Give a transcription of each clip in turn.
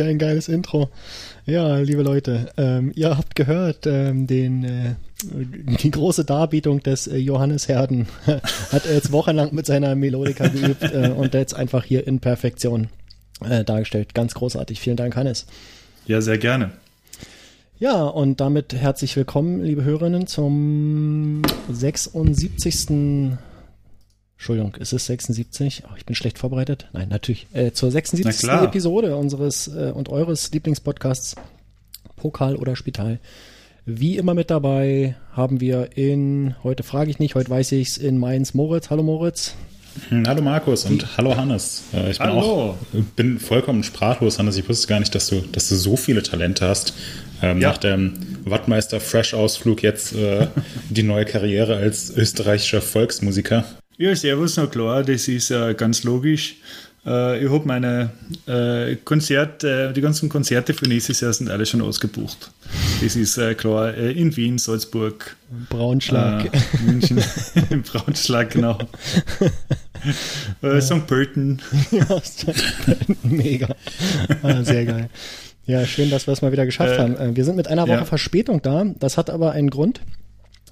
für ein geiles Intro. Ja, liebe Leute, ähm, ihr habt gehört, ähm, den, äh, die große Darbietung des äh, Johannes Herden hat er jetzt wochenlang mit seiner Melodika geübt äh, und jetzt einfach hier in Perfektion äh, dargestellt. Ganz großartig. Vielen Dank, Hannes. Ja, sehr gerne. Ja, und damit herzlich willkommen, liebe Hörerinnen, zum 76. Entschuldigung, ist es 76? Oh, ich bin schlecht vorbereitet. Nein, natürlich. Äh, zur 76. Episode unseres äh, und eures Lieblingspodcasts Pokal oder Spital. Wie immer mit dabei haben wir in, heute frage ich nicht, heute weiß ich es, in Mainz Moritz. Hallo Moritz. Hm, hallo Markus und Wie? hallo Hannes. Äh, ich bin hallo. auch bin vollkommen sprachlos, Hannes. Ich wusste gar nicht, dass du, dass du so viele Talente hast. Ähm, ja. Nach dem Wattmeister Fresh Ausflug jetzt äh, die neue Karriere als österreichischer Volksmusiker. Ja, servus, na klar, das ist äh, ganz logisch. Äh, ich habe meine äh, Konzerte, die ganzen Konzerte für nächstes Jahr sind alle schon ausgebucht. Das ist äh, klar, äh, in Wien, Salzburg. Braunschlag. Äh, München, Braunschlag, genau. Äh, St. Pölten. ja, St. Pölten, mega. Ah, sehr geil. Ja, schön, dass wir es mal wieder geschafft haben. Wir sind mit einer Woche ja. Verspätung da. Das hat aber einen Grund.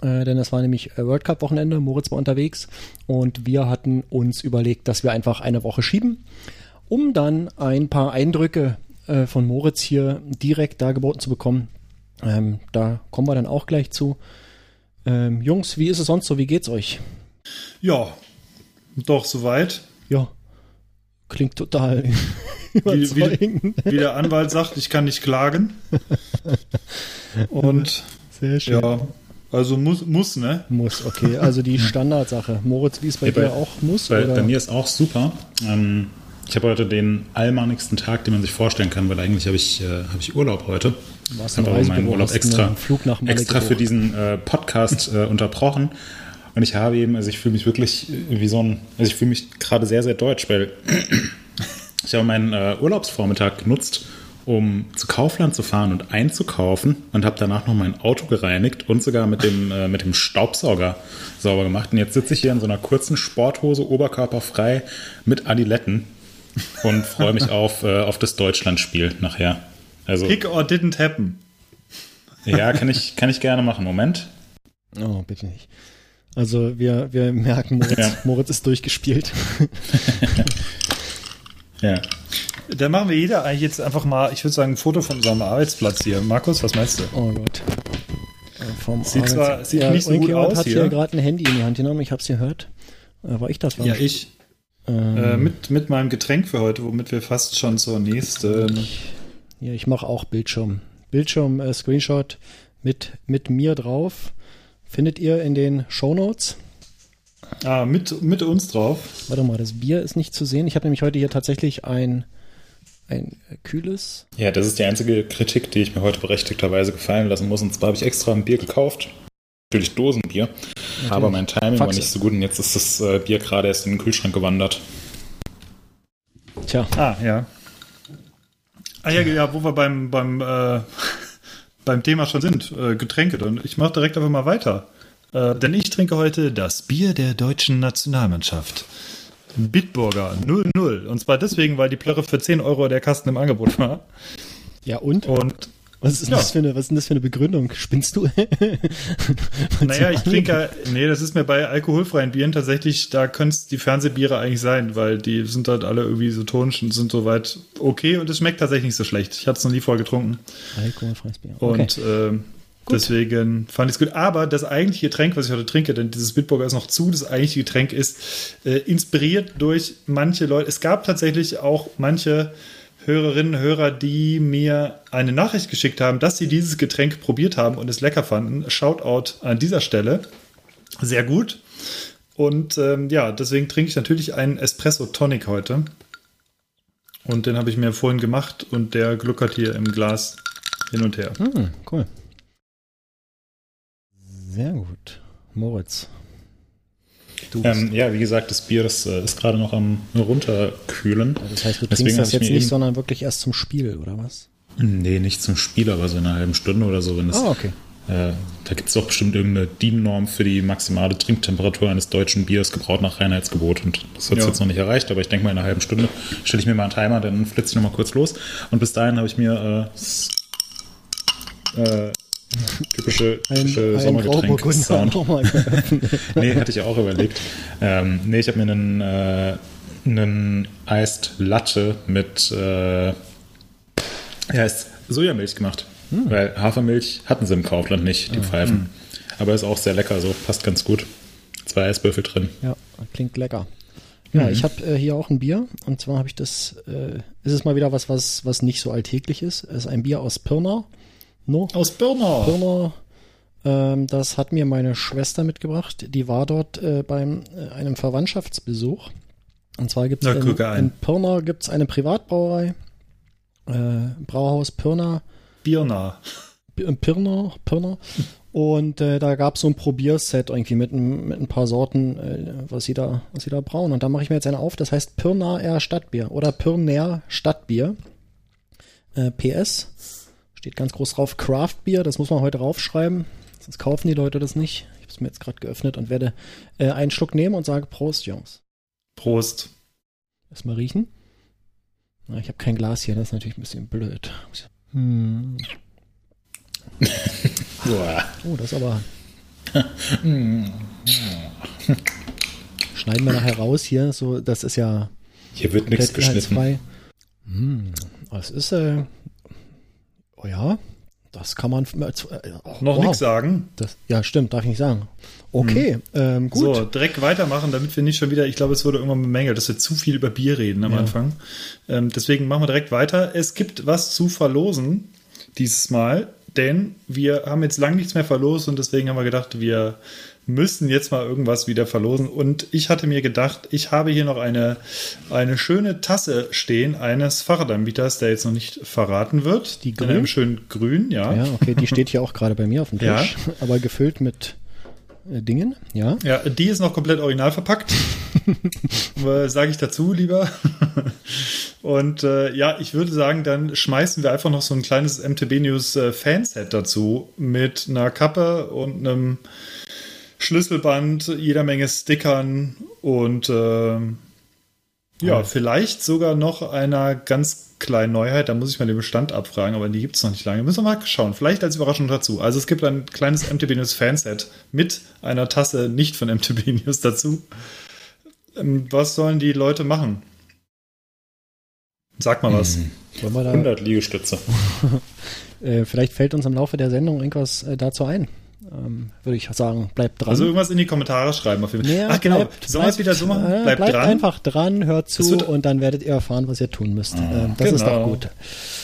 Äh, denn es war nämlich äh, World Cup Wochenende, Moritz war unterwegs und wir hatten uns überlegt, dass wir einfach eine Woche schieben, um dann ein paar Eindrücke äh, von Moritz hier direkt dargeboten zu bekommen. Ähm, da kommen wir dann auch gleich zu. Ähm, Jungs, wie ist es sonst so? Wie geht's euch? Ja, doch soweit. Ja, klingt total wie, wie, wie der Anwalt sagt, ich kann nicht klagen. Und sehr schön. Ja, also muss, muss, ne? Muss, okay. Also die Standardsache. Moritz, wie es bei, ja, bei dir auch muss? Bei, bei, mir ist auch super. Ähm, ich habe heute den allmannigsten Tag, den man sich vorstellen kann, weil eigentlich habe ich, äh, hab ich Urlaub heute. Ich habe aber meinen Urlaub extra, extra für diesen äh, Podcast äh, unterbrochen. Und ich habe eben, also ich fühle mich wirklich wie so ein, also ich fühle mich gerade sehr, sehr deutsch, weil ich habe meinen äh, Urlaubsvormittag genutzt, um zu Kaufland zu fahren und einzukaufen und habe danach noch mein Auto gereinigt und sogar mit dem, äh, mit dem Staubsauger sauber gemacht. Und jetzt sitze ich hier in so einer kurzen Sporthose, oberkörperfrei mit Adiletten und freue mich auf, äh, auf das Deutschlandspiel nachher. Also, Pick or didn't happen. Ja, kann ich, kann ich gerne machen. Moment. Oh, bitte nicht. Also wir, wir merken, Moritz, ja. Moritz ist durchgespielt. ja. Dann machen wir jeder eigentlich jetzt einfach mal, ich würde sagen, ein Foto von unserem Arbeitsplatz hier. Markus, was meinst du? Oh Gott. Äh, vom sieht zwar sieht ja, nicht so gut aus hat hier. hier gerade ein Handy in die Hand genommen, ich habe es gehört. Äh, war ich das? War ja, ich. Ähm, äh, mit, mit meinem Getränk für heute, womit wir fast schon zur nächsten. Ich, ja, ich mache auch Bildschirm. Bildschirm, äh, Screenshot mit, mit mir drauf. Findet ihr in den Show Notes. Ah, mit, mit uns drauf. Warte mal, das Bier ist nicht zu sehen. Ich habe nämlich heute hier tatsächlich ein ein kühles. Ja, das ist die einzige Kritik, die ich mir heute berechtigterweise gefallen lassen muss. Und zwar habe ich extra ein Bier gekauft. Natürlich Dosenbier. Natürlich. Aber mein Timing Faxe. war nicht so gut und jetzt ist das äh, Bier gerade erst in den Kühlschrank gewandert. Tja. Ah, ja. Ah ja, ja wo wir beim, beim, äh, beim Thema schon sind, äh, Getränke. Dann ich mache direkt einfach mal weiter. Äh, denn ich trinke heute das Bier der deutschen Nationalmannschaft. Bitburger 00. Und zwar deswegen, weil die Plörre für 10 Euro der Kasten im Angebot war. Ja, und? Und was ist, ja. das für eine, was ist denn das für eine Begründung? Spinnst du? naja, ich trinke, nee, das ist mir bei alkoholfreien Bieren tatsächlich, da können es die Fernsehbiere eigentlich sein, weil die sind halt alle irgendwie so tonisch und sind soweit okay und es schmeckt tatsächlich nicht so schlecht. Ich hatte es noch nie vorher getrunken. Alkoholfreies Bier. Okay. Und äh, Gut. Deswegen fand ich es gut. Aber das eigentliche Getränk, was ich heute trinke, denn dieses Bitburger ist noch zu, das eigentliche Getränk ist äh, inspiriert durch manche Leute. Es gab tatsächlich auch manche Hörerinnen und Hörer, die mir eine Nachricht geschickt haben, dass sie dieses Getränk probiert haben und es lecker fanden. Shoutout an dieser Stelle. Sehr gut. Und ähm, ja, deswegen trinke ich natürlich einen Espresso Tonic heute. Und den habe ich mir vorhin gemacht und der gluckert hier im Glas hin und her. Hm, cool. Sehr gut. Moritz. Ähm, ja, wie gesagt, das Bier das, äh, ist gerade noch am runterkühlen. Das heißt, du Deswegen trinkst das jetzt nicht, sondern wirklich erst zum Spiel, oder was? Nee, nicht zum Spiel, aber so in einer halben Stunde oder so. Wenn das, ah, okay. Äh, da gibt es doch bestimmt irgendeine DIN-Norm für die maximale Trinktemperatur eines deutschen Biers, gebraut nach Reinheitsgebot. Und das hat es ja. jetzt noch nicht erreicht, aber ich denke mal, in einer halben Stunde stelle ich mir mal einen Timer, dann flitze ich nochmal kurz los. Und bis dahin habe ich mir äh, äh, typische, typische ein, Sommergetränk-Sound. nee, hatte ich auch überlegt. Ähm, nee, ich habe mir einen, äh, einen Iced Latte mit äh, ja, ist Sojamilch gemacht. Hm. Weil Hafermilch hatten sie im Kaufland nicht, die ah, Pfeifen. Hm. Aber ist auch sehr lecker, so passt ganz gut. Zwei Eiswürfel drin. Ja, klingt lecker. Ja, mhm. ich habe äh, hier auch ein Bier und zwar habe ich das, äh, ist es mal wieder was, was, was nicht so alltäglich ist. Es ist ein Bier aus Pirna. No? Aus Pirna. Pirna. Ähm, das hat mir meine Schwester mitgebracht. Die war dort äh, beim äh, einem Verwandtschaftsbesuch. Und zwar gibt es in, in Pirna gibt's eine Privatbrauerei, äh, Brauhaus Pirna. Pirna. Pirna, Pirna. Und äh, da gab es so ein Probierset irgendwie mit, mit ein paar Sorten, äh, was, sie da, was sie da brauen. Und da mache ich mir jetzt eine auf, das heißt Pirnaer Stadtbier oder Pirnaer Stadtbier. Äh, PS. Steht ganz groß drauf, Craft Beer, das muss man heute raufschreiben. Sonst kaufen die Leute das nicht. Ich habe es mir jetzt gerade geöffnet und werde äh, einen Schluck nehmen und sage Prost, Jungs. Prost. Erstmal riechen. Na, ich habe kein Glas hier, das ist natürlich ein bisschen blöd. Hm. oh, das ist aber. Schneiden wir nachher raus hier. So, das ist ja. Hier wird nichts geschnitten. Hm, das ist äh, oh ja, das kann man äh, oh, noch wow. nichts sagen. Das, ja, stimmt, darf ich nicht sagen. Okay, hm. ähm, gut. So, direkt weitermachen, damit wir nicht schon wieder, ich glaube, es wurde irgendwann bemängelt, dass wir zu viel über Bier reden am ja. Anfang. Ähm, deswegen machen wir direkt weiter. Es gibt was zu verlosen dieses Mal, denn wir haben jetzt lang nichts mehr verlost und deswegen haben wir gedacht, wir müssen jetzt mal irgendwas wieder verlosen. Und ich hatte mir gedacht, ich habe hier noch eine, eine schöne Tasse stehen eines Fahrradanbieters, der jetzt noch nicht verraten wird. Die grün? In einem schönen grün, ja. Ja, okay, die steht hier auch gerade bei mir auf dem Tisch, ja. aber gefüllt mit äh, Dingen, ja. Ja, die ist noch komplett original verpackt. Sage ich dazu lieber. Und äh, ja, ich würde sagen, dann schmeißen wir einfach noch so ein kleines MTB News äh, Fanset dazu mit einer Kappe und einem Schlüsselband, jeder Menge Stickern und äh, ja, vielleicht sogar noch einer ganz kleinen Neuheit. Da muss ich mal den Bestand abfragen, aber die gibt es noch nicht lange. Müssen wir mal schauen. Vielleicht als Überraschung dazu. Also es gibt ein kleines MTB News Fanset mit einer Tasse nicht von MTB News dazu. Ähm, was sollen die Leute machen? Sag mal was. Hm. 100 Liegestütze. äh, vielleicht fällt uns im Laufe der Sendung irgendwas äh, dazu ein ähm, würde ich sagen, bleibt dran. Also irgendwas in die Kommentare schreiben auf jeden Fall. Naja, Ach genau, bleibt, sollen wir es wieder so machen? Äh, bleibt, bleibt dran. einfach dran, hört zu und dann werdet ihr erfahren, was ihr tun müsst. Ah, ähm, das genau. ist doch genau. gut.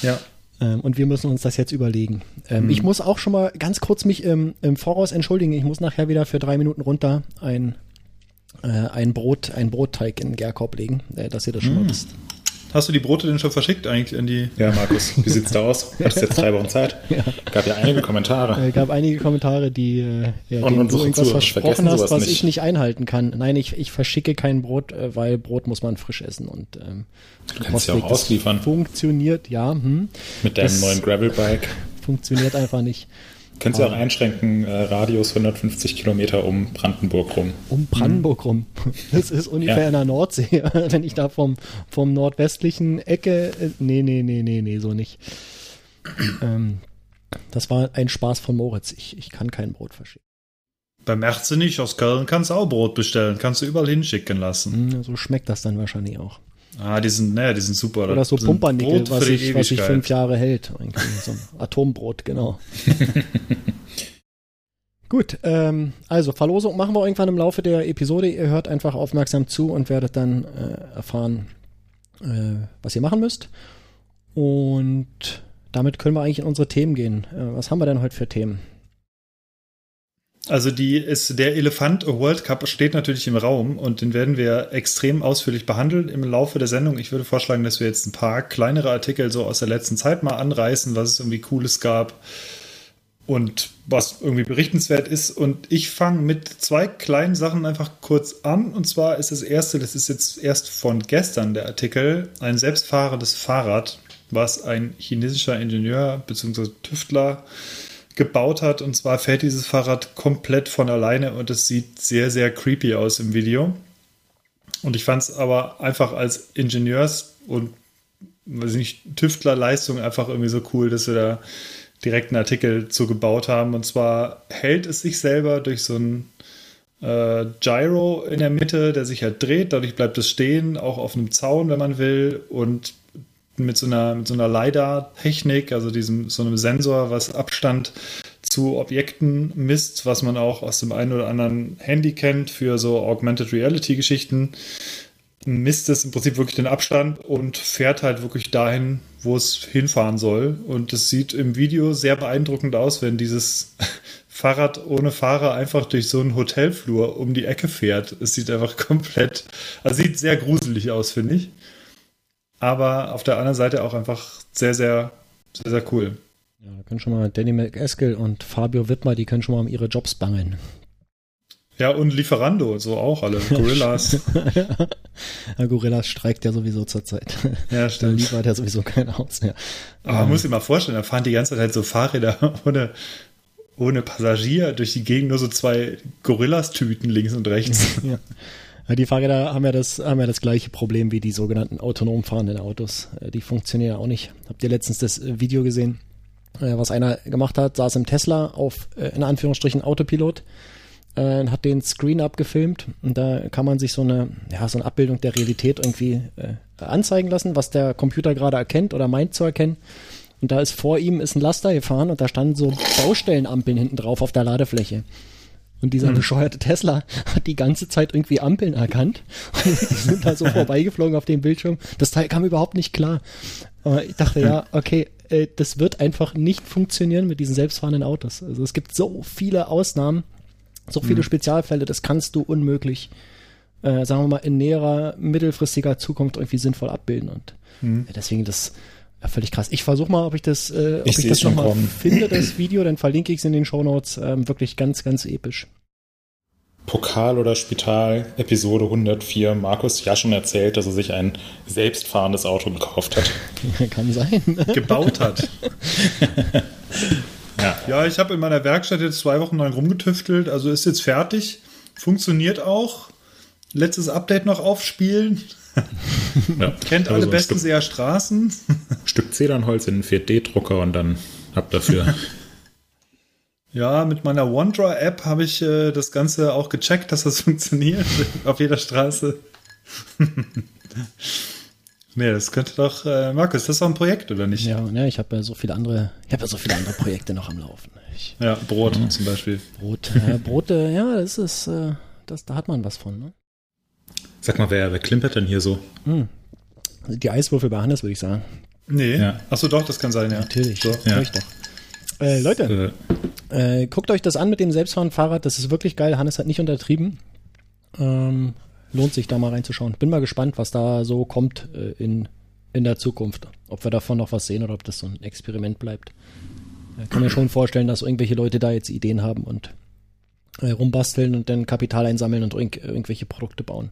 Ja. Ähm, und wir müssen uns das jetzt überlegen. Mhm. Ich muss auch schon mal ganz kurz mich im, im Voraus entschuldigen. Ich muss nachher wieder für drei Minuten runter ein, äh, ein Brot, ein Brotteig in den Gärkorb legen, äh, dass ihr das schon mhm. mal wisst. Hast du die Brote denn schon verschickt eigentlich in die? Ja, Markus, wie sieht's da aus? Hattest jetzt drei Wochen Zeit? Ja. Gab ja einige Kommentare. Es gab einige Kommentare, die äh, ja, und, du irgendwas versprochen hast, was nicht. ich nicht einhalten kann. Nein, ich, ich verschicke kein Brot, äh, weil Brot muss man frisch essen und ähm, du kannst ja auch ausliefern. Funktioniert, ja. Hm. Mit deinem das neuen Gravelbike. Funktioniert einfach nicht. Könntest du auch einschränken, äh, Radius 150 Kilometer um Brandenburg rum. Um Brandenburg rum. Das ist ungefähr ja. in der Nordsee. Wenn ich da vom, vom nordwestlichen Ecke. Äh, nee, nee, nee, nee, nee, so nicht. Ähm, das war ein Spaß von Moritz. Ich, ich kann kein Brot verschicken. Bei Merze nicht, aus Köln kannst du auch Brot bestellen, kannst du überall hinschicken lassen. Hm, so schmeckt das dann wahrscheinlich auch. Ah, die sind, naja, die sind super. Oder so Pumpernickel, was sich, was sich fünf Jahre hält. So ein Atombrot, genau. Gut, ähm, also Verlosung machen wir irgendwann im Laufe der Episode. Ihr hört einfach aufmerksam zu und werdet dann äh, erfahren, äh, was ihr machen müsst. Und damit können wir eigentlich in unsere Themen gehen. Äh, was haben wir denn heute für Themen? Also die ist der Elefant World Cup steht natürlich im Raum und den werden wir extrem ausführlich behandeln im Laufe der Sendung. Ich würde vorschlagen, dass wir jetzt ein paar kleinere Artikel so aus der letzten Zeit mal anreißen, was es irgendwie Cooles gab. und was irgendwie berichtenswert ist. Und ich fange mit zwei kleinen Sachen einfach kurz an. Und zwar ist das erste, das ist jetzt erst von gestern der Artikel, ein selbstfahrendes Fahrrad, was ein chinesischer Ingenieur bzw. Tüftler gebaut hat. Und zwar fährt dieses Fahrrad komplett von alleine und es sieht sehr, sehr creepy aus im Video. Und ich fand es aber einfach als Ingenieurs- und weiß ich nicht, Tüftlerleistung einfach irgendwie so cool, dass wir da direkt einen Artikel zu gebaut haben. Und zwar hält es sich selber durch so ein äh, Gyro in der Mitte, der sich halt dreht. Dadurch bleibt es stehen, auch auf einem Zaun, wenn man will. Und mit so einer, mit so einer LiDAR-Technik, also diesem, so einem Sensor, was Abstand zu Objekten misst, was man auch aus dem einen oder anderen Handy kennt für so Augmented Reality-Geschichten, misst es im Prinzip wirklich den Abstand und fährt halt wirklich dahin, wo es hinfahren soll. Und es sieht im Video sehr beeindruckend aus, wenn dieses Fahrrad ohne Fahrer einfach durch so einen Hotelflur um die Ecke fährt. Es sieht einfach komplett, also sieht sehr gruselig aus, finde ich. Aber auf der anderen Seite auch einfach sehr, sehr, sehr, sehr cool. Ja, da können schon mal Danny McEskill und Fabio Wittmer, die können schon mal um ihre Jobs bangeln. Ja, und Lieferando, so auch alle. Gorillas. ja, Gorillas streikt ja sowieso zurzeit. Ja, stimmt. Da liefert ja sowieso kein aus. Ja. Aber man muss sich mal vorstellen, da fahren die ganze Zeit halt so Fahrräder ohne, ohne Passagier durch die Gegend, nur so zwei Gorillas-Tüten links und rechts. ja. Ja. Die Fahrräder haben ja, das, haben ja das gleiche Problem wie die sogenannten autonom fahrenden Autos. Äh, die funktionieren ja auch nicht. Habt ihr letztens das äh, Video gesehen, äh, was einer gemacht hat? Saß im Tesla auf, in Anführungsstrichen, Autopilot äh, hat den Screen abgefilmt und da kann man sich so eine, ja, so eine Abbildung der Realität irgendwie äh, anzeigen lassen, was der Computer gerade erkennt oder meint zu erkennen. Und da ist vor ihm ist ein Laster gefahren und da standen so Baustellenampeln hinten drauf auf der Ladefläche. Und dieser hm. bescheuerte Tesla hat die ganze Zeit irgendwie Ampeln erkannt. die sind da so vorbeigeflogen auf dem Bildschirm. Das Teil kam überhaupt nicht klar. Aber ich dachte, ja, okay, äh, das wird einfach nicht funktionieren mit diesen selbstfahrenden Autos. Also es gibt so viele Ausnahmen so viele mhm. Spezialfälle, das kannst du unmöglich, äh, sagen wir mal, in näherer, mittelfristiger Zukunft irgendwie sinnvoll abbilden. Und mhm. deswegen das ja, völlig krass. Ich versuche mal, ob ich das, äh, ob ich, ich das nochmal finde, das Video, dann verlinke ich es in den Shownotes. Ähm, wirklich ganz, ganz episch. Pokal oder Spital, Episode 104. Markus ja schon erzählt, dass er sich ein selbstfahrendes Auto gekauft hat. Kann sein. Gebaut hat. Ja, ja ich habe in meiner Werkstatt jetzt zwei Wochen lang rumgetüftelt. Also ist jetzt fertig. Funktioniert auch. Letztes Update noch aufspielen. Ja, Kennt alle besten sehr Straßen. Stück Zedernholz in einen 4D-Drucker und dann ab dafür. Ja, mit meiner OneDraw-App habe ich äh, das Ganze auch gecheckt, dass das funktioniert auf jeder Straße. Nee, das könnte doch, äh, Markus, das ist doch ein Projekt, oder nicht? Ja, ja ich habe ja so viele andere, ich habe ja so viele andere Projekte noch am Laufen. Ich, ja, Brot ja. zum Beispiel. Brot, äh, Brot, äh, ja, das ist, äh, das, da hat man was von, ne? Sag mal, wer, wer klimpert denn hier so? Hm. Die Eiswürfel bei Hannes, würde ich sagen. Nee. Ja. Achso, doch, das kann sein, ja. Natürlich. So. Ja. Ich doch. Äh, Leute, äh. äh, guckt euch das an mit dem selbstfahrenden Fahrrad. Das ist wirklich geil. Hannes hat nicht untertrieben. Ähm, lohnt sich da mal reinzuschauen. Bin mal gespannt, was da so kommt äh, in, in der Zukunft. Ob wir davon noch was sehen oder ob das so ein Experiment bleibt. Ich kann mir schon vorstellen, dass irgendwelche Leute da jetzt Ideen haben und äh, rumbasteln und dann Kapital einsammeln und irg irgendwelche Produkte bauen.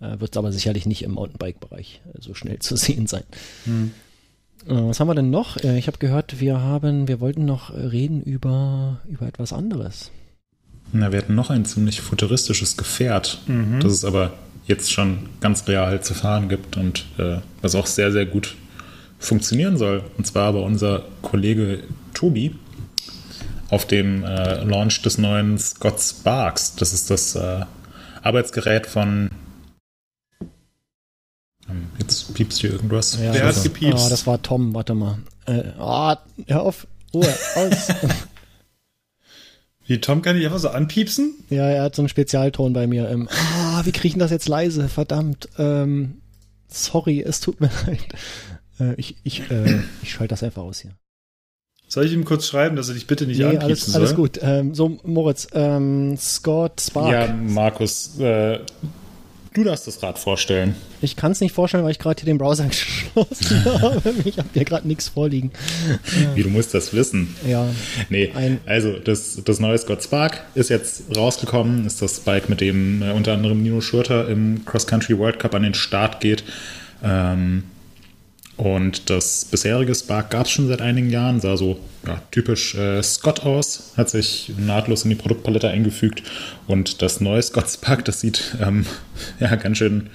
Äh, Wird es aber sicherlich nicht im Mountainbike-Bereich äh, so schnell zu sehen sein. Hm. Äh, was haben wir denn noch? Äh, ich habe gehört, wir haben, wir wollten noch reden über, über etwas anderes. Na, wir hatten noch ein ziemlich futuristisches Gefährt, mhm. das es aber jetzt schon ganz real zu fahren gibt und äh, was auch sehr, sehr gut funktionieren soll. Und zwar aber unser Kollege Tobi auf dem äh, Launch des neuen Scott Sparks. Das ist das äh, Arbeitsgerät von. Jetzt piepst hier irgendwas. Ja, Wer hat gepiepst? Oh, das war Tom, warte mal. Äh, oh, hör auf, Ruhe, aus. Wie, Tom kann ich einfach so anpiepsen? Ja, er hat so einen Spezialton bei mir. Ähm, ah, wie kriege ich das jetzt leise? Verdammt. Ähm, sorry, es tut mir leid. Äh, ich ich, äh, ich schalte das einfach aus hier. Soll ich ihm kurz schreiben, dass er dich bitte nicht nee, anpiepsen alles, soll? Alles gut. Ähm, so, Moritz, ähm, Scott Spark. Ja, Markus, äh, Du darfst das Rad vorstellen. Ich kann es nicht vorstellen, weil ich gerade hier den Browser geschlossen habe. Ich habe hier gerade nichts vorliegen. Wie, du musst das wissen. Ja. Nee, also das, das neue Scott Spark ist jetzt rausgekommen. Ist das Bike, mit dem äh, unter anderem Nino Schurter im Cross Country World Cup an den Start geht. Ähm, und das bisherige Spark gab es schon seit einigen Jahren, sah so ja, typisch äh, Scott aus, hat sich nahtlos in die Produktpalette eingefügt. Und das neue Scott Spark, das sieht ähm, ja ganz schön,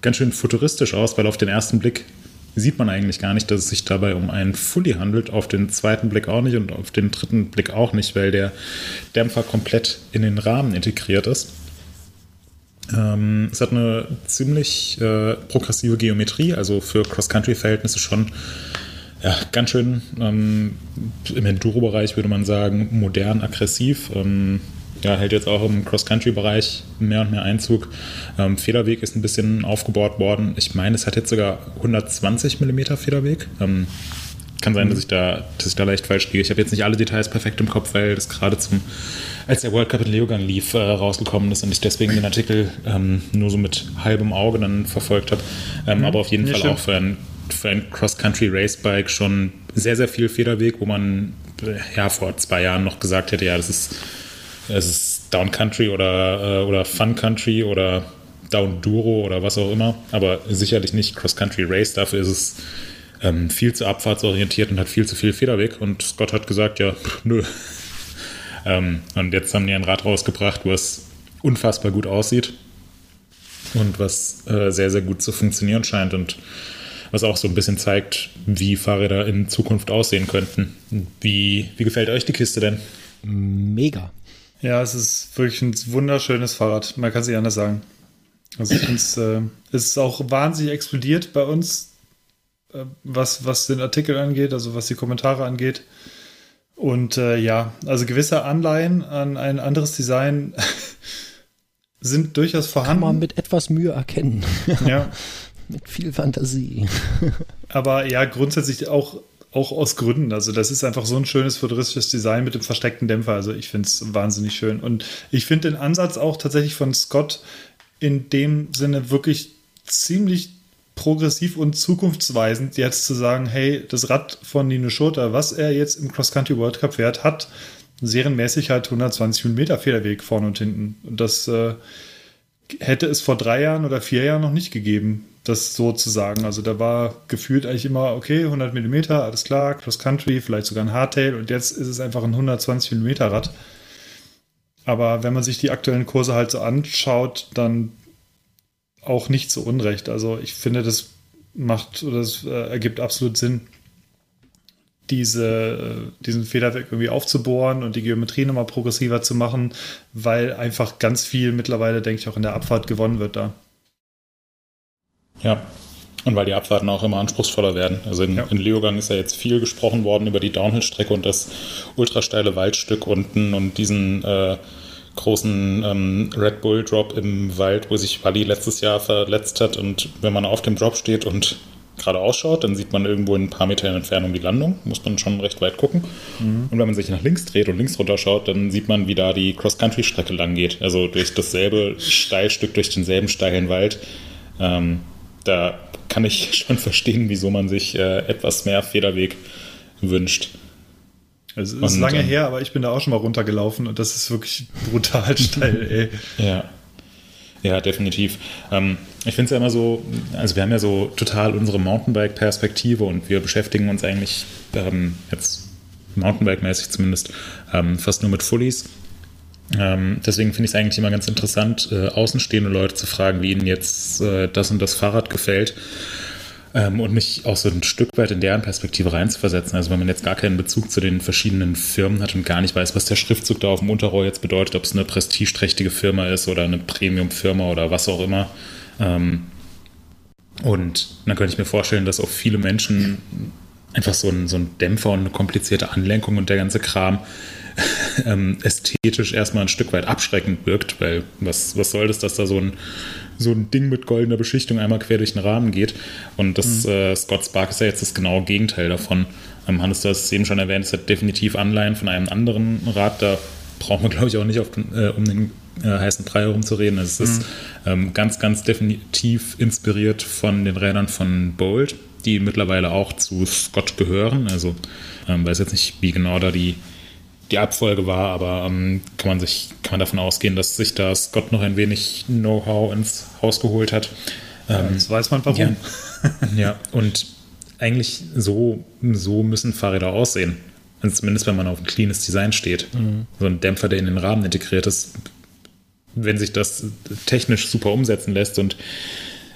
ganz schön futuristisch aus, weil auf den ersten Blick sieht man eigentlich gar nicht, dass es sich dabei um einen Fully handelt. Auf den zweiten Blick auch nicht und auf den dritten Blick auch nicht, weil der Dämpfer komplett in den Rahmen integriert ist. Ähm, es hat eine ziemlich äh, progressive Geometrie, also für Cross-Country-Verhältnisse schon ja, ganz schön ähm, im Enduro-Bereich würde man sagen, modern, aggressiv. Ähm, ja, hält jetzt auch im Cross-Country-Bereich mehr und mehr Einzug. Ähm, Federweg ist ein bisschen aufgebaut worden. Ich meine, es hat jetzt sogar 120 mm Federweg. Kann sein, dass ich da, dass ich da leicht falsch liege. Ich habe jetzt nicht alle Details perfekt im Kopf, weil das gerade zum, als der World Cup in Leogang lief, äh, rausgekommen ist und ich deswegen den Artikel ähm, nur so mit halbem Auge dann verfolgt habe. Ähm, mhm. Aber auf jeden Fall stimmt. auch für ein, für ein Cross-Country-Race-Bike schon sehr, sehr viel Federweg, wo man äh, ja vor zwei Jahren noch gesagt hätte, ja, das ist, das ist Down Country oder, äh, oder Fun Country oder Down Duro oder was auch immer, aber sicherlich nicht Cross-Country Race. Dafür ist es ähm, viel zu abfahrtsorientiert und hat viel zu viel Federweg. Und Scott hat gesagt, ja, pff, nö. ähm, und jetzt haben die ein Rad rausgebracht, was unfassbar gut aussieht und was äh, sehr, sehr gut zu funktionieren scheint und was auch so ein bisschen zeigt, wie Fahrräder in Zukunft aussehen könnten. Wie, wie gefällt euch die Kiste denn? Mega. Ja, es ist wirklich ein wunderschönes Fahrrad. Man kann es nicht anders sagen. Also ich finde es, äh, es ist auch wahnsinnig explodiert bei uns was, was den Artikel angeht, also was die Kommentare angeht. Und äh, ja, also gewisse Anleihen an ein anderes Design sind durchaus vorhanden. Kann man mit etwas Mühe erkennen. Ja. mit viel Fantasie. Aber ja, grundsätzlich auch, auch aus Gründen. Also, das ist einfach so ein schönes futuristisches Design mit dem versteckten Dämpfer. Also, ich finde es wahnsinnig schön. Und ich finde den Ansatz auch tatsächlich von Scott in dem Sinne wirklich ziemlich progressiv und zukunftsweisend, jetzt zu sagen, hey, das Rad von Nino Schurter, was er jetzt im Cross-Country World Cup fährt, hat serienmäßig halt 120 mm Federweg vorne und hinten. Und das äh, hätte es vor drei Jahren oder vier Jahren noch nicht gegeben, das so zu sagen. Also da war gefühlt eigentlich immer, okay, 100 mm, alles klar, Cross-Country, vielleicht sogar ein Hardtail und jetzt ist es einfach ein 120 mm Rad. Aber wenn man sich die aktuellen Kurse halt so anschaut, dann auch nicht zu Unrecht. Also ich finde, das macht oder das äh, ergibt absolut Sinn, diese, äh, diesen Federweg irgendwie aufzubohren und die Geometrie nochmal progressiver zu machen, weil einfach ganz viel mittlerweile, denke ich, auch in der Abfahrt gewonnen wird da. Ja, und weil die Abfahrten auch immer anspruchsvoller werden. Also in, ja. in Leogang ist ja jetzt viel gesprochen worden über die Downhill-Strecke und das ultrasteile Waldstück unten und diesen äh, großen ähm, Red Bull Drop im Wald, wo sich Wally letztes Jahr verletzt hat. Und wenn man auf dem Drop steht und gerade ausschaut, dann sieht man irgendwo in ein paar Metern Entfernung die Landung. Muss man schon recht weit gucken. Mhm. Und wenn man sich nach links dreht und links runter schaut, dann sieht man, wie da die Cross-Country-Strecke lang geht. Also durch dasselbe Steilstück, durch denselben steilen Wald. Ähm, da kann ich schon verstehen, wieso man sich äh, etwas mehr Federweg wünscht. Es ist und, lange ähm, her, aber ich bin da auch schon mal runtergelaufen und das ist wirklich brutal steil, ey. Ja. Ja, definitiv. Ähm, ich finde es ja immer so, also wir haben ja so total unsere Mountainbike-Perspektive und wir beschäftigen uns eigentlich ähm, jetzt Mountainbike-mäßig zumindest ähm, fast nur mit Fullies. Ähm, deswegen finde ich es eigentlich immer ganz interessant, äh, außenstehende Leute zu fragen, wie ihnen jetzt äh, das und das Fahrrad gefällt ähm, und mich auch so ein Stück weit in deren Perspektive reinzuversetzen. Also wenn man jetzt gar keinen Bezug zu den verschiedenen Firmen hat und gar nicht weiß, was der Schriftzug da auf dem Unterrohr jetzt bedeutet, ob es eine prestigeträchtige Firma ist oder eine Premium-Firma oder was auch immer. Ähm, und dann könnte ich mir vorstellen, dass auch viele Menschen einfach so ein, so ein Dämpfer und eine komplizierte Anlenkung und der ganze Kram ähm, ästhetisch erstmal ein Stück weit abschreckend wirkt, weil was, was soll das, dass da so ein so ein Ding mit goldener Beschichtung einmal quer durch den Rahmen geht. Und das mhm. äh, Scott Spark ist ja jetzt das genaue Gegenteil davon. Ähm, Hannes, du hast es eben schon erwähnt, es hat definitiv Anleihen von einem anderen Rad. Da brauchen wir, glaube ich, auch nicht auf, äh, um den äh, heißen Brei herumzureden. Es mhm. ist ähm, ganz, ganz definitiv inspiriert von den Rädern von Bolt, die mittlerweile auch zu Scott gehören. Also ähm, weiß jetzt nicht, wie genau da die, die Abfolge war, aber ähm, kann man sich kann man davon ausgehen, dass sich da Scott noch ein wenig Know-how ins Haus geholt hat. Ähm, ja, das weiß man warum. Ja, ja, und eigentlich so, so müssen Fahrräder aussehen. Also zumindest wenn man auf ein cleanes Design steht. Mhm. So ein Dämpfer, der in den Rahmen integriert ist, wenn sich das technisch super umsetzen lässt und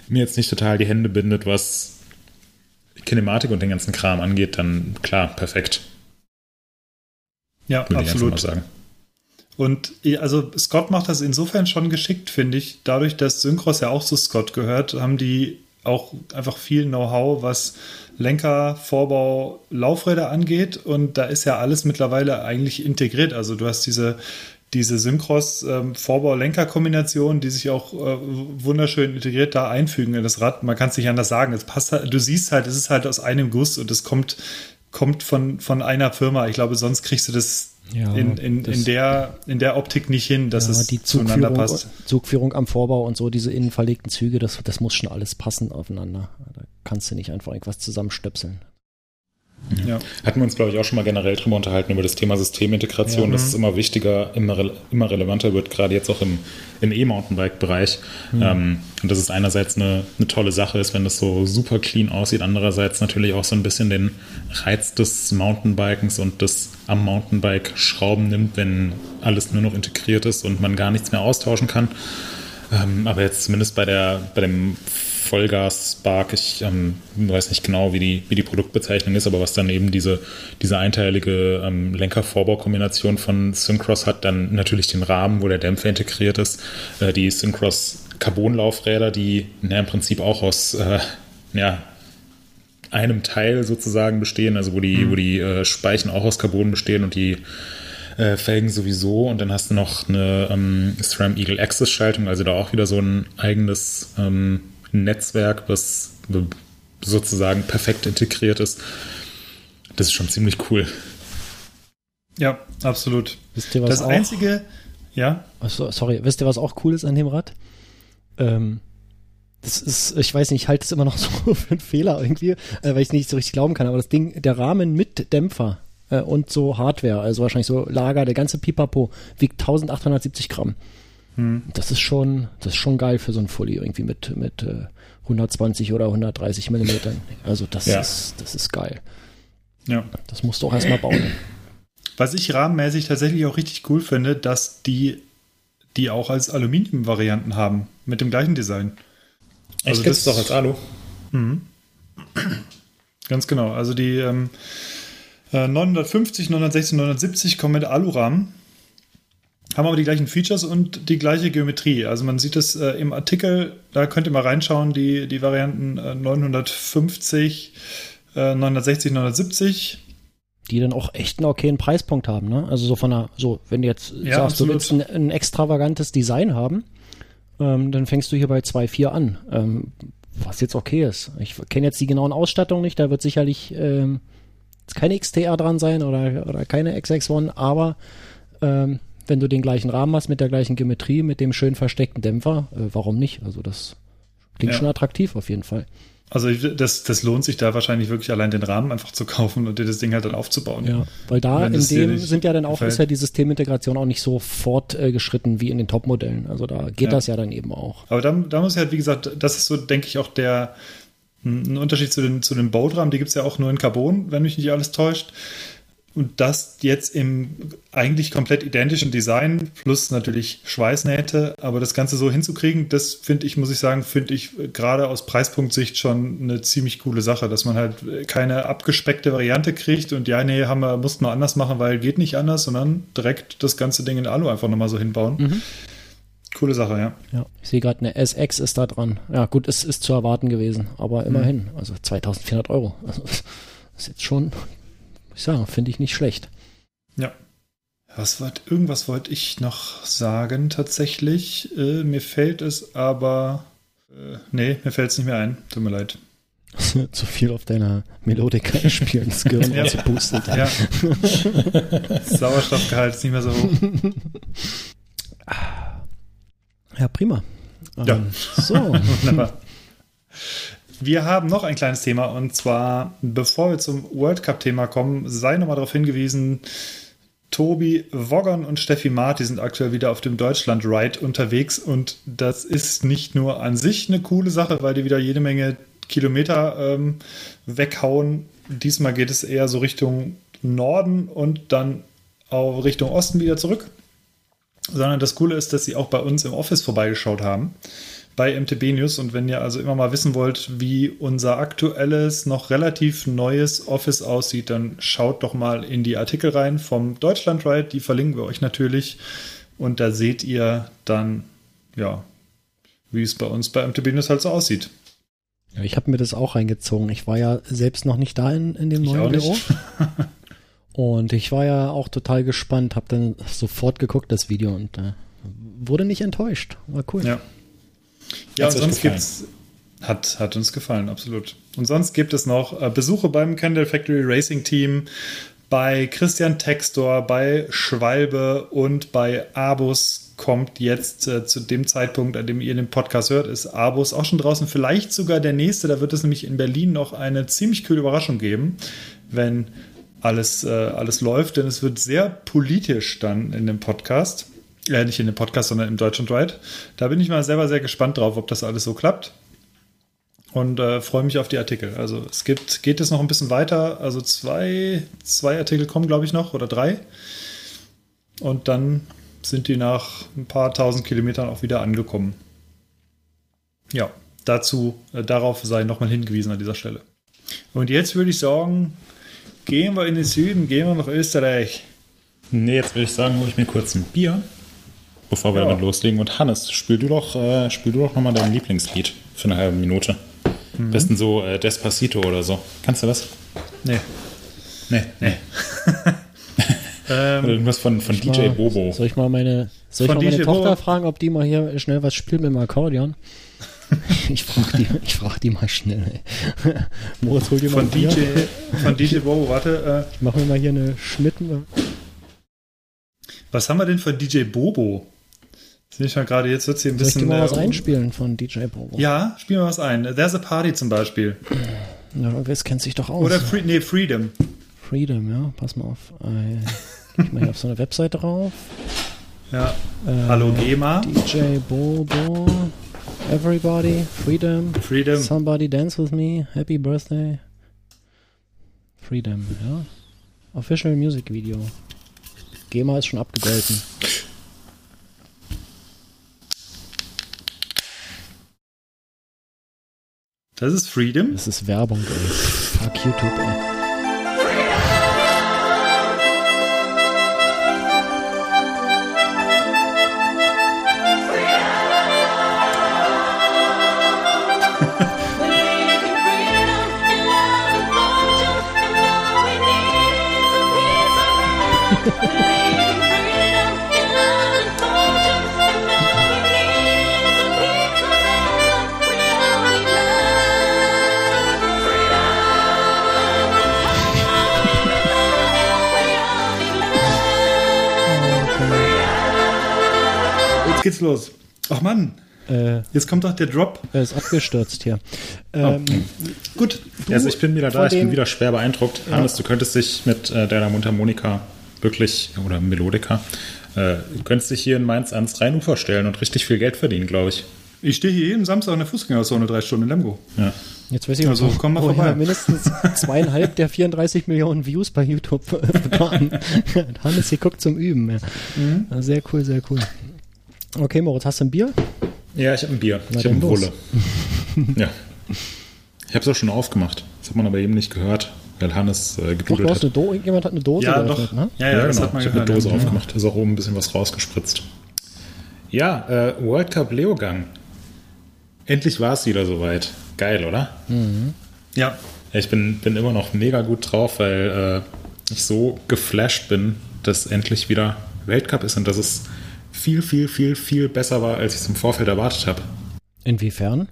mir jetzt nicht total die Hände bindet, was Kinematik und den ganzen Kram angeht, dann klar, perfekt. Ja, Würde absolut. Ich sagen. Und also Scott macht das insofern schon geschickt, finde ich. Dadurch, dass Synchros ja auch zu Scott gehört, haben die auch einfach viel Know-how, was Lenker, Vorbau, Laufräder angeht. Und da ist ja alles mittlerweile eigentlich integriert. Also du hast diese, diese Synchros ähm, die sich auch äh, wunderschön integriert da einfügen in das Rad. Man kann es nicht anders sagen. Es passt halt, du siehst halt, es ist halt aus einem Guss und es kommt, kommt von, von einer Firma. Ich glaube, sonst kriegst du das ja, in, in, in, der, in der Optik nicht hin, dass ja, es die zueinander passt. Zugführung am Vorbau und so, diese innen verlegten Züge, das, das muss schon alles passen aufeinander. Da kannst du nicht einfach irgendwas zusammenstöpseln. Ja. Hatten wir uns, glaube ich, auch schon mal generell drüber unterhalten, über das Thema Systemintegration, ja, dass es immer wichtiger, immer, re immer relevanter wird, gerade jetzt auch im, im E-Mountainbike-Bereich. Mhm. Ähm, und dass es einerseits eine, eine tolle Sache ist, wenn das so super clean aussieht, andererseits natürlich auch so ein bisschen den Reiz des Mountainbikens und des am Mountainbike Schrauben nimmt, wenn alles nur noch integriert ist und man gar nichts mehr austauschen kann. Ähm, aber jetzt zumindest bei, der, bei dem Vollgas-Spark. Ich ähm, weiß nicht genau, wie die, wie die Produktbezeichnung ist, aber was dann eben diese, diese einteilige ähm, Lenker-Vorbau-Kombination von Syncross hat, dann natürlich den Rahmen, wo der Dämpfer integriert ist. Äh, die Syncross Carbon-Laufräder, die na, im Prinzip auch aus äh, ja, einem Teil sozusagen bestehen, also wo die, mhm. wo die äh, Speichen auch aus Carbon bestehen und die äh, Felgen sowieso. Und dann hast du noch eine ähm, SRAM Eagle Access Schaltung, also da auch wieder so ein eigenes ähm, Netzwerk, was sozusagen perfekt integriert ist. Das ist schon ziemlich cool. Ja, absolut. Wisst ihr, was das auch, einzige, ja. Achso, sorry, wisst ihr, was auch cool ist an dem Rad? Ähm, das ist, ich weiß nicht, ich halte es immer noch so für einen Fehler irgendwie, äh, weil ich nicht so richtig glauben kann, aber das Ding, der Rahmen mit Dämpfer äh, und so Hardware, also wahrscheinlich so Lager, der ganze Pipapo, wiegt 1870 Gramm. Hm. Das ist schon, das ist schon geil für so ein Fully irgendwie mit, mit äh, 120 oder 130 Millimetern. Also das ja. ist, das ist geil. Ja. Das musst du auch erstmal bauen. Was ich rahmenmäßig tatsächlich auch richtig cool finde, dass die die auch als Aluminium-Varianten haben, mit dem gleichen Design. Also Echt, das ist doch als Alu. Mhm. Ganz genau. Also die ähm, 950, 960, 970 kommen mit Alurahmen haben aber die gleichen Features und die gleiche Geometrie. Also man sieht es äh, im Artikel, da könnt ihr mal reinschauen, die, die Varianten äh, 950, äh, 960, 970. Die dann auch echt einen okayen Preispunkt haben, ne? Also so von einer, so, wenn du jetzt ja, sagst, absolut. du willst ein, ein, extravagantes Design haben, ähm, dann fängst du hier bei 2,4 an. Ähm, was jetzt okay ist. Ich kenne jetzt die genauen Ausstattungen nicht, da wird sicherlich ähm, keine XTR dran sein oder, oder keine XX1, aber ähm, wenn du den gleichen Rahmen hast mit der gleichen Geometrie, mit dem schön versteckten Dämpfer, äh, warum nicht? Also das klingt ja. schon attraktiv auf jeden Fall. Also das, das lohnt sich da wahrscheinlich wirklich allein den Rahmen einfach zu kaufen und dir das Ding halt dann aufzubauen. Ja, weil da in dem sind ja dann auch, gefällt. ist ja die Systemintegration auch nicht so fortgeschritten äh, wie in den Top-Modellen. Also da geht ja. das ja dann eben auch. Aber da, da muss ja halt, wie gesagt, das ist so, denke ich, auch der ein Unterschied zu den, zu den Boatrahmen, die gibt es ja auch nur in Carbon, wenn mich nicht alles täuscht. Und das jetzt im eigentlich komplett identischen Design, plus natürlich Schweißnähte, aber das Ganze so hinzukriegen, das finde ich, muss ich sagen, finde ich gerade aus Preispunktsicht schon eine ziemlich coole Sache, dass man halt keine abgespeckte Variante kriegt und ja, nee, haben wir, mussten wir anders machen, weil geht nicht anders, sondern direkt das ganze Ding in Alu einfach nochmal so hinbauen. Mhm. Coole Sache, ja. Ja, ich sehe gerade, eine SX ist da dran. Ja, gut, es ist zu erwarten gewesen, aber immerhin, mhm. also 2400 Euro. Also, das ist jetzt schon ich sagen, finde ich nicht schlecht. Ja. Was wollt, irgendwas wollte ich noch sagen tatsächlich. Äh, mir fällt es aber. Äh, nee, mir fällt es nicht mehr ein. Tut mir leid. Zu viel auf deiner Melodika spielen, das Gehirn ja. ausgepustet. Ja. Sauerstoffgehalt ist nicht mehr so hoch. Ja, prima. Ja. Ähm, so. Wunderbar. Wir haben noch ein kleines Thema und zwar, bevor wir zum World Cup-Thema kommen, sei nochmal darauf hingewiesen, Tobi Woggern und Steffi Marti sind aktuell wieder auf dem Deutschland-Ride unterwegs und das ist nicht nur an sich eine coole Sache, weil die wieder jede Menge Kilometer ähm, weghauen. Diesmal geht es eher so Richtung Norden und dann auch Richtung Osten wieder zurück. Sondern das Coole ist, dass sie auch bei uns im Office vorbeigeschaut haben bei MTB News. Und wenn ihr also immer mal wissen wollt, wie unser aktuelles, noch relativ neues Office aussieht, dann schaut doch mal in die Artikel rein vom Deutschlandride. Die verlinken wir euch natürlich. Und da seht ihr dann, ja, wie es bei uns bei MTB News halt so aussieht. Ja, ich habe mir das auch reingezogen. Ich war ja selbst noch nicht da in, in dem ich neuen Büro. und ich war ja auch total gespannt, habe dann sofort geguckt, das Video, und äh, wurde nicht enttäuscht. War cool. Ja. Ja, und sonst gibt's hat, hat uns gefallen, absolut. Und sonst gibt es noch äh, Besuche beim Candle Factory Racing Team, bei Christian Textor, bei Schwalbe und bei Abus kommt jetzt äh, zu dem Zeitpunkt, an dem ihr den Podcast hört, ist Abus auch schon draußen. Vielleicht sogar der nächste. Da wird es nämlich in Berlin noch eine ziemlich coole Überraschung geben, wenn alles, äh, alles läuft. Denn es wird sehr politisch dann in dem Podcast. Äh, nicht in dem Podcast, sondern im Deutschlandwide. Da bin ich mal selber sehr gespannt drauf, ob das alles so klappt. Und äh, freue mich auf die Artikel. Also es gibt, geht es noch ein bisschen weiter. Also zwei, zwei Artikel kommen, glaube ich, noch oder drei. Und dann sind die nach ein paar tausend Kilometern auch wieder angekommen. Ja, dazu, äh, darauf sei nochmal hingewiesen an dieser Stelle. Und jetzt würde ich sagen, gehen wir in den Süden, gehen wir nach Österreich. Nee, jetzt würde ich sagen, hole ich mir kurz ein Bier bevor wir ja. damit loslegen. Und Hannes, spiel du doch, äh, spiel du doch nochmal dein Lieblingslied für eine halbe Minute. Mhm. Besten so äh, Despacito oder so. Kannst du das? Nee. Nee, nee. ähm, oder irgendwas von, von DJ mal, Bobo. Soll ich mal meine, soll ich mal meine Tochter Bobo? fragen, ob die mal hier schnell was spielt mit dem Akkordeon? ich frage die, frag die mal schnell. Moritz, hol dir mal von DJ, von DJ Bobo, warte. Äh, ich mache mir mal hier eine Schmidt. Was haben wir denn von DJ Bobo? Sehe ich mal gerade, jetzt wird sie ein bisschen. Soll ich mal äh, was einspielen von DJ Bobo? Ja, spielen wir was ein. There's a Party zum Beispiel. Ja, das kennt sich doch aus. Oder Free, nee, Freedom. Freedom, ja, pass mal auf. Äh, ich mal hier auf so eine Webseite drauf. Ja. Äh, Hallo GEMA. DJ Bobo. Everybody. Freedom. Freedom. Somebody dance with me. Happy birthday. Freedom, ja. Official Music Video. GEMA ist schon abgegolten. Das ist Freedom? Das ist Werbung, ey. Fuck YouTube, ey. geht's los. Ach Mann. Äh, Jetzt kommt doch der Drop. Er ist abgestürzt hier. Oh. Ähm, oh. Gut. Also ich bin wieder da, ich bin wieder schwer beeindruckt. Ja. Hannes, du könntest dich mit äh, deiner Mundharmonika wirklich, oder Melodika, äh, du könntest dich hier in Mainz ans Rheinufer stellen und richtig viel Geld verdienen, glaube ich. Ich stehe hier jeden Samstag in der Fußgängerzone drei Stunden in Lemgo. Ja. Jetzt weiß ich, also, komm mal vorbei. mindestens zweieinhalb der 34 Millionen Views bei YouTube. Hannes hier guckt zum Üben. Ja. Mhm. Sehr cool, sehr cool. Okay, Moritz, hast du ein Bier? Ja, ich habe ein Bier. Na, ich habe eine Bulle. ja. Ich habe es auch schon aufgemacht. Das hat man aber eben nicht gehört, weil Hannes äh, gedudelt hat. Do Irgendjemand hat eine Dose ja, geöffnet, doch. ne? Ja, ja, ja genau. ich habe eine Dose ja. aufgemacht. Da ist auch oben ein bisschen was rausgespritzt. Ja, äh, World Cup Leogang. Endlich war es wieder soweit. Geil, oder? Mhm. Ja. Ich bin, bin immer noch mega gut drauf, weil äh, ich so geflasht bin, dass endlich wieder Weltcup ist und dass es viel, viel, viel, viel besser war, als ich es im Vorfeld erwartet habe. Inwiefern?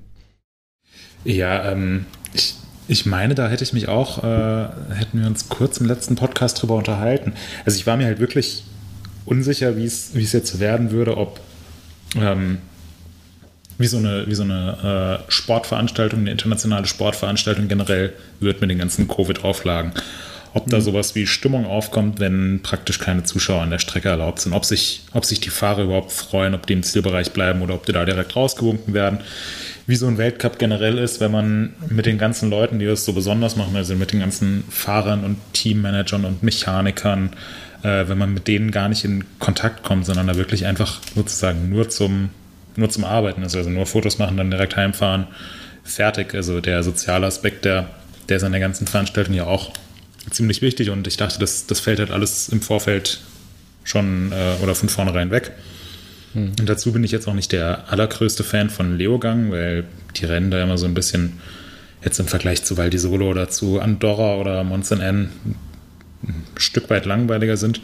Ja, ähm, ich, ich meine, da hätte ich mich auch, äh, hätten wir uns kurz im letzten Podcast drüber unterhalten. Also ich war mir halt wirklich unsicher, wie es jetzt werden würde, ob, ähm, wie so eine, wie so eine äh, Sportveranstaltung, eine internationale Sportveranstaltung generell wird mit den ganzen Covid-Auflagen. Ob da mhm. sowas wie Stimmung aufkommt, wenn praktisch keine Zuschauer an der Strecke erlaubt sind, ob sich, ob sich die Fahrer überhaupt freuen, ob die im Zielbereich bleiben oder ob die da direkt rausgewunken werden. Wie so ein Weltcup generell ist, wenn man mit den ganzen Leuten, die das so besonders machen, also mit den ganzen Fahrern und Teammanagern und Mechanikern, äh, wenn man mit denen gar nicht in Kontakt kommt, sondern da wirklich einfach sozusagen nur zum nur zum Arbeiten ist, also nur Fotos machen, dann direkt heimfahren, fertig. Also der soziale Aspekt, der, der ist an der ganzen Veranstaltung ja auch ziemlich wichtig und ich dachte, das, das fällt halt alles im Vorfeld schon äh, oder von vornherein weg. Hm. Und dazu bin ich jetzt auch nicht der allergrößte Fan von Leogang, weil die Rennen da immer so ein bisschen jetzt im Vergleich zu Val di Solo oder zu Andorra oder Monson N ein Stück weit langweiliger sind.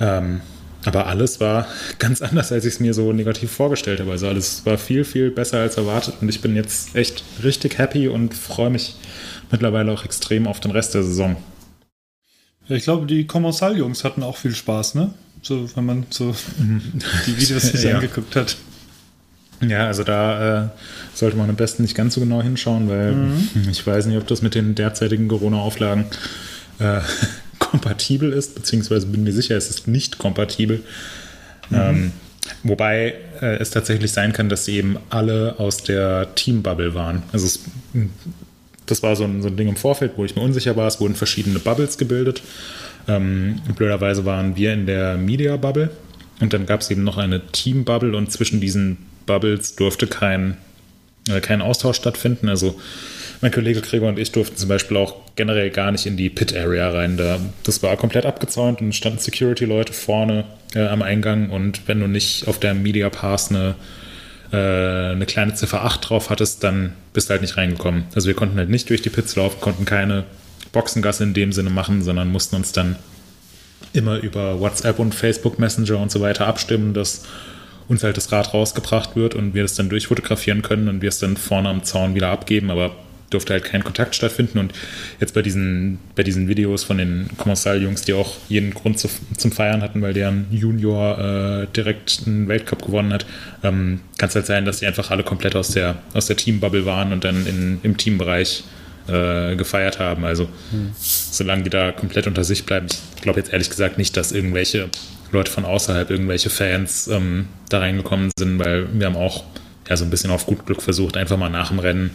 Ähm, aber alles war ganz anders, als ich es mir so negativ vorgestellt habe. Also alles war viel, viel besser als erwartet und ich bin jetzt echt richtig happy und freue mich mittlerweile auch extrem auf den Rest der Saison. Ja, ich glaube, die Commensal-Jungs hatten auch viel Spaß, ne? So, wenn man so die Videos sich ja. angeguckt hat. Ja, also da äh, sollte man am besten nicht ganz so genau hinschauen, weil mhm. ich weiß nicht, ob das mit den derzeitigen Corona-Auflagen äh, kompatibel ist, beziehungsweise bin mir sicher, es ist nicht kompatibel. Mhm. Ähm, wobei äh, es tatsächlich sein kann, dass sie eben alle aus der Team-Bubble waren. Also es, das war so ein, so ein, Ding im Vorfeld, wo ich mir unsicher war. Es wurden verschiedene Bubbles gebildet. Ähm, blöderweise waren wir in der Media-Bubble und dann gab es eben noch eine Team-Bubble und zwischen diesen Bubbles durfte kein, äh, kein Austausch stattfinden. Also mein Kollege Gregor und ich durften zum Beispiel auch generell gar nicht in die Pit-Area rein. Da, das war komplett abgezäunt und standen Security-Leute vorne äh, am Eingang und wenn du nicht auf der Media Pass eine, äh, eine kleine Ziffer 8 drauf hattest, dann bist du halt nicht reingekommen. Also wir konnten halt nicht durch die Pits laufen, konnten keine Boxengasse in dem Sinne machen, sondern mussten uns dann immer über WhatsApp und Facebook Messenger und so weiter abstimmen, dass uns halt das Rad rausgebracht wird und wir das dann durchfotografieren können und wir es dann vorne am Zaun wieder abgeben. Aber durfte halt kein Kontakt stattfinden. Und jetzt bei diesen, bei diesen Videos von den Kommissar-Jungs, die auch jeden Grund zu, zum Feiern hatten, weil deren Junior äh, direkt einen Weltcup gewonnen hat, ähm, kann es halt sein, dass die einfach alle komplett aus der, aus der Teambubble waren und dann in, im Teambereich äh, gefeiert haben. Also hm. solange die da komplett unter sich bleiben, ich glaube jetzt ehrlich gesagt nicht, dass irgendwelche Leute von außerhalb, irgendwelche Fans ähm, da reingekommen sind, weil wir haben auch ja so ein bisschen auf gut Glück versucht, einfach mal nach dem Rennen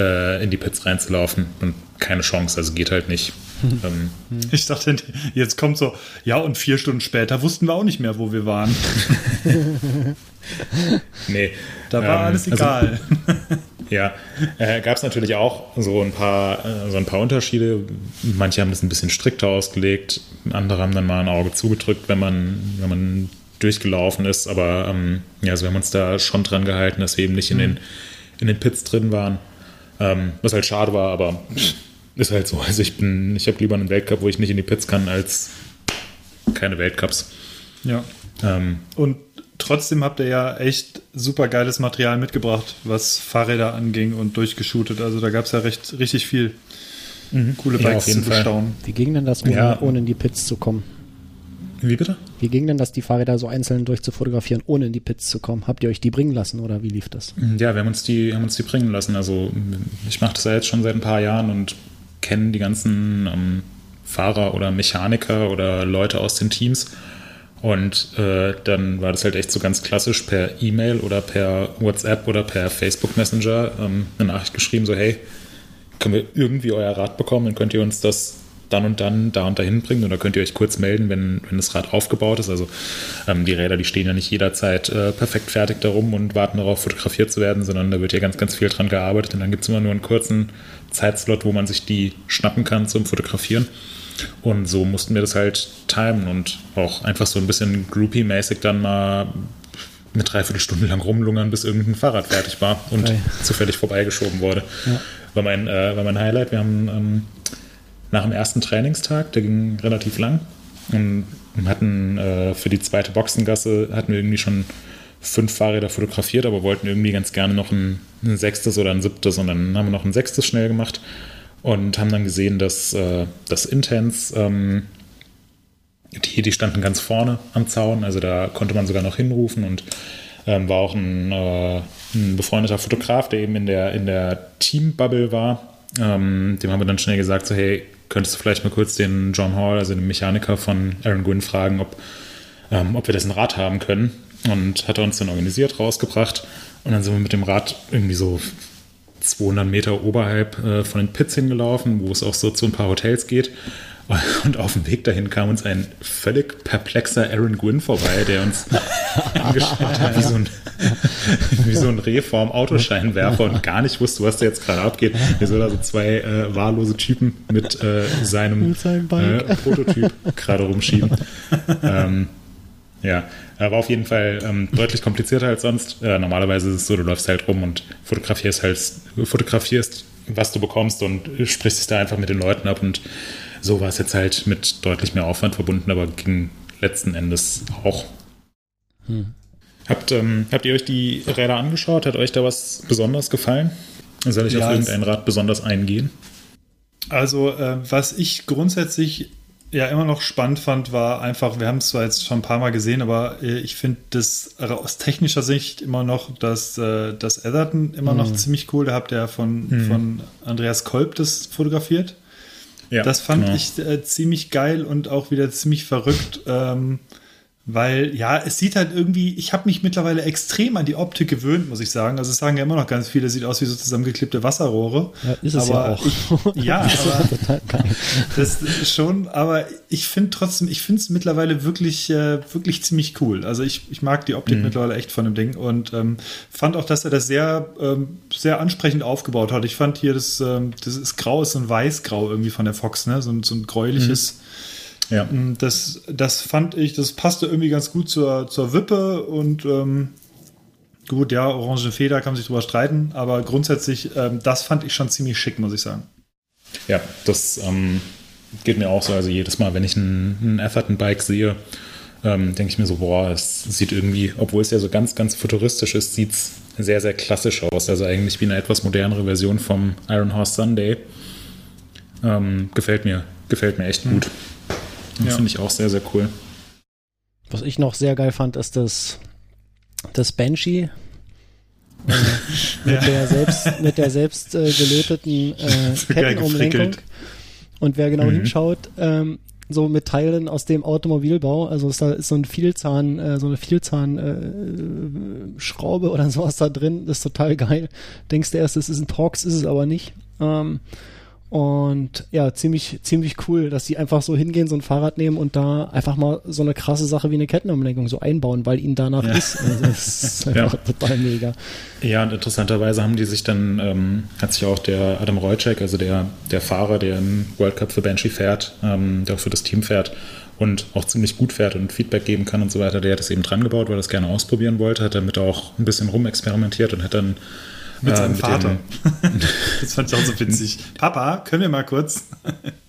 äh, in die Pits reinzulaufen und keine Chance, also geht halt nicht. ähm, ich dachte, jetzt kommt so, ja, und vier Stunden später wussten wir auch nicht mehr, wo wir waren. nee. Da war ähm, alles also egal. Also, ja, äh, gab es natürlich auch so ein paar, äh, so ein paar Unterschiede. Manche haben das ein bisschen strikter ausgelegt, andere haben dann mal ein Auge zugedrückt, wenn man, wenn man durchgelaufen ist. Aber ähm, ja, also wir haben uns da schon dran gehalten, dass wir eben nicht in, mhm. den, in den Pits drin waren. Ähm, was halt schade war, aber ist halt so. Also ich bin, ich habe lieber einen Weltcup, wo ich nicht in die Pits kann, als keine Weltcups. Ja. Ähm, Und trotzdem habt ihr ja echt super geiles Material mitgebracht, was Fahrräder anging und durchgeshootet. Also da gab es ja recht, richtig viel mhm. coole Bikes ja, zu bestaunen. Wie ging denn das, ohne, ja. ohne in die Pits zu kommen? Wie bitte? Wie ging denn das, die Fahrräder so einzeln durchzufotografieren, ohne in die Pits zu kommen? Habt ihr euch die bringen lassen oder wie lief das? Ja, wir haben uns die, haben uns die bringen lassen. Also ich mache das ja jetzt schon seit ein paar Jahren und kenne die ganzen ähm, Fahrer oder Mechaniker oder Leute aus den Teams. Und äh, dann war das halt echt so ganz klassisch per E-Mail oder per WhatsApp oder per Facebook Messenger ähm, eine Nachricht geschrieben, so hey, können wir irgendwie euer Rad bekommen, dann könnt ihr uns das dann und dann da und dahin bringen oder könnt ihr euch kurz melden, wenn, wenn das Rad aufgebaut ist. Also ähm, die Räder, die stehen ja nicht jederzeit äh, perfekt fertig darum und warten darauf, fotografiert zu werden, sondern da wird ja ganz, ganz viel dran gearbeitet und dann gibt es immer nur einen kurzen Zeitslot, wo man sich die schnappen kann zum Fotografieren. Und so mussten wir das halt timen und auch einfach so ein bisschen groupie-mäßig dann mal eine Dreiviertelstunde lang rumlungern, bis irgendein Fahrrad fertig war und okay. zufällig vorbeigeschoben wurde. Ja. War, mein, äh, war mein Highlight. Wir haben ähm, nach dem ersten Trainingstag, der ging relativ lang, und hatten äh, für die zweite Boxengasse hatten wir irgendwie schon fünf Fahrräder fotografiert, aber wollten irgendwie ganz gerne noch ein, ein, sechstes oder ein siebtes. Und dann haben wir noch ein sechstes schnell gemacht und haben dann gesehen, dass äh, das Intense, ähm, die, die standen ganz vorne am Zaun, also da konnte man sogar noch hinrufen und ähm, war auch ein, äh, ein befreundeter Fotograf, der eben in der, in der Team-Bubble war. Ähm, dem haben wir dann schnell gesagt, so hey, könntest du vielleicht mal kurz den John Hall, also den Mechaniker von Aaron Gwynn, fragen, ob, ähm, ob wir dessen Rad haben können. Und hat er uns dann organisiert, rausgebracht. Und dann sind wir mit dem Rad irgendwie so 200 Meter oberhalb äh, von den Pits hingelaufen, wo es auch so zu ein paar Hotels geht. Und auf dem Weg dahin kam uns ein völlig perplexer Aaron Gwynn vorbei, der uns angeschaut hat wie so ein, wie so ein Reh vorm Autoscheinwerfer und gar nicht wusste, was da jetzt gerade abgeht. Wir so da so zwei äh, wahllose Typen mit äh, seinem äh, Prototyp gerade rumschieben. ähm, ja, war auf jeden Fall ähm, deutlich komplizierter als sonst. Äh, normalerweise ist es so, du läufst halt rum und fotografierst halt, fotografierst, was du bekommst und sprichst es da einfach mit den Leuten ab und so war es jetzt halt mit deutlich mehr Aufwand verbunden, aber ging letzten Endes auch. Hm. Habt, ähm, habt ihr euch die Räder angeschaut? Hat euch da was besonders gefallen? Soll ich ja, auf irgendein Rad besonders eingehen? Also, äh, was ich grundsätzlich ja immer noch spannend fand, war einfach, wir haben es zwar jetzt schon ein paar Mal gesehen, aber äh, ich finde das aus technischer Sicht immer noch, dass äh, das Etherton immer mhm. noch ziemlich cool. Da habt ihr von, mhm. von Andreas Kolb das fotografiert. Ja, das fand genau. ich äh, ziemlich geil und auch wieder ziemlich verrückt. Ähm, weil, ja, es sieht halt irgendwie, ich habe mich mittlerweile extrem an die Optik gewöhnt, muss ich sagen. Also es sagen ja immer noch ganz viele, sieht aus wie so zusammengeklebte Wasserrohre. Ja, ist es aber ja auch. Ich, ja, aber das ist schon, aber ich finde trotzdem, ich finde es mittlerweile wirklich, äh, wirklich ziemlich cool. Also ich, ich mag die Optik mhm. mittlerweile echt von dem Ding und ähm, fand auch, dass er das sehr, ähm, sehr ansprechend aufgebaut hat. Ich fand hier das, ähm, das ist grau, ist so ein weißgrau irgendwie von der Fox, ne? So, so ein gräuliches. Mhm ja. Mm, das, das fand ich, das passte irgendwie ganz gut zur, zur Wippe und ähm, gut, ja, orange Feder kann man sich drüber streiten, aber grundsätzlich, ähm, das fand ich schon ziemlich schick, muss ich sagen. Ja, das ähm, geht mir auch so. Also jedes Mal, wenn ich ein, ein Atherton-Bike sehe, ähm, denke ich mir so, boah, es sieht irgendwie, obwohl es ja so ganz, ganz futuristisch ist, sieht es sehr, sehr klassisch aus. Also eigentlich wie eine etwas modernere Version vom Iron Horse Sunday. Ähm, gefällt mir, gefällt mir echt gut. Mhm. Ja. Finde ich auch sehr, sehr cool. Was ich noch sehr geil fand, ist das, das Banshee. Äh, mit, ja. der selbst, mit der selbst äh, gelöteten äh, Kettenumlenkung. Und wer genau mhm. hinschaut, ähm, so mit Teilen aus dem Automobilbau, also ist da ist so ein Vielzahn, äh, so eine Vielzahn äh, Schraube oder sowas da drin, das ist total geil. Denkst du erst, es ist ein Torx, ist es aber nicht. Ähm, und ja, ziemlich, ziemlich cool, dass sie einfach so hingehen, so ein Fahrrad nehmen und da einfach mal so eine krasse Sache wie eine Kettenumlenkung so einbauen, weil ihnen danach ja. ist. Also das ist einfach ja. total mega. Ja, und interessanterweise haben die sich dann, ähm, hat sich auch der Adam Rojcek, also der, der Fahrer, der im World Cup für Banshee fährt, ähm, der auch für das Team fährt und auch ziemlich gut fährt und Feedback geben kann und so weiter, der hat es eben dran gebaut, weil er es gerne ausprobieren wollte, hat damit auch ein bisschen rumexperimentiert und hat dann mit seinem mit Vater. das fand ich auch so witzig. Papa, können wir mal kurz?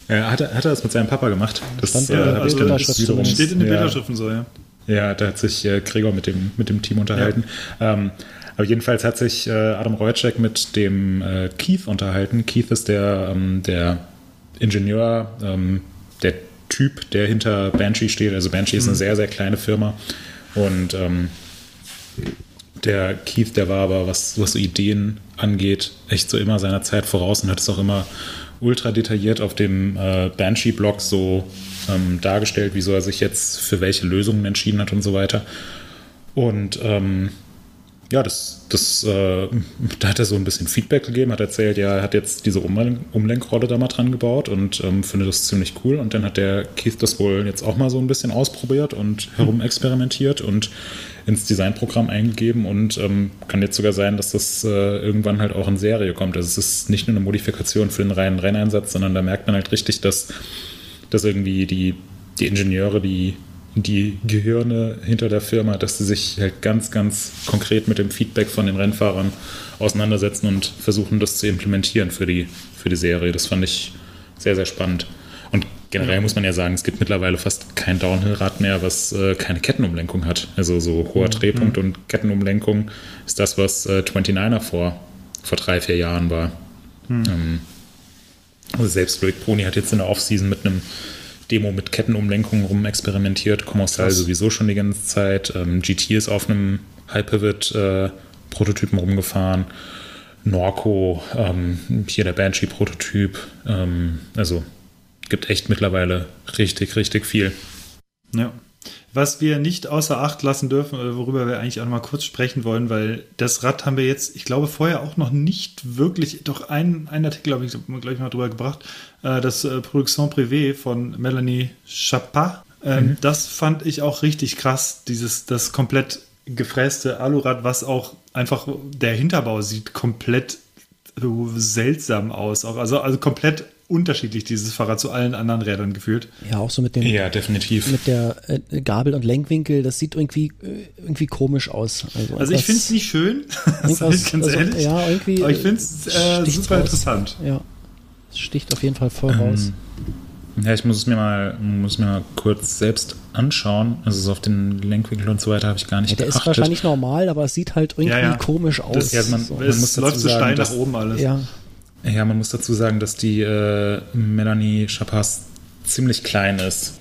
Ja, hat er, hat er das mit seinem Papa gemacht? Das Stand äh, also ich dann wiederum, steht in den ja. Bilderschriften so, ja. Ja, da hat sich äh, Gregor mit dem, mit dem Team unterhalten. Ja. Ähm, aber jedenfalls hat sich äh, Adam Rojcek mit dem äh, Keith unterhalten. Keith ist der, ähm, der Ingenieur, ähm, der Typ, der hinter Banshee steht. Also Banshee mhm. ist eine mhm. sehr, sehr kleine Firma. Und ähm, der Keith, der war aber, was, was so Ideen angeht, echt so immer seiner Zeit voraus und hat es auch immer ultra detailliert auf dem äh, Banshee-Blog so ähm, dargestellt, wieso er sich jetzt für welche Lösungen entschieden hat und so weiter. Und ähm, ja, das, das, äh, da hat er so ein bisschen Feedback gegeben, hat erzählt, ja, er hat jetzt diese Umlen Umlenkrolle da mal dran gebaut und ähm, findet das ziemlich cool. Und dann hat der Keith das wohl jetzt auch mal so ein bisschen ausprobiert und herumexperimentiert und ins Designprogramm eingegeben und ähm, kann jetzt sogar sein, dass das äh, irgendwann halt auch in Serie kommt. Also es ist nicht nur eine Modifikation für den reinen Renneinsatz, sondern da merkt man halt richtig, dass, dass irgendwie die, die Ingenieure, die, die Gehirne hinter der Firma, dass sie sich halt ganz, ganz konkret mit dem Feedback von den Rennfahrern auseinandersetzen und versuchen, das zu implementieren für die, für die Serie. Das fand ich sehr, sehr spannend. Und generell muss man ja sagen, es gibt mittlerweile fast kein Downhill-Rad mehr, was äh, keine Kettenumlenkung hat. Also so hoher Drehpunkt mhm. und Kettenumlenkung ist das, was äh, 29er vor, vor drei, vier Jahren war. Mhm. Ähm, also selbst Loic Pony hat jetzt in der Offseason mit einem Demo mit Kettenumlenkung rumexperimentiert, Commercial sowieso schon die ganze Zeit. Ähm, GT ist auf einem High Pivot äh, Prototypen rumgefahren. Norco, ähm, hier der Banshee-Prototyp. Ähm, also gibt echt mittlerweile richtig, richtig viel. Ja. Was wir nicht außer Acht lassen dürfen, oder worüber wir eigentlich auch noch mal kurz sprechen wollen, weil das Rad haben wir jetzt, ich glaube, vorher auch noch nicht wirklich, doch ein, ein Artikel habe ich gleich mal drüber gebracht, äh, das äh, Production Privé von Melanie Chapat. Ähm, mhm. Das fand ich auch richtig krass, dieses, das komplett gefräste Alurad, was auch einfach, der Hinterbau sieht komplett seltsam aus. Auch, also, also komplett unterschiedlich, dieses Fahrrad zu allen anderen Rädern gefühlt. Ja, auch so mit dem. Ja, definitiv. Mit der äh, Gabel und Lenkwinkel, das sieht irgendwie, äh, irgendwie komisch aus. Also, also ich finde es nicht schön, das ich ganz also, ehrlich. Ja, irgendwie. Aber ich finde es äh, super raus. interessant. Ja. Es sticht auf jeden Fall voll ähm, raus. Ja, ich muss es mir mal, muss mir mal kurz selbst anschauen. Also auf den Lenkwinkel und so weiter habe ich gar nicht ja, Der geachtet. ist wahrscheinlich normal, aber es sieht halt irgendwie ja, ja. komisch aus. Das, ja, man, so. man muss läuft so steil nach oben alles. Ja. Ja, man muss dazu sagen, dass die äh, Melanie Chapas ziemlich klein ist.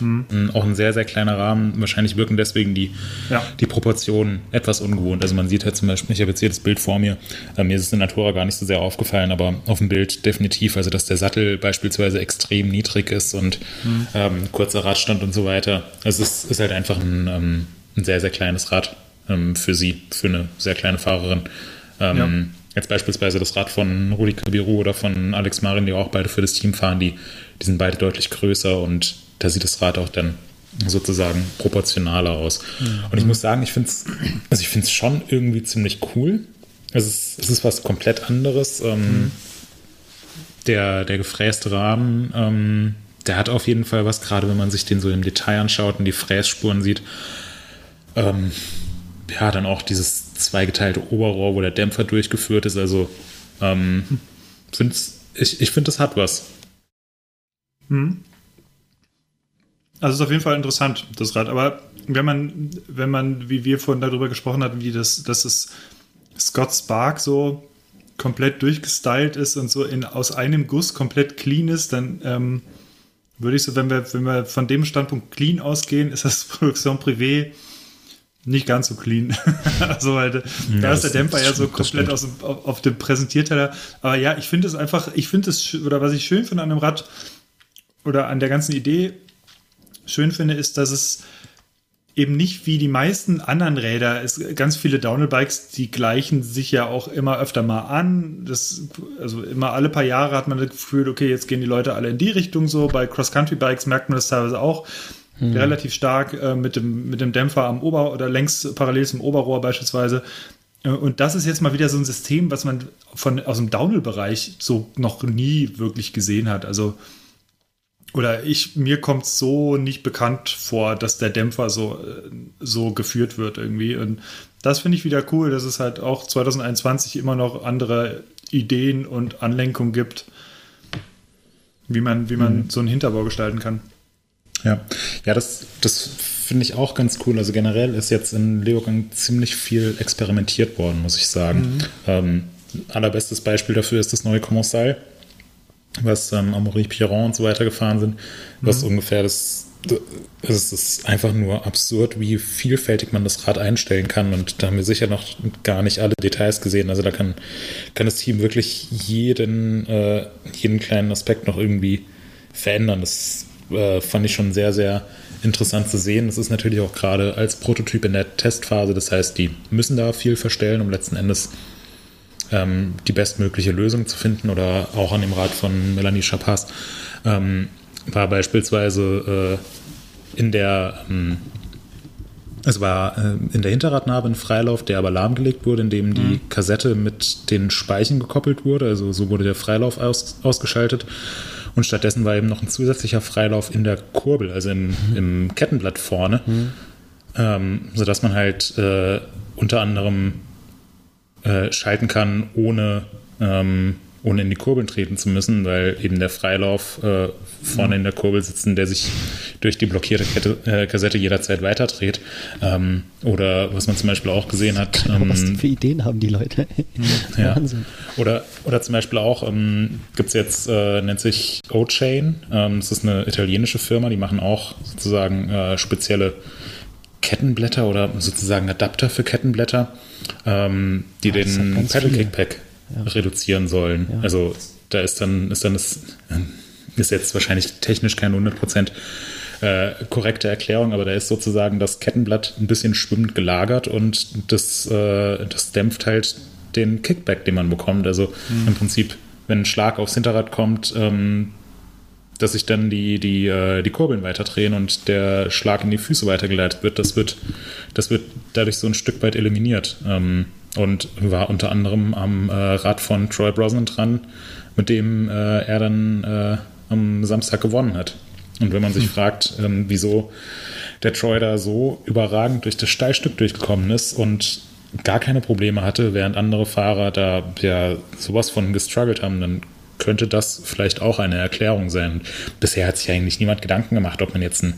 Hm. Auch ein sehr, sehr kleiner Rahmen. Wahrscheinlich wirken deswegen die, ja. die Proportionen etwas ungewohnt. Also man sieht halt zum Beispiel, ich habe jetzt hier das Bild vor mir, äh, mir ist es in Natura gar nicht so sehr aufgefallen, aber auf dem Bild definitiv. Also dass der Sattel beispielsweise extrem niedrig ist und hm. ähm, kurzer Radstand und so weiter. Also es ist halt einfach ein, ähm, ein sehr, sehr kleines Rad ähm, für sie, für eine sehr kleine Fahrerin. Ähm, ja. Jetzt beispielsweise das Rad von Rudi Kabiru oder von Alex Marin, die auch beide für das Team fahren, die, die sind beide deutlich größer und da sieht das Rad auch dann sozusagen proportionaler aus. Mhm. Und ich muss sagen, ich finde es also ich find's schon irgendwie ziemlich cool. Es ist, es ist was komplett anderes. Ähm, mhm. der, der gefräste Rahmen, ähm, der hat auf jeden Fall was, gerade wenn man sich den so im Detail anschaut und die Frässpuren sieht. Ähm, ja, dann auch dieses zweigeteilte Oberrohr, wo der Dämpfer durchgeführt ist. Also ähm, find's, ich, ich finde, das hat was. Hm. Also ist auf jeden Fall interessant, das Rad. Aber wenn man, wenn man, wie wir vorhin darüber gesprochen hatten, wie das, dass es Scott Spark so komplett durchgestylt ist und so in, aus einem Guss komplett clean ist, dann ähm, würde ich so, wenn wir, wenn wir von dem Standpunkt clean ausgehen, ist das Produktion Privé nicht ganz so clean. also, weil ja, da ist der Dämpfer ja so komplett aus dem, auf, auf, dem Präsentierteller. Aber ja, ich finde es einfach, ich finde es, oder was ich schön finde an dem Rad oder an der ganzen Idee schön finde, ist, dass es eben nicht wie die meisten anderen Räder, es ganz viele Downhill-Bikes, die gleichen sich ja auch immer öfter mal an. Das, also immer alle paar Jahre hat man das Gefühl, okay, jetzt gehen die Leute alle in die Richtung so. Bei Cross-Country-Bikes merkt man das teilweise auch hm. relativ stark äh, mit, dem, mit dem Dämpfer am Ober- oder längs parallel zum Oberrohr beispielsweise. Äh, und das ist jetzt mal wieder so ein System, was man von, aus dem Downhill-Bereich so noch nie wirklich gesehen hat. Also, oder ich, mir kommt es so nicht bekannt vor, dass der Dämpfer so, äh, so geführt wird irgendwie. Und das finde ich wieder cool, dass es halt auch 2021 immer noch andere Ideen und Anlenkungen gibt, wie man, wie man mhm. so einen Hinterbau gestalten kann. Ja, ja, das, das finde ich auch ganz cool. Also generell ist jetzt in Leogang ziemlich viel experimentiert worden, muss ich sagen. Mhm. Ähm, allerbestes Beispiel dafür ist das neue Commensal, was ähm, Amaury Piron und so weiter gefahren sind, was mhm. ungefähr das es ist einfach nur absurd, wie vielfältig man das Rad einstellen kann. Und da haben wir sicher noch gar nicht alle Details gesehen. Also da kann, kann das Team wirklich jeden, äh, jeden kleinen Aspekt noch irgendwie verändern. Das äh, fand ich schon sehr, sehr interessant zu sehen. Das ist natürlich auch gerade als Prototyp in der Testphase, das heißt, die müssen da viel verstellen, um letzten Endes ähm, die bestmögliche Lösung zu finden. Oder auch an dem Rad von Melanie Chapas ähm, war beispielsweise äh, in der ähm, es war äh, in der Hinterradnabe ein Freilauf, der aber lahmgelegt wurde, indem die mhm. Kassette mit den Speichen gekoppelt wurde. Also so wurde der Freilauf aus, ausgeschaltet. Und stattdessen war eben noch ein zusätzlicher Freilauf in der Kurbel, also im, mhm. im Kettenblatt vorne, mhm. ähm, sodass man halt äh, unter anderem äh, schalten kann, ohne ähm, ohne in die Kurbeln treten zu müssen, weil eben der Freilauf äh, vorne in der Kurbel sitzen, der sich durch die blockierte Kette, äh, Kassette jederzeit weiterdreht. Ähm, oder was man zum Beispiel auch gesehen hat. Ähm, was für Ideen haben die Leute? ja. Wahnsinn. Oder, oder zum Beispiel auch, ähm, gibt es jetzt, äh, nennt sich O-Chain. Ähm, das ist eine italienische Firma, die machen auch sozusagen äh, spezielle Kettenblätter oder sozusagen Adapter für Kettenblätter, ähm, die ja, den Pedal Kickback ja. reduzieren sollen. Ja. Also da ist dann, ist dann das, ist jetzt wahrscheinlich technisch keine 100% äh, korrekte Erklärung, aber da ist sozusagen das Kettenblatt ein bisschen schwimmend gelagert und das, äh, das dämpft halt den Kickback, den man bekommt. Also mhm. im Prinzip, wenn ein Schlag aufs Hinterrad kommt, ähm, dass sich dann die, die, äh, die Kurbeln weiterdrehen und der Schlag in die Füße weitergeleitet wird, das wird, das wird dadurch so ein Stück weit eliminiert. Ähm, und war unter anderem am äh, Rad von Troy Brosnan dran, mit dem äh, er dann äh, am Samstag gewonnen hat. Und wenn man sich hm. fragt, ähm, wieso der Troy da so überragend durch das Steilstück durchgekommen ist und gar keine Probleme hatte, während andere Fahrer da ja sowas von gestruggelt haben, dann könnte das vielleicht auch eine Erklärung sein. Bisher hat sich eigentlich niemand Gedanken gemacht, ob man jetzt ein,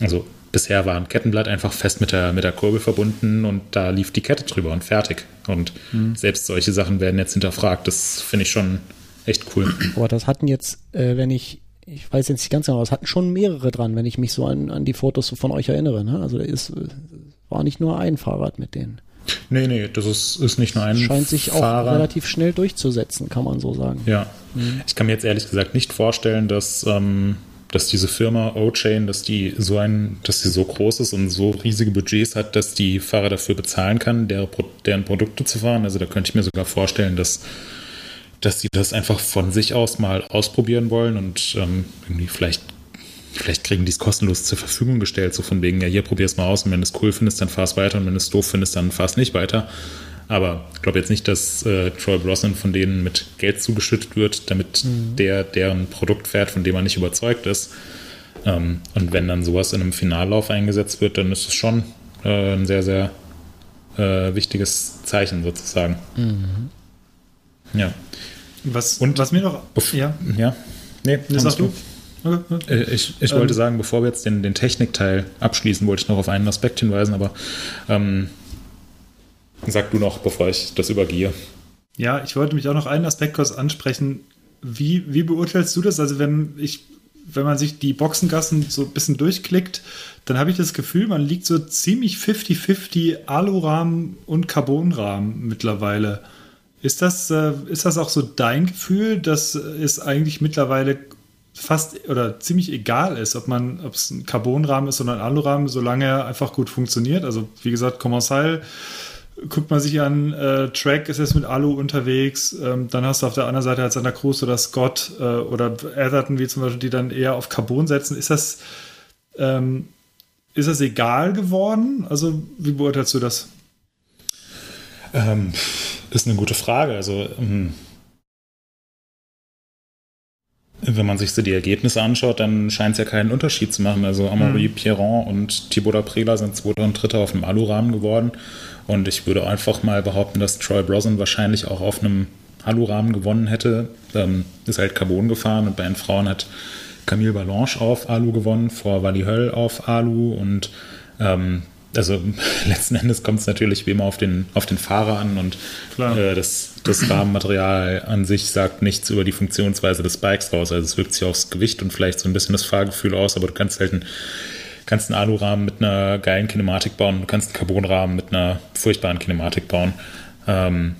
also bisher war ein Kettenblatt einfach fest mit der, mit der Kurbel verbunden und da lief die Kette drüber und fertig. Und mhm. selbst solche Sachen werden jetzt hinterfragt. Das finde ich schon echt cool. Aber das hatten jetzt, äh, wenn ich, ich weiß jetzt nicht ganz genau, es hatten schon mehrere dran, wenn ich mich so an, an die Fotos von euch erinnere. Ne? Also da ist, war nicht nur ein Fahrrad mit denen. Nee, nee, das ist, ist nicht nur ein Scheint sich Fahrer. auch relativ schnell durchzusetzen, kann man so sagen. Ja. Mhm. Ich kann mir jetzt ehrlich gesagt nicht vorstellen, dass, ähm, dass diese Firma O-Chain, dass die so ein, dass sie so groß ist und so riesige Budgets hat, dass die Fahrer dafür bezahlen kann, der, deren Produkte zu fahren. Also da könnte ich mir sogar vorstellen, dass dass sie das einfach von sich aus mal ausprobieren wollen und ähm, irgendwie vielleicht vielleicht kriegen die es kostenlos zur Verfügung gestellt, so von wegen, ja, hier probier's mal aus und wenn du es cool findest, dann fahr's weiter und wenn du es doof findest, dann fahr's nicht weiter. Aber ich glaube jetzt nicht, dass äh, Troy Brosnan von denen mit Geld zugeschüttet wird, damit mhm. der deren Produkt fährt, von dem er nicht überzeugt ist. Ähm, und wenn dann sowas in einem Finallauf eingesetzt wird, dann ist es schon äh, ein sehr, sehr äh, wichtiges Zeichen sozusagen. Mhm. Ja. Was, und was mir noch. Ja. Ja. Nee, das sagst du. Okay. Äh, ich, ich ähm, wollte sagen, bevor wir jetzt den, den Technikteil abschließen, wollte ich noch auf einen Aspekt hinweisen, aber ähm, sag du noch, bevor ich das übergehe. Ja, ich wollte mich auch noch einen Aspekt kurz ansprechen. Wie, wie beurteilst du das? Also, wenn ich, wenn man sich die Boxengassen so ein bisschen durchklickt, dann habe ich das Gefühl, man liegt so ziemlich 50-50 Alurahmen und Carbonrahmen mittlerweile. Ist das, äh, ist das auch so dein Gefühl, dass es eigentlich mittlerweile fast oder ziemlich egal ist, ob man, ob es ein Carbonrahmen ist oder ein Alurahmen, solange er einfach gut funktioniert. Also wie gesagt, Commensal guckt man sich an, äh, Track ist jetzt mit Alu unterwegs, ähm, dann hast du auf der anderen Seite halt Santa Cruz oder Scott äh, oder Atherton, wie zum Beispiel, die dann eher auf Carbon setzen. Ist das, ähm, ist das egal geworden? Also wie beurteilst du das? Ähm, ist eine gute Frage. Also ähm, wenn man sich so die Ergebnisse anschaut, dann scheint es ja keinen Unterschied zu machen. Also Amaury mhm. Pierron und Thibaut Aprela sind Zweiter und Dritter auf dem Alurahmen geworden. Und ich würde einfach mal behaupten, dass Troy Brosnan wahrscheinlich auch auf einem Alurahmen gewonnen hätte. Ähm, ist halt Carbon gefahren und bei den Frauen hat Camille Balanche auf Alu gewonnen, vor Wally Höll auf Alu und ähm, also letzten Endes kommt es natürlich wie immer auf den, auf den Fahrer an und äh, das, das Rahmenmaterial an sich sagt nichts über die Funktionsweise des Bikes raus. Also es wirkt sich aufs Gewicht und vielleicht so ein bisschen das Fahrgefühl aus, aber du kannst halt einen, kannst einen Alurahmen mit einer geilen Kinematik bauen, du kannst einen Carbonrahmen mit einer furchtbaren Kinematik bauen. Ähm,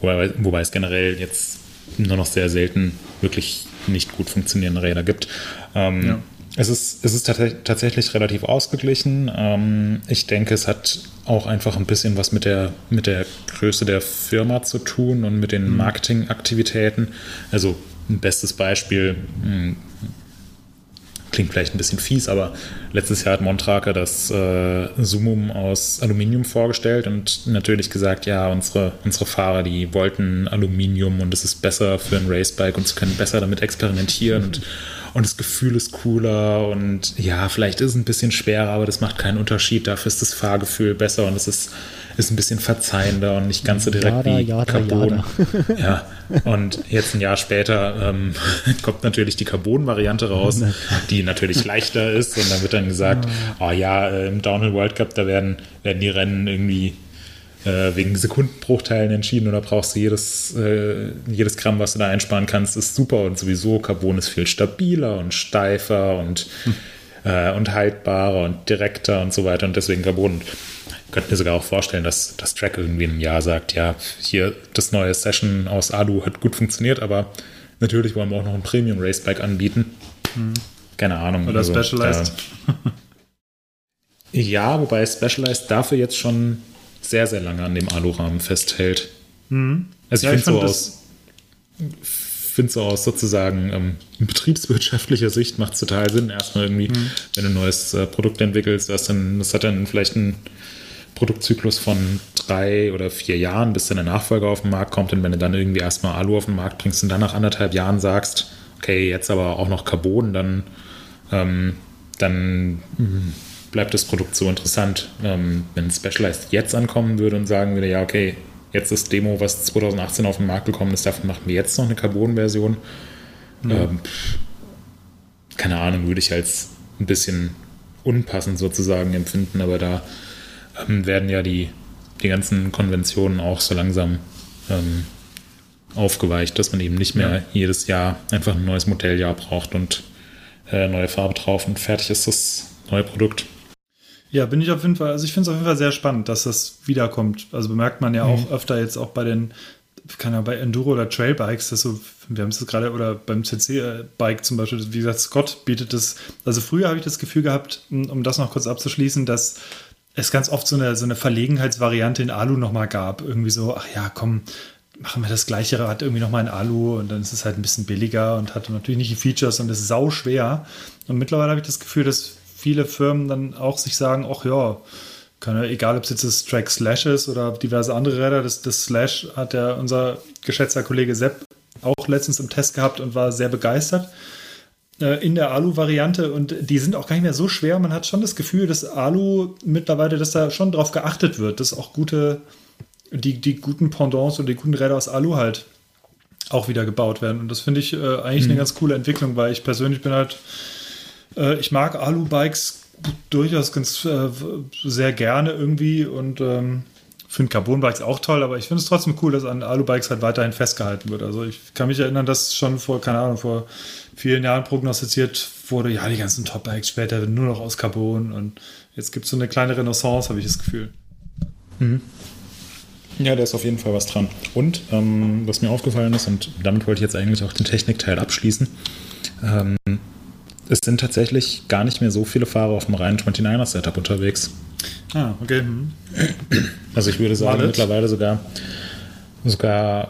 wobei, wobei es generell jetzt nur noch sehr selten wirklich nicht gut funktionierende Räder gibt. Ähm, ja. Es ist, es ist tatsächlich relativ ausgeglichen. Ähm, ich denke, es hat auch einfach ein bisschen was mit der, mit der Größe der Firma zu tun und mit den mhm. Marketingaktivitäten. Also ein bestes Beispiel, hm, klingt vielleicht ein bisschen fies, aber letztes Jahr hat Montraker das äh, Sumum aus Aluminium vorgestellt und natürlich gesagt, ja, unsere, unsere Fahrer, die wollten Aluminium und es ist besser für ein Racebike und sie können besser damit experimentieren und und das Gefühl ist cooler und ja, vielleicht ist es ein bisschen schwerer, aber das macht keinen Unterschied. Dafür ist das Fahrgefühl besser und es ist, ist ein bisschen verzeihender und nicht ganz so direkt jada, wie jada, Carbon. Jada. ja, und jetzt ein Jahr später ähm, kommt natürlich die Carbon-Variante raus, die natürlich leichter ist und dann wird dann gesagt, oh ja, äh, im Downhill World Cup, da werden, werden die Rennen irgendwie äh, wegen Sekundenbruchteilen entschieden oder brauchst du jedes, äh, jedes Gramm, was du da einsparen kannst, ist super und sowieso Carbon ist viel stabiler und steifer und hm. äh, und haltbarer und direkter und so weiter und deswegen Carbon. Ich könnte mir sogar auch vorstellen, dass das Track irgendwie in einem Jahr sagt, ja, hier das neue Session aus Alu hat gut funktioniert, aber natürlich wollen wir auch noch ein Premium Racebike anbieten. Hm. Keine Ahnung. Oder also, Specialized. Da, ja, wobei Specialized dafür jetzt schon sehr, sehr lange an dem Alurahmen festhält. Mhm. Also ich ja, finde so aus finde so aus sozusagen ähm, betriebswirtschaftlicher Sicht macht es total Sinn, erstmal irgendwie, mhm. wenn du ein neues äh, Produkt entwickelst, das, dann, das hat dann vielleicht einen Produktzyklus von drei oder vier Jahren, bis dann der Nachfolger auf den Markt kommt. Und wenn du dann irgendwie erstmal Alu auf den Markt bringst und dann nach anderthalb Jahren sagst, okay, jetzt aber auch noch Carbon, dann, ähm, dann hm, bleibt das Produkt so interessant. Ähm, wenn Specialized jetzt ankommen würde und sagen würde, ja, okay, jetzt das Demo, was 2018 auf den Markt gekommen ist, davon machen wir jetzt noch eine Carbon-Version. Mhm. Ähm, keine Ahnung, würde ich als ein bisschen unpassend sozusagen empfinden, aber da ähm, werden ja die, die ganzen Konventionen auch so langsam ähm, aufgeweicht, dass man eben nicht mehr ja. jedes Jahr einfach ein neues Modelljahr braucht und äh, neue Farbe drauf und fertig ist das neue Produkt. Ja, bin ich auf jeden Fall, also ich finde es auf jeden Fall sehr spannend, dass das wiederkommt. Also bemerkt man ja mhm. auch öfter jetzt auch bei den, kann ja bei Enduro oder Trailbikes, dass so, wir haben es gerade, oder beim CC-Bike zum Beispiel, wie gesagt, Scott bietet das, also früher habe ich das Gefühl gehabt, um das noch kurz abzuschließen, dass es ganz oft so eine, so eine Verlegenheitsvariante in Alu nochmal gab. Irgendwie so, ach ja, komm, machen wir das gleiche Rad irgendwie nochmal in Alu und dann ist es halt ein bisschen billiger und hat natürlich nicht die Features und ist sau schwer. Und mittlerweile habe ich das Gefühl, dass viele Firmen dann auch sich sagen, ach ja, kann, egal ob es jetzt das Track Slash ist oder diverse andere Räder, das, das Slash hat ja unser geschätzter Kollege Sepp auch letztens im Test gehabt und war sehr begeistert in der Alu-Variante und die sind auch gar nicht mehr so schwer. Man hat schon das Gefühl, dass Alu mittlerweile, dass da schon drauf geachtet wird, dass auch gute, die, die guten Pendants oder die guten Räder aus Alu halt auch wieder gebaut werden. Und das finde ich äh, eigentlich mhm. eine ganz coole Entwicklung, weil ich persönlich bin halt äh, ich mag Alu-Bikes durchaus ganz äh, sehr gerne irgendwie und ähm, finde Carbon-Bikes auch toll, aber ich finde es trotzdem cool, dass an Alu-Bikes halt weiterhin festgehalten wird. Also ich kann mich erinnern, dass schon vor, keine Ahnung, vor vielen Jahren prognostiziert wurde, ja, die ganzen Top-Bikes später werden nur noch aus Carbon und jetzt gibt es so eine kleine Renaissance, habe ich das Gefühl. Mhm. Ja, da ist auf jeden Fall was dran. Und ähm, was mir aufgefallen ist, und damit wollte ich jetzt eigentlich auch den Technikteil abschließen, ähm, es sind tatsächlich gar nicht mehr so viele Fahrer auf dem reinen 29er-Setup unterwegs. Ah, okay. Hm. Also ich würde sagen, mittlerweile sogar, sogar,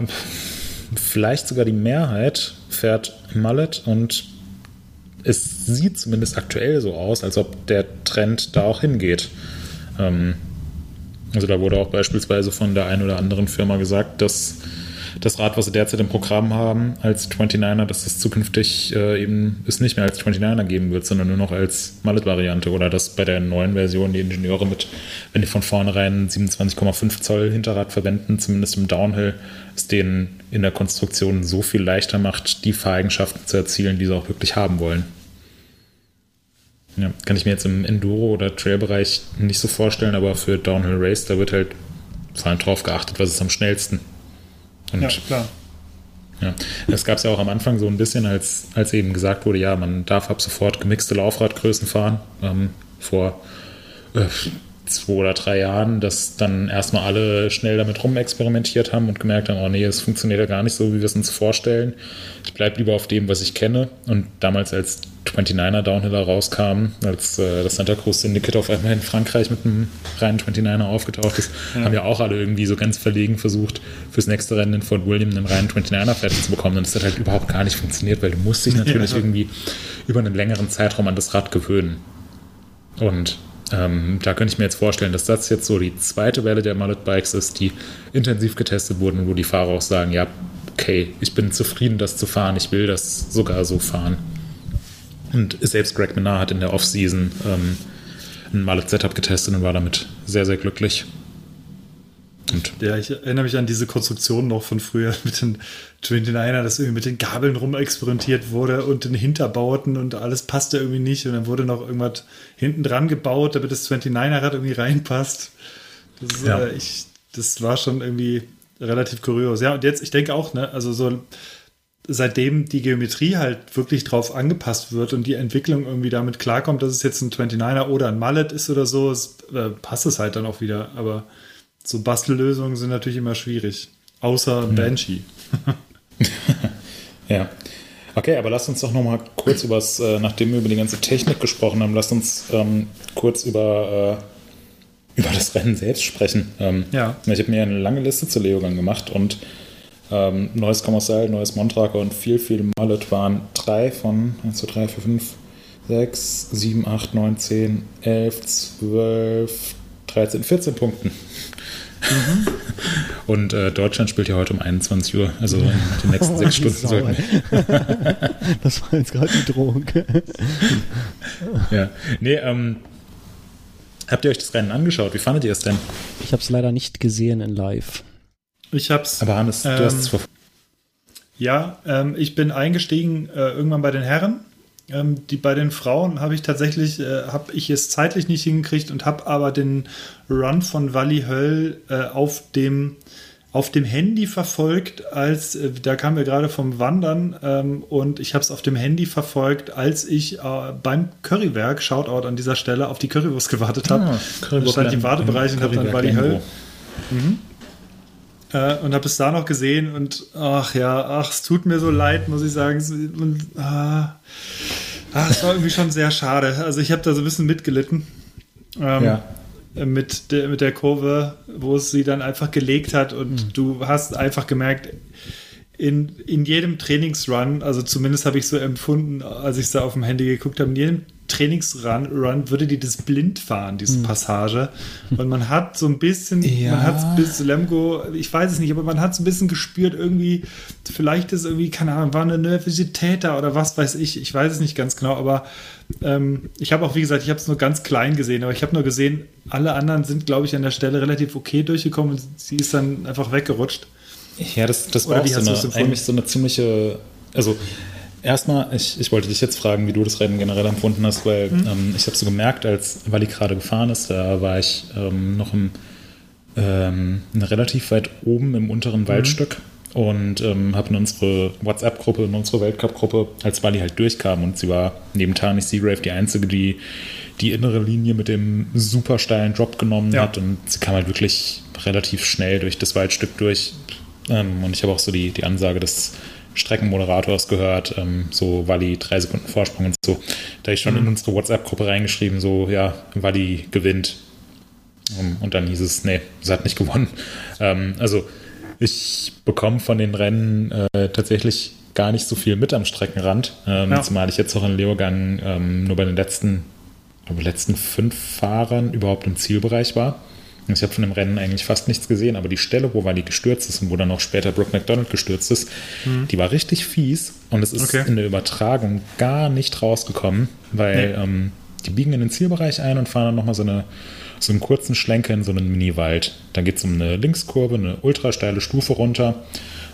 vielleicht sogar die Mehrheit fährt Mullet und es sieht zumindest aktuell so aus, als ob der Trend da auch hingeht. Ähm, also da wurde auch beispielsweise von der einen oder anderen Firma gesagt, dass das Rad, was sie derzeit im Programm haben, als 29er, dass es zukünftig äh, eben es nicht mehr als 29er geben wird, sondern nur noch als Mallet-Variante oder dass bei der neuen Version die Ingenieure mit, wenn die von vornherein 27,5 Zoll Hinterrad verwenden, zumindest im Downhill, es denen in der Konstruktion so viel leichter macht, die Fahreigenschaften zu erzielen, die sie auch wirklich haben wollen. Ja, kann ich mir jetzt im Enduro- oder Trail-Bereich nicht so vorstellen, aber für Downhill Race, da wird halt vor allem drauf geachtet, was ist am schnellsten. Und ja, klar. Ja, das gab es ja auch am Anfang so ein bisschen, als, als eben gesagt wurde, ja, man darf ab sofort gemixte Laufradgrößen fahren. Ähm, vor äh, zwei oder drei Jahren, dass dann erstmal alle schnell damit rumexperimentiert haben und gemerkt haben, oh nee, es funktioniert ja gar nicht so, wie wir es uns vorstellen. Ich bleibe lieber auf dem, was ich kenne. Und damals, als 29er Downhiller rauskam, als äh, das Santa Cruz Syndicate auf einmal in Frankreich mit einem reinen 29er aufgetaucht ist, ja. haben ja auch alle irgendwie so ganz verlegen versucht, fürs nächste Rennen in Fort William einen reinen 29er fertig zu bekommen. Und das hat halt überhaupt gar nicht funktioniert, weil du musst dich natürlich ja. irgendwie über einen längeren Zeitraum an das Rad gewöhnen. Und ähm, da könnte ich mir jetzt vorstellen, dass das jetzt so die zweite Welle der Mullet Bikes ist, die intensiv getestet wurden, wo die Fahrer auch sagen, ja, okay, ich bin zufrieden, das zu fahren, ich will das sogar so fahren. Und selbst Greg Menard hat in der Offseason ähm, ein Mullet Setup getestet und war damit sehr, sehr glücklich. Und ja, ich erinnere mich an diese Konstruktion noch von früher mit den 29er, dass irgendwie mit den Gabeln rumexperimentiert wurde und den Hinterbauten und alles passte irgendwie nicht. Und dann wurde noch irgendwas hinten dran gebaut, damit das 29er-Rad irgendwie reinpasst. Das, ja. äh, ich, das war schon irgendwie relativ kurios. Ja, und jetzt, ich denke auch, ne, also so seitdem die Geometrie halt wirklich drauf angepasst wird und die Entwicklung irgendwie damit klarkommt, dass es jetzt ein 29er oder ein Mallet ist oder so, es, äh, passt es halt dann auch wieder. Aber so Bastellösungen sind natürlich immer schwierig. Außer Banshee. ja. Okay, aber lasst uns doch noch mal kurz über das, äh, nachdem wir über die ganze Technik gesprochen haben, lasst uns ähm, kurz über, äh, über das Rennen selbst sprechen. Ähm, ja. Ich habe mir eine lange Liste zu Leogang gemacht und ähm, neues Commercial, neues Montraker und viel, viel Mallet waren drei von 1, 2, 3, 4, 5, 6, 7, 8, 9, 10, 11, 12, 13, 14 Punkten. Mhm. Und äh, Deutschland spielt ja heute um 21 Uhr, also in den nächsten oh, sechs Stunden sollten. das war jetzt gerade die Drohung. ja, nee, ähm, habt ihr euch das Rennen angeschaut? Wie fandet ihr es denn? Ich habe es leider nicht gesehen in Live. Ich hab's. Aber Hannes, ähm, du hast es verfolgt. Ja, ähm, ich bin eingestiegen äh, irgendwann bei den Herren. Ähm, die bei den Frauen habe ich tatsächlich, äh, habe ich es zeitlich nicht hingekriegt und habe aber den Run von Wally Höll äh, auf dem auf dem Handy verfolgt, als äh, da kamen wir gerade vom Wandern ähm, und ich habe es auf dem Handy verfolgt, als ich äh, beim Currywerk, Shoutout an dieser Stelle, auf die Currywurst gewartet habe. Ah, da stand im Wartebereich und habe dann Wally Höll. Mhm. Äh, und habe es da noch gesehen und ach ja, ach, es tut mir so leid, muss ich sagen. Und, ah, ach, es war irgendwie schon sehr schade. Also ich habe da so ein bisschen mitgelitten. Ähm, ja. Mit der, mit der Kurve, wo es sie dann einfach gelegt hat und mhm. du hast einfach gemerkt, in, in jedem Trainingsrun, also zumindest habe ich so empfunden, als ich es da auf dem Handy geguckt habe, in jedem Trainingsrun Run würde die das blind fahren, diese hm. Passage. Und man hat so ein bisschen, ja. man hat bis Lemgo, ich weiß es nicht, aber man hat so ein bisschen gespürt, irgendwie, vielleicht ist irgendwie, keine Ahnung, war eine Nervosität da oder was weiß ich, ich weiß es nicht ganz genau, aber ähm, ich habe auch, wie gesagt, ich habe es nur ganz klein gesehen, aber ich habe nur gesehen, alle anderen sind, glaube ich, an der Stelle relativ okay durchgekommen und sie ist dann einfach weggerutscht. Ja, das, das war auch so eine, eigentlich so eine ziemliche, also erstmal, ich, ich wollte dich jetzt fragen, wie du das Rennen generell empfunden hast, weil mhm. ähm, ich habe so gemerkt, als Wally gerade gefahren ist, da war ich ähm, noch im, ähm, relativ weit oben im unteren mhm. Waldstück und ähm, habe in unsere WhatsApp-Gruppe, in unsere Weltcup-Gruppe, als Wally halt durchkam und sie war neben Tani Seagrave die einzige, die die innere Linie mit dem super steilen Drop genommen ja. hat und sie kam halt wirklich relativ schnell durch das Waldstück durch ähm, und ich habe auch so die, die Ansage des Streckenmoderators gehört, ähm, so Wally drei Sekunden Vorsprung und so. Da ich schon mhm. in unsere WhatsApp-Gruppe reingeschrieben, so, ja, Wally gewinnt. Um, ähm, und dann hieß es, nee, sie hat nicht gewonnen. Ähm, also ich bekomme von den Rennen äh, tatsächlich gar nicht so viel mit am Streckenrand, ähm, ja. zumal ich jetzt auch in Leogang ähm, nur bei den letzten, glaube, letzten fünf Fahrern überhaupt im Zielbereich war. Ich habe von dem Rennen eigentlich fast nichts gesehen, aber die Stelle, wo Wally gestürzt ist und wo dann auch später Brooke McDonald gestürzt ist, mhm. die war richtig fies und es ist okay. in der Übertragung gar nicht rausgekommen, weil nee. ähm, die biegen in den Zielbereich ein und fahren dann nochmal so, eine, so einen kurzen Schlenker in so einen Mini-Wald. Da geht es um eine Linkskurve, eine ultra steile Stufe runter,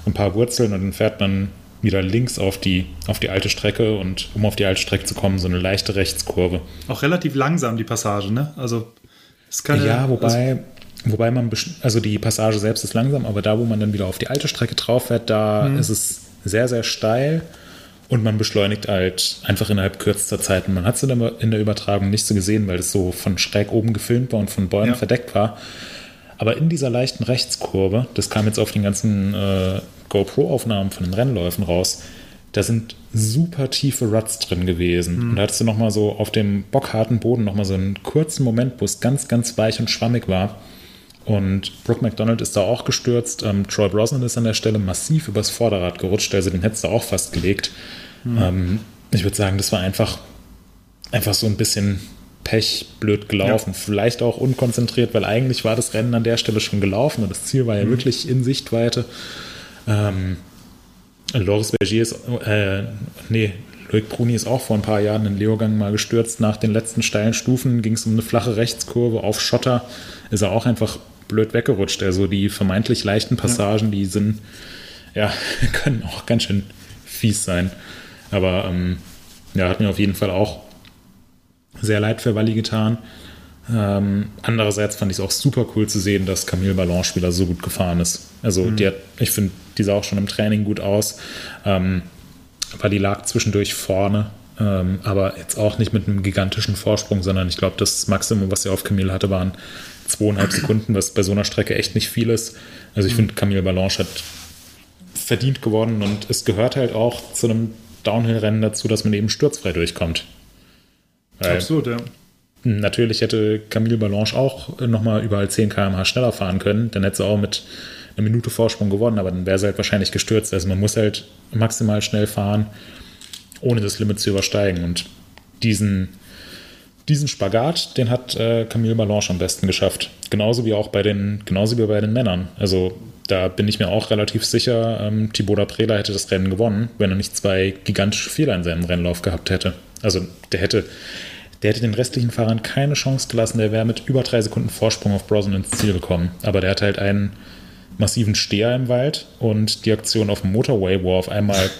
ein paar Wurzeln und dann fährt man wieder links auf die, auf die alte Strecke und um auf die alte Strecke zu kommen, so eine leichte Rechtskurve. Auch relativ langsam die Passage, ne? Also keine, ja, wobei, also, wobei man, also die Passage selbst ist langsam, aber da, wo man dann wieder auf die alte Strecke drauf fährt, da mhm. ist es sehr, sehr steil und man beschleunigt halt einfach innerhalb kürzester Zeit. Und man hat es in der Übertragung nicht so gesehen, weil es so von schräg oben gefilmt war und von Bäumen ja. verdeckt war. Aber in dieser leichten Rechtskurve, das kam jetzt auf den ganzen äh, GoPro-Aufnahmen von den Rennläufen raus, da sind super tiefe Ruts drin gewesen. Mhm. Und da hattest du nochmal so auf dem bockharten Boden nochmal so einen kurzen Moment, wo es ganz, ganz weich und schwammig war. Und Brooke McDonald ist da auch gestürzt. Ähm, Troy Brosnan ist an der Stelle massiv übers Vorderrad gerutscht, also den hättest du auch fast gelegt. Mhm. Ähm, ich würde sagen, das war einfach, einfach so ein bisschen Pech, blöd gelaufen. Ja. Vielleicht auch unkonzentriert, weil eigentlich war das Rennen an der Stelle schon gelaufen und das Ziel war ja mhm. wirklich in Sichtweite. Ähm, Loris Bergier ist, äh, nee, Loic Bruni ist auch vor ein paar Jahren in Leogang mal gestürzt. Nach den letzten steilen Stufen ging es um eine flache Rechtskurve auf Schotter. Ist er auch einfach blöd weggerutscht. Also die vermeintlich leichten Passagen, ja. die sind, ja, können auch ganz schön fies sein. Aber ähm, ja, hat mir auf jeden Fall auch sehr leid für Walli getan. Ähm, andererseits fand ich es auch super cool zu sehen, dass Camille Ballon wieder so gut gefahren ist. Also mhm. die hat, ich finde, die sah auch schon im Training gut aus. Ähm, weil die lag zwischendurch vorne, ähm, aber jetzt auch nicht mit einem gigantischen Vorsprung, sondern ich glaube, das Maximum, was sie auf Camille hatte, waren zweieinhalb Sekunden, was bei so einer Strecke echt nicht viel ist. Also ich mhm. finde, Camille Balanche hat verdient geworden und es gehört halt auch zu einem Downhill-Rennen dazu, dass man eben sturzfrei durchkommt. Weil Absolut, ja. Natürlich hätte Camille Balanche auch nochmal überall 10 km/h schneller fahren können. Dann hätte sie auch mit einer Minute Vorsprung gewonnen, aber dann wäre sie halt wahrscheinlich gestürzt. Also man muss halt maximal schnell fahren, ohne das Limit zu übersteigen. Und diesen, diesen Spagat, den hat äh, Camille Balanche am besten geschafft. Genauso wie auch bei den, genauso wie bei den Männern. Also da bin ich mir auch relativ sicher, ähm, Thibaut Prela hätte das Rennen gewonnen, wenn er nicht zwei gigantische Fehler in seinem Rennlauf gehabt hätte. Also der hätte, der hätte den restlichen Fahrern keine Chance gelassen. Der wäre mit über drei Sekunden Vorsprung auf Brosnan ins Ziel gekommen. Aber der hatte halt einen massiven Steher im Wald und die Aktion auf dem Motorway, wo er auf einmal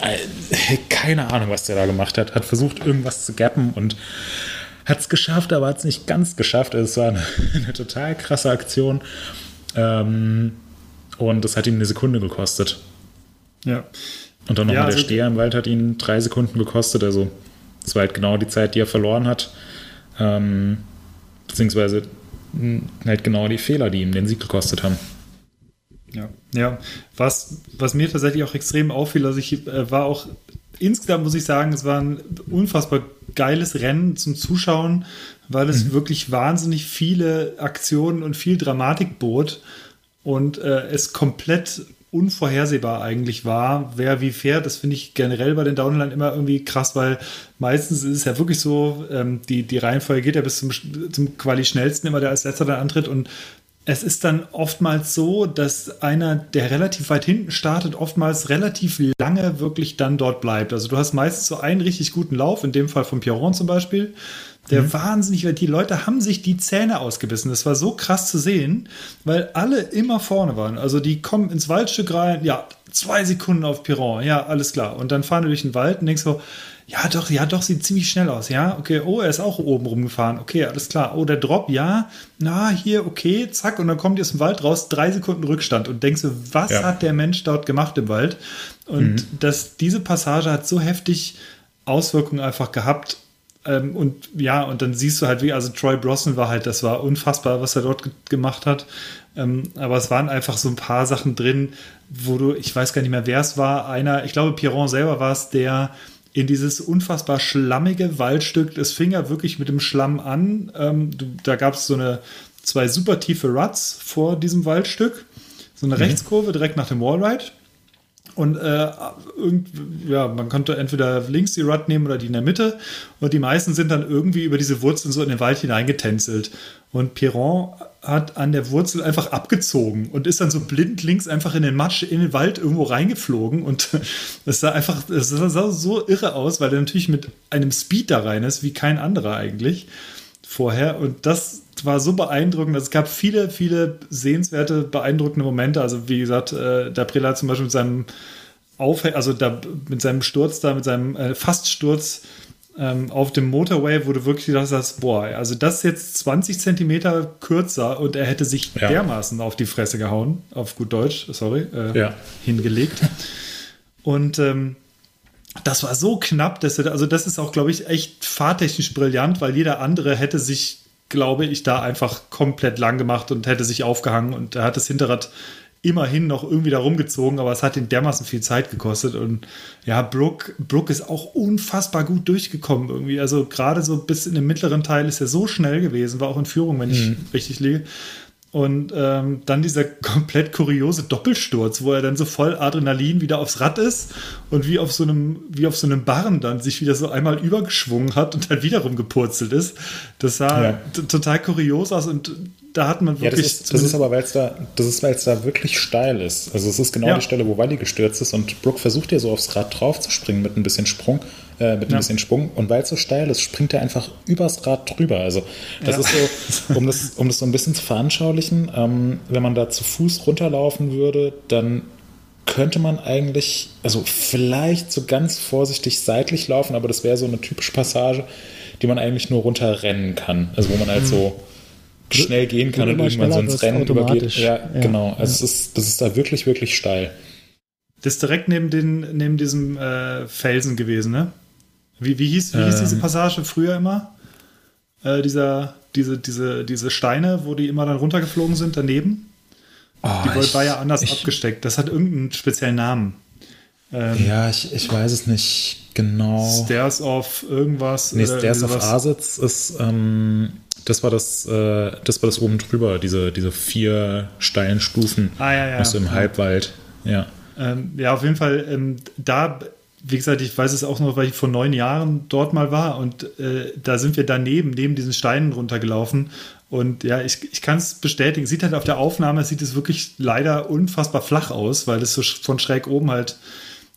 keine Ahnung, was der da gemacht hat, hat versucht, irgendwas zu gappen und hat es geschafft, aber hat es nicht ganz geschafft. Also es war eine, eine total krasse Aktion. Ähm, und das hat ihn eine Sekunde gekostet. Ja. Und dann nochmal ja, also der Steher im Wald hat ihn drei Sekunden gekostet. Also das war halt genau die Zeit, die er verloren hat. Ähm, beziehungsweise halt genau die Fehler, die ihm den Sieg gekostet haben. Ja, ja. Was, was mir tatsächlich auch extrem auffiel, also ich äh, war auch insgesamt muss ich sagen, es war ein unfassbar geiles Rennen zum Zuschauen, weil es mhm. wirklich wahnsinnig viele Aktionen und viel Dramatik bot und äh, es komplett unvorhersehbar eigentlich war, wer wie fährt. Das finde ich generell bei den Downline immer irgendwie krass, weil meistens ist es ja wirklich so, ähm, die, die Reihenfolge geht ja bis zum, zum Quali schnellsten immer, der als letzter dann antritt und es ist dann oftmals so, dass einer, der relativ weit hinten startet, oftmals relativ lange wirklich dann dort bleibt. Also du hast meistens so einen richtig guten Lauf, in dem Fall von Pierron zum Beispiel, der mhm. wahnsinnig, weil die Leute haben sich die Zähne ausgebissen. Das war so krass zu sehen, weil alle immer vorne waren. Also die kommen ins Waldstück rein, ja, zwei Sekunden auf Piron, ja, alles klar. Und dann fahren die durch den Wald und denkst so, ja, doch, ja, doch, sieht ziemlich schnell aus. Ja, okay, oh, er ist auch oben rumgefahren. Okay, alles klar. Oh, der Drop, ja, na, hier, okay, zack. Und dann kommt ihr aus dem Wald raus, drei Sekunden Rückstand. Und denkst du, was ja. hat der Mensch dort gemacht im Wald? Und mhm. das, diese Passage hat so heftig Auswirkungen einfach gehabt ähm, und ja, und dann siehst du halt, wie, also Troy Brosnan war halt, das war unfassbar, was er dort gemacht hat. Ähm, aber es waren einfach so ein paar Sachen drin, wo du, ich weiß gar nicht mehr, wer es war, einer, ich glaube, Pierron selber war es, der in dieses unfassbar schlammige Waldstück, das fing ja wirklich mit dem Schlamm an. Ähm, du, da gab es so eine zwei super tiefe Ruts vor diesem Waldstück, so eine mhm. Rechtskurve direkt nach dem Wallride. Und äh, irgend, ja, man konnte entweder links die Rut nehmen oder die in der Mitte. Und die meisten sind dann irgendwie über diese Wurzeln so in den Wald hineingetänzelt. Und Piron hat an der Wurzel einfach abgezogen und ist dann so blind links einfach in den Matsch, in den Wald irgendwo reingeflogen. Und das sah einfach, das sah so irre aus, weil er natürlich mit einem Speed da rein ist, wie kein anderer eigentlich vorher. Und das war so beeindruckend. Also es gab viele, viele sehenswerte, beeindruckende Momente. Also wie gesagt, äh, der Prela zum Beispiel mit seinem Auf also da, mit seinem Sturz da, mit seinem äh, Faststurz ähm, auf dem Motorway, wo du wirklich gedacht hast, boah, also das ist jetzt 20 Zentimeter kürzer und er hätte sich ja. dermaßen auf die Fresse gehauen, auf gut Deutsch, sorry, äh, ja. hingelegt. Und ähm, das war so knapp, dass er, also das ist auch, glaube ich, echt fahrtechnisch brillant, weil jeder andere hätte sich, glaube ich, da einfach komplett lang gemacht und hätte sich aufgehangen und er hat das Hinterrad immerhin noch irgendwie da rumgezogen, aber es hat ihn dermaßen viel Zeit gekostet. Und ja, Brooke, Brooke ist auch unfassbar gut durchgekommen irgendwie. Also gerade so bis in den mittleren Teil ist er so schnell gewesen, war auch in Führung, wenn ich mhm. richtig liege. Und ähm, dann dieser komplett kuriose Doppelsturz, wo er dann so voll Adrenalin wieder aufs Rad ist und wie auf so einem, wie auf so einem Barren dann sich wieder so einmal übergeschwungen hat und dann wiederum gepurzelt ist. Das sah ja. total kurios aus und da hat man wirklich. Ja, das, ist, das ist aber, weil es da, das ist, weil es da wirklich steil ist. Also es ist genau ja. die Stelle, wo Wally gestürzt ist und Brooke versucht ja so aufs Rad drauf zu springen mit ein bisschen Sprung, äh, mit ein ja. bisschen Sprung. Und weil es so steil ist, springt er einfach übers Rad drüber. Also das ja. ist so, um das, um das so ein bisschen zu veranschaulichen, ähm, wenn man da zu Fuß runterlaufen würde, dann könnte man eigentlich, also vielleicht so ganz vorsichtig seitlich laufen, aber das wäre so eine typische Passage, die man eigentlich nur runterrennen kann. Also wo man halt so schnell gehen kann und irgendwann so ins Rennen übergeht. Ja, ja, genau. Also ja. ist, das ist da wirklich, wirklich steil. Das ist direkt neben, den, neben diesem äh, Felsen gewesen, ne? Wie, wie, hieß, wie hieß diese ähm. Passage früher immer? Äh, dieser, diese, diese, diese Steine, wo die immer dann runtergeflogen sind daneben? Oh, die ich, war ja anders ich, abgesteckt. Das hat irgendeinen speziellen Namen. Ähm, ja, ich, ich weiß es nicht genau. Stairs of irgendwas. Nee, Stairs of Asitz ist, ähm, das war das, äh, das war das oben drüber, diese, diese vier steilen Stufen. Ah, ja, ja. Also im Halbwald, ja. Ähm, ja, auf jeden Fall, ähm, da, wie gesagt, ich weiß es auch noch, weil ich vor neun Jahren dort mal war und äh, da sind wir daneben, neben diesen Steinen runtergelaufen und ja, ich, ich kann es bestätigen. Sieht halt auf der Aufnahme, sieht es wirklich leider unfassbar flach aus, weil es so von schräg oben halt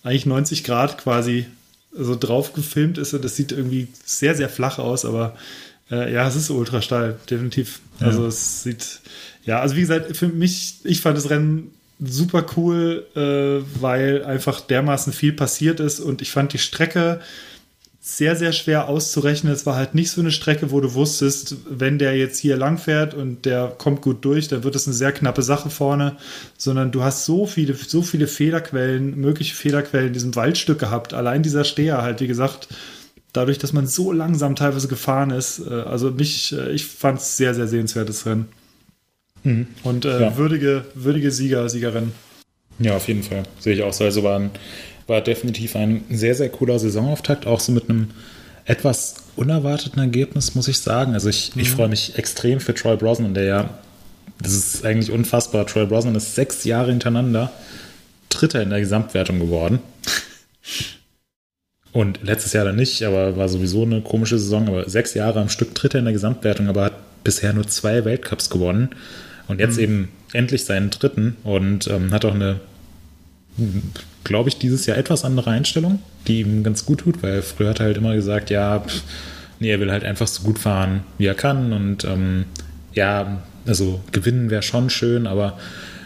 eigentlich 90 Grad quasi so drauf gefilmt ist. Und das sieht irgendwie sehr, sehr flach aus, aber äh, ja, es ist ultra steil, definitiv. Ja. Also es sieht, ja, also wie gesagt, für mich, ich fand das Rennen super cool, äh, weil einfach dermaßen viel passiert ist und ich fand die Strecke sehr, sehr schwer auszurechnen. Es war halt nicht so eine Strecke, wo du wusstest, wenn der jetzt hier lang fährt und der kommt gut durch, dann wird es eine sehr knappe Sache vorne, sondern du hast so viele, so viele Fehlerquellen, mögliche Fehlerquellen in diesem Waldstück gehabt. Allein dieser Steher halt, wie gesagt, dadurch, dass man so langsam teilweise gefahren ist. Äh, also mich, äh, ich fand es sehr, sehr sehenswertes Rennen. Mhm. Und äh, ja. würdige, würdige Sieger, Siegerin. Ja, auf jeden Fall. Sehe ich auch so. Also waren war definitiv ein sehr, sehr cooler Saisonauftakt, auch so mit einem etwas unerwarteten Ergebnis, muss ich sagen. Also ich, mhm. ich freue mich extrem für Troy Brosnan, der ja, das ist eigentlich unfassbar, Troy Brosnan ist sechs Jahre hintereinander Dritter in der Gesamtwertung geworden. Und letztes Jahr dann nicht, aber war sowieso eine komische Saison, aber sechs Jahre am Stück Dritter in der Gesamtwertung, aber hat bisher nur zwei Weltcups gewonnen. Und jetzt mhm. eben endlich seinen dritten und ähm, hat auch eine glaube ich, dieses Jahr etwas andere Einstellung, die ihm ganz gut tut, weil früher hat er halt immer gesagt, ja, pff, nee, er will halt einfach so gut fahren, wie er kann und ähm, ja, also gewinnen wäre schon schön, aber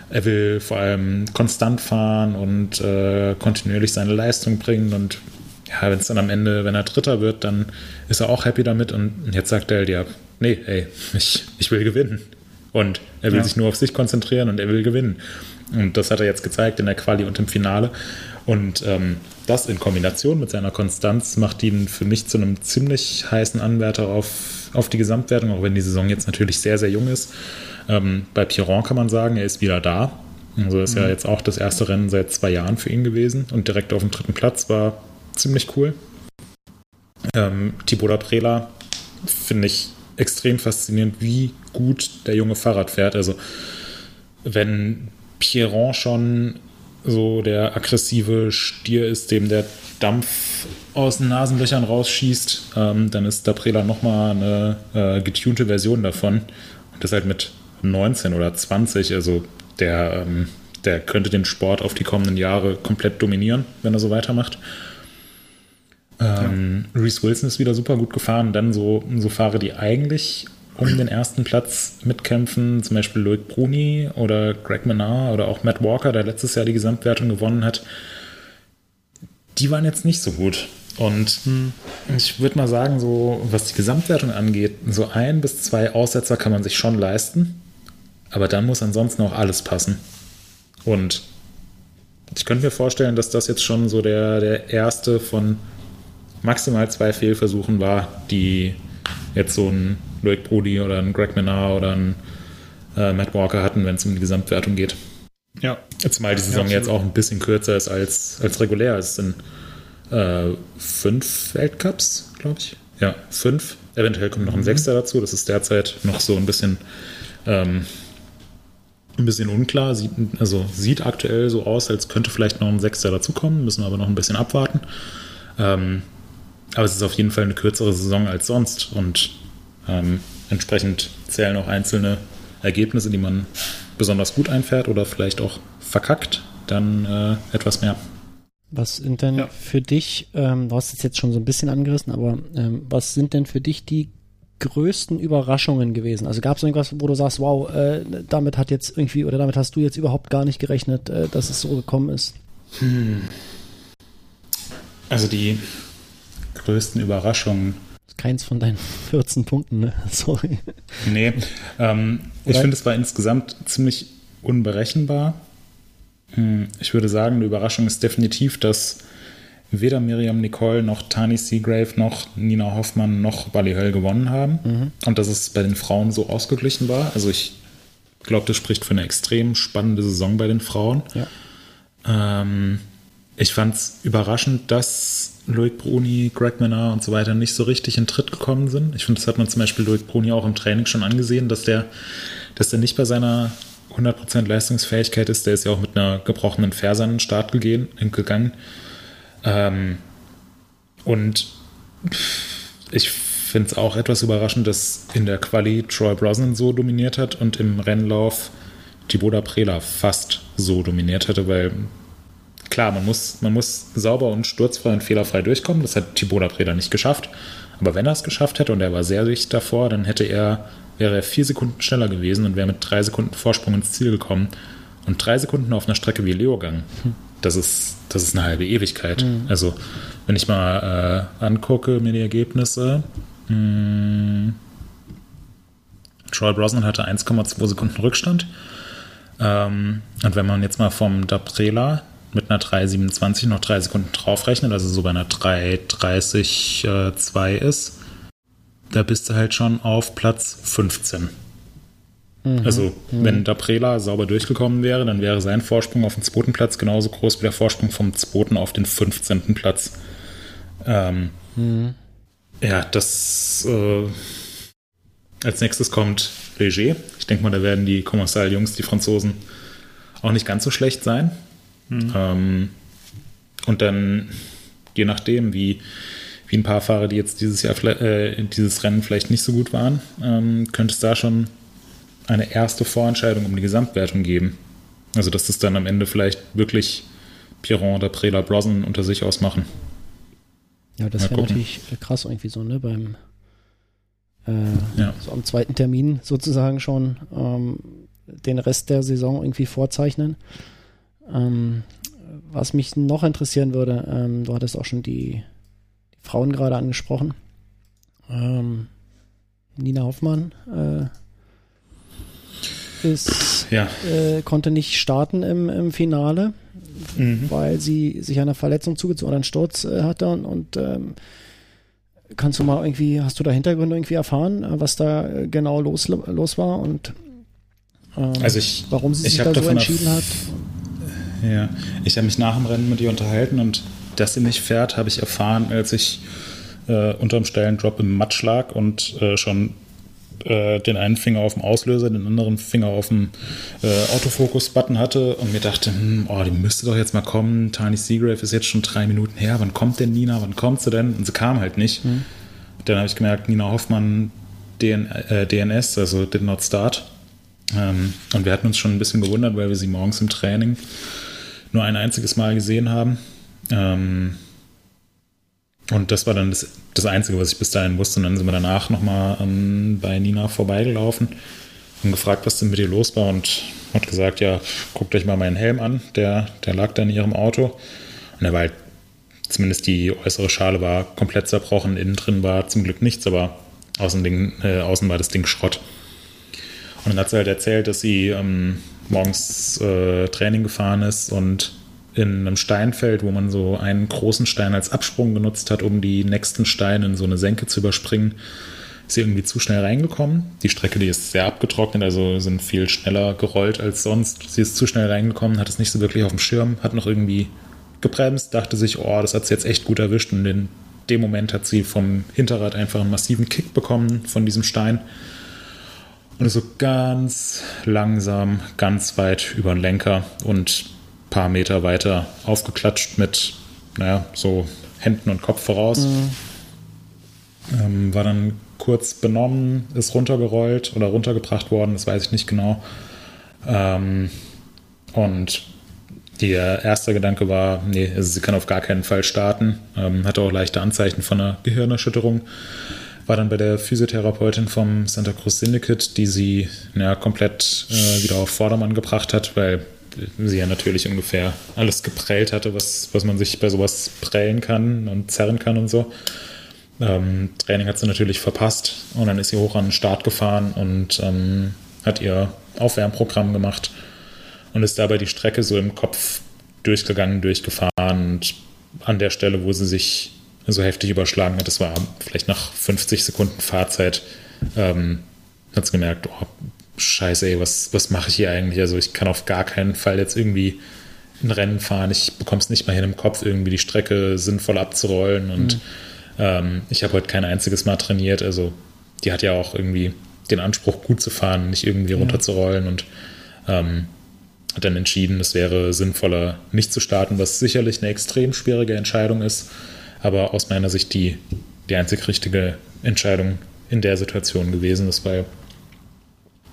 er will vor allem konstant fahren und äh, kontinuierlich seine Leistung bringen und ja, wenn es dann am Ende, wenn er Dritter wird, dann ist er auch happy damit und jetzt sagt er halt, ja, nee, ey, ich, ich will gewinnen. Und er will ja. sich nur auf sich konzentrieren und er will gewinnen. Und das hat er jetzt gezeigt in der Quali und im Finale. Und ähm, das in Kombination mit seiner Konstanz macht ihn für mich zu einem ziemlich heißen Anwärter auf, auf die Gesamtwertung, auch wenn die Saison jetzt natürlich sehr, sehr jung ist. Ähm, bei Piron kann man sagen, er ist wieder da. Also ist mhm. ja jetzt auch das erste Rennen seit zwei Jahren für ihn gewesen und direkt auf dem dritten Platz war ziemlich cool. Ähm, Tibola Prela finde ich extrem faszinierend, wie gut der junge Fahrrad fährt. Also wenn Pierron schon so der aggressive Stier ist, dem der Dampf aus den Nasenlöchern rausschießt, ähm, dann ist Daprela nochmal eine äh, getunte Version davon. Und das halt mit 19 oder 20. Also der, ähm, der könnte den Sport auf die kommenden Jahre komplett dominieren, wenn er so weitermacht. Ähm, ja. Reese Wilson ist wieder super gut gefahren. Dann so, so Fahrer, die eigentlich um den ersten Platz mitkämpfen, zum Beispiel Loic Bruni oder Greg Menard oder auch Matt Walker, der letztes Jahr die Gesamtwertung gewonnen hat, die waren jetzt nicht so gut. Und ich würde mal sagen, so was die Gesamtwertung angeht, so ein bis zwei Aussetzer kann man sich schon leisten, aber dann muss ansonsten auch alles passen. Und ich könnte mir vorstellen, dass das jetzt schon so der, der erste von maximal zwei Fehlversuchen war, die jetzt so ein Loic Brody oder ein Greg Menard oder ein äh, Matt Walker hatten, wenn es um die Gesamtwertung geht. Ja. Zumal die Saison ja, jetzt auch ein bisschen kürzer ist als, als regulär. Es sind äh, fünf Weltcups, glaube ich. Ja, fünf. Eventuell kommt noch ein mhm. Sechster dazu. Das ist derzeit noch so ein bisschen, ähm, ein bisschen unklar. Sieht, also sieht aktuell so aus, als könnte vielleicht noch ein Sechster dazukommen. Müssen wir aber noch ein bisschen abwarten. Ähm, aber es ist auf jeden Fall eine kürzere Saison als sonst. Und ähm, entsprechend zählen auch einzelne Ergebnisse, die man besonders gut einfährt oder vielleicht auch verkackt, dann äh, etwas mehr. Was sind denn ja. für dich, ähm, du hast es jetzt schon so ein bisschen angerissen, aber ähm, was sind denn für dich die größten Überraschungen gewesen? Also gab es irgendwas, wo du sagst, wow, äh, damit hat jetzt irgendwie oder damit hast du jetzt überhaupt gar nicht gerechnet, äh, dass es so gekommen ist? Hm. Also die größten Überraschungen. Keins von deinen 14 Punkten, ne? Sorry. Nee, ähm, ich finde, es war insgesamt ziemlich unberechenbar. Hm, ich würde sagen, eine Überraschung ist definitiv, dass weder Miriam Nicole noch Tani Seagrave noch Nina Hoffmann noch Bali Höll gewonnen haben. Mhm. Und dass es bei den Frauen so ausgeglichen war. Also ich glaube, das spricht für eine extrem spannende Saison bei den Frauen. Ja. Ähm, ich fand es überraschend, dass Loic Bruni, Greg Menard und so weiter nicht so richtig in Tritt gekommen sind. Ich finde, das hat man zum Beispiel Loic Bruni auch im Training schon angesehen, dass der, dass der nicht bei seiner 100% Leistungsfähigkeit ist. Der ist ja auch mit einer gebrochenen Ferse an den Start gegangen. Ähm, und ich finde es auch etwas überraschend, dass in der Quali Troy Brosnan so dominiert hat und im Rennlauf Thibaut Prela fast so dominiert hatte, weil klar, man muss, man muss sauber und sturzfrei und fehlerfrei durchkommen. Das hat Thibaut Prela nicht geschafft. Aber wenn er es geschafft hätte und er war sehr dicht davor, dann hätte er, wäre er vier Sekunden schneller gewesen und wäre mit drei Sekunden Vorsprung ins Ziel gekommen. Und drei Sekunden auf einer Strecke wie Leogang. Hm das ist, das ist eine halbe Ewigkeit. Mhm. Also, wenn ich mal äh, angucke, mir die Ergebnisse, mh, hm, Troy Brosnan hatte 1,2 Sekunden Rückstand. Ähm, und wenn man jetzt mal vom Daprela mit einer 3,27 noch drei Sekunden draufrechnet, also so bei einer 3,30,2 äh, ist, da bist du halt schon auf Platz 15. Mhm. Also, wenn der Prela sauber durchgekommen wäre, dann wäre sein Vorsprung auf den zweiten Platz genauso groß wie der Vorsprung vom zweiten auf den 15. Platz. Ähm, mhm. Ja, das. Äh, als nächstes kommt Leger. Ich denke mal, da werden die Kommissar-Jungs, die Franzosen, auch nicht ganz so schlecht sein. Mhm. Ähm, und dann, je nachdem, wie, wie ein paar Fahrer, die jetzt dieses Jahr äh, dieses Rennen vielleicht nicht so gut waren, ähm, könnte es da schon eine erste Vorentscheidung um die Gesamtwertung geben. Also, dass das dann am Ende vielleicht wirklich Piron oder Prela Brosnan unter sich ausmachen. Ja, das wäre natürlich krass irgendwie so, ne? Beim äh, ja. so am zweiten Termin sozusagen schon ähm, den Rest der Saison irgendwie vorzeichnen. Ähm, was mich noch interessieren würde, ähm, du hattest auch schon die, die Frauen gerade angesprochen. Ähm, Nina Hoffmann äh, ist, ja. äh, konnte nicht starten im, im Finale, mhm. weil sie sich einer Verletzung zugezogen oder einen Sturz äh, hatte und, und ähm, kannst du mal irgendwie, hast du da Hintergründe irgendwie erfahren, äh, was da äh, genau los, los war und ähm, also ich, warum sie sich da so entschieden hat? Ja, ich habe mich nach dem Rennen mit ihr unterhalten und dass sie nicht fährt, habe ich erfahren, als ich äh, unterm steilen Drop im Matsch lag und äh, schon äh, den einen Finger auf dem Auslöser, den anderen Finger auf dem äh, Autofokus-Button hatte und mir dachte, hm, oh, die müsste doch jetzt mal kommen. Tiny Seagrave ist jetzt schon drei Minuten her. Wann kommt denn Nina? Wann kommt sie denn? Und sie kam halt nicht. Mhm. Dann habe ich gemerkt, Nina Hoffmann DN, äh, DNS, also Did Not Start. Ähm, und wir hatten uns schon ein bisschen gewundert, weil wir sie morgens im Training nur ein einziges Mal gesehen haben. Ähm, und das war dann das, das, Einzige, was ich bis dahin wusste. Und dann sind wir danach nochmal ähm, bei Nina vorbeigelaufen und gefragt, was denn mit ihr los war. Und hat gesagt, ja, guckt euch mal meinen Helm an. Der, der lag da in ihrem Auto. Und er war halt, zumindest die äußere Schale war komplett zerbrochen. Innen drin war zum Glück nichts, aber außen, Ding, äh, außen war das Ding Schrott. Und dann hat sie halt erzählt, dass sie ähm, morgens äh, Training gefahren ist und in einem Steinfeld, wo man so einen großen Stein als Absprung genutzt hat, um die nächsten Steine in so eine Senke zu überspringen, ist sie irgendwie zu schnell reingekommen. Die Strecke, die ist sehr abgetrocknet, also sind viel schneller gerollt als sonst. Sie ist zu schnell reingekommen, hat es nicht so wirklich auf dem Schirm, hat noch irgendwie gebremst, dachte sich, oh, das hat sie jetzt echt gut erwischt und in dem Moment hat sie vom Hinterrad einfach einen massiven Kick bekommen von diesem Stein und ist so ganz langsam, ganz weit über den Lenker und paar Meter weiter aufgeklatscht mit, naja, so Händen und Kopf voraus. Mhm. Ähm, war dann kurz benommen, ist runtergerollt oder runtergebracht worden, das weiß ich nicht genau. Ähm, und der erste Gedanke war, nee, also sie kann auf gar keinen Fall starten. Ähm, hatte auch leichte Anzeichen von einer Gehirnerschütterung war dann bei der Physiotherapeutin vom Santa Cruz Syndicate, die sie ja, komplett äh, wieder auf Vordermann gebracht hat, weil sie ja natürlich ungefähr alles geprellt hatte, was, was man sich bei sowas prellen kann und zerren kann und so. Ähm, Training hat sie natürlich verpasst und dann ist sie hoch an den Start gefahren und ähm, hat ihr Aufwärmprogramm gemacht und ist dabei die Strecke so im Kopf durchgegangen, durchgefahren und an der Stelle, wo sie sich so heftig überschlagen hat, das war vielleicht nach 50 Sekunden Fahrzeit, ähm, hat sie gemerkt, oh, scheiße, ey, was, was mache ich hier eigentlich? Also ich kann auf gar keinen Fall jetzt irgendwie ein Rennen fahren. Ich bekomme es nicht mal hin im Kopf, irgendwie die Strecke sinnvoll abzurollen. Und mhm. ähm, ich habe heute kein einziges Mal trainiert. Also die hat ja auch irgendwie den Anspruch, gut zu fahren, nicht irgendwie ja. runterzurollen. Und ähm, hat dann entschieden, es wäre sinnvoller, nicht zu starten, was sicherlich eine extrem schwierige Entscheidung ist, aber aus meiner Sicht die, die einzig richtige Entscheidung in der Situation gewesen ist, weil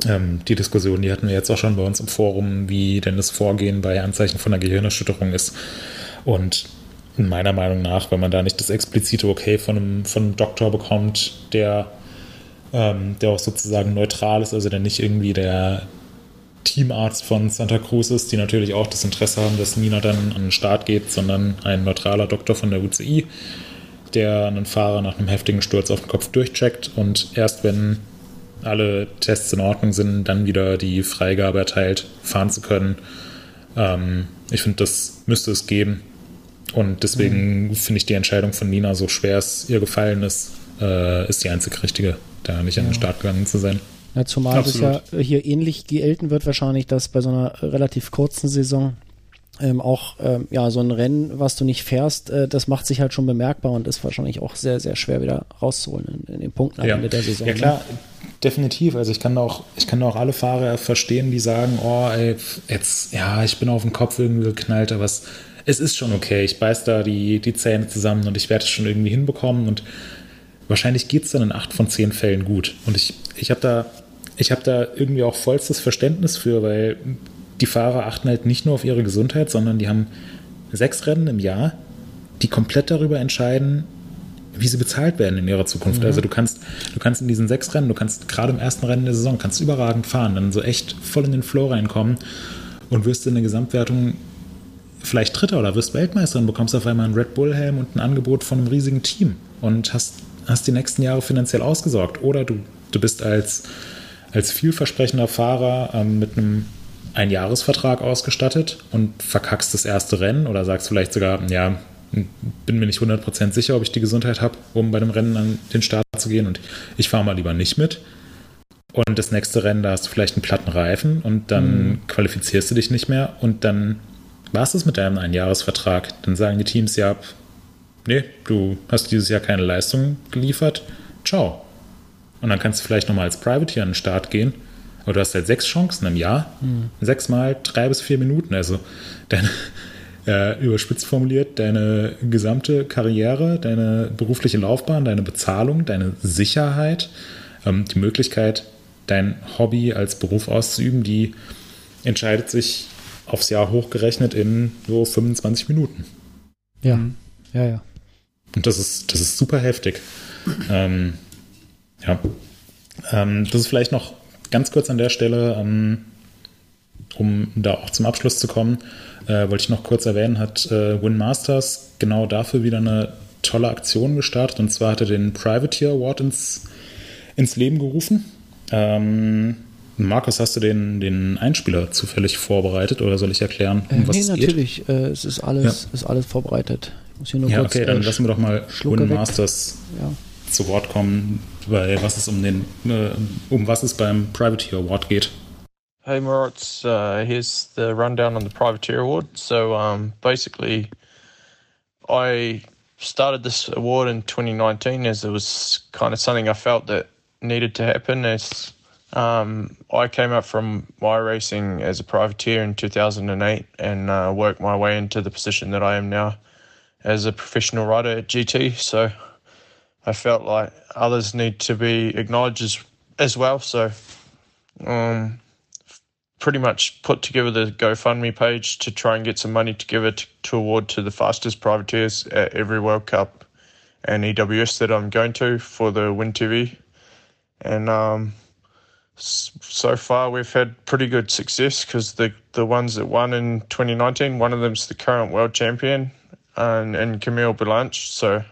ähm, die Diskussion, die hatten wir jetzt auch schon bei uns im Forum, wie denn das Vorgehen bei Anzeichen von einer Gehirnerschütterung ist. Und meiner Meinung nach, wenn man da nicht das explizite Okay von einem, von einem Doktor bekommt, der, ähm, der auch sozusagen neutral ist, also der nicht irgendwie der Teamarzt von Santa Cruz ist, die natürlich auch das Interesse haben, dass Nina dann an den Start geht, sondern ein neutraler Doktor von der UCI, der einen Fahrer nach einem heftigen Sturz auf den Kopf durchcheckt und erst wenn alle Tests in Ordnung sind, dann wieder die Freigabe erteilt, fahren zu können. Ähm, ich finde, das müsste es geben. Und deswegen mhm. finde ich die Entscheidung von Nina, so schwer es ihr gefallen ist, äh, ist die einzig richtige, da nicht ja. an den Start gegangen zu sein. Ja, zumal Absolut. es ja hier ähnlich gelten wird, wahrscheinlich, dass bei so einer relativ kurzen Saison ähm, auch ähm, ja so ein Rennen, was du nicht fährst, äh, das macht sich halt schon bemerkbar und ist wahrscheinlich auch sehr, sehr schwer wieder rauszuholen in, in den Punkten am ja. Ende der Saison. Ja klar, ne? definitiv. Also ich kann auch, ich kann auch alle Fahrer verstehen, die sagen, oh, ey, jetzt, ja, ich bin auf den Kopf irgendwie geknallt, aber es, es ist schon okay. Ich beiß da die, die Zähne zusammen und ich werde es schon irgendwie hinbekommen und wahrscheinlich geht es dann in acht von zehn Fällen gut. Und ich, ich habe da, ich habe da irgendwie auch vollstes Verständnis für, weil die Fahrer achten halt nicht nur auf ihre Gesundheit, sondern die haben sechs Rennen im Jahr, die komplett darüber entscheiden, wie sie bezahlt werden in ihrer Zukunft. Mhm. Also du kannst, du kannst in diesen sechs Rennen, du kannst gerade im ersten Rennen der Saison, kannst überragend fahren, dann so echt voll in den Flow reinkommen und wirst in der Gesamtwertung vielleicht Dritter oder wirst Weltmeister und bekommst auf einmal einen Red Bull-Helm und ein Angebot von einem riesigen Team und hast, hast die nächsten Jahre finanziell ausgesorgt. Oder du, du bist als, als vielversprechender Fahrer ähm, mit einem einen Jahresvertrag ausgestattet und verkackst das erste Rennen oder sagst vielleicht sogar, ja, bin mir nicht 100% sicher, ob ich die Gesundheit habe, um bei dem Rennen an den Start zu gehen und ich fahre mal lieber nicht mit. Und das nächste Rennen, da hast du vielleicht einen platten Reifen und dann mhm. qualifizierst du dich nicht mehr und dann war es das mit deinem Einjahresvertrag. Dann sagen die Teams ja, nee, du hast dieses Jahr keine Leistung geliefert, ciao. Und dann kannst du vielleicht nochmal als Privateer an den Start gehen aber du hast halt sechs Chancen im Jahr, mhm. sechsmal drei bis vier Minuten. Also deine, äh, überspitzt formuliert, deine gesamte Karriere, deine berufliche Laufbahn, deine Bezahlung, deine Sicherheit, ähm, die Möglichkeit, dein Hobby als Beruf auszuüben, die entscheidet sich aufs Jahr hochgerechnet in so 25 Minuten. Ja, mhm. ja, ja. Und das ist, das ist super heftig. ähm, ja. Ähm, das ist vielleicht noch ganz kurz an der Stelle, ähm, um da auch zum Abschluss zu kommen, äh, wollte ich noch kurz erwähnen, hat äh, Win Masters genau dafür wieder eine tolle Aktion gestartet. Und zwar hat er den Privateer Award ins, ins Leben gerufen. Ähm, Markus, hast du den, den Einspieler zufällig vorbereitet oder soll ich erklären, um äh, was nee, es geht? natürlich. Äh, es ist alles, ja. ist alles vorbereitet. ja, kurz, okay, dann äh, lassen wir doch mal Win Masters ja. zu Wort kommen was es um den äh, um was es beim Privateer Award geht. Hey Moritz, uh, here's the rundown on the Privateer Award. So um, basically, I started this award in 2019 as it was kind of something I felt that needed to happen. As um, I came up from my racing as a privateer in 2008 and uh, worked my way into the position that I am now as a professional rider at GT. So I felt like others need to be acknowledged as, as well. So, um, pretty much put together the GoFundMe page to try and get some money together to, to award to the fastest privateers at every World Cup and EWS that I'm going to for the Win TV. And um, so far we've had pretty good success because the, the ones that won in 2019, one of them's the current world champion and, and Camille Blanche. So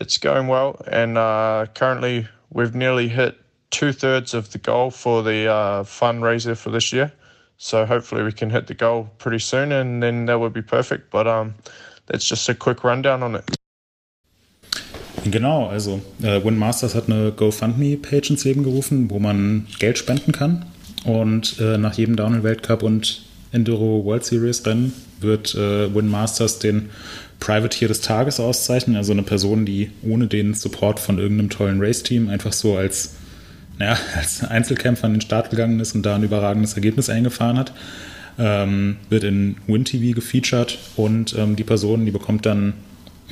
it's going well. And uh, currently we've nearly hit two thirds of the goal for the uh, fundraiser for this year. So hopefully we can hit the goal pretty soon and then that would be perfect. But um, that's just a quick rundown on it. Genau, also äh, Win Masters hat eine GoFundMe-Page ins Leben gerufen, wo man Geld spenden kann. Und äh, nach jedem Downhill-Weltcup und Enduro World Series Rennen wird äh, Win Masters den Privateer des Tages auszeichnen. Also eine Person, die ohne den Support von irgendeinem tollen Race-Team einfach so als, naja, als Einzelkämpfer an den Start gegangen ist und da ein überragendes Ergebnis eingefahren hat. Ähm, wird in Win TV gefeatured und ähm, die Person, die bekommt dann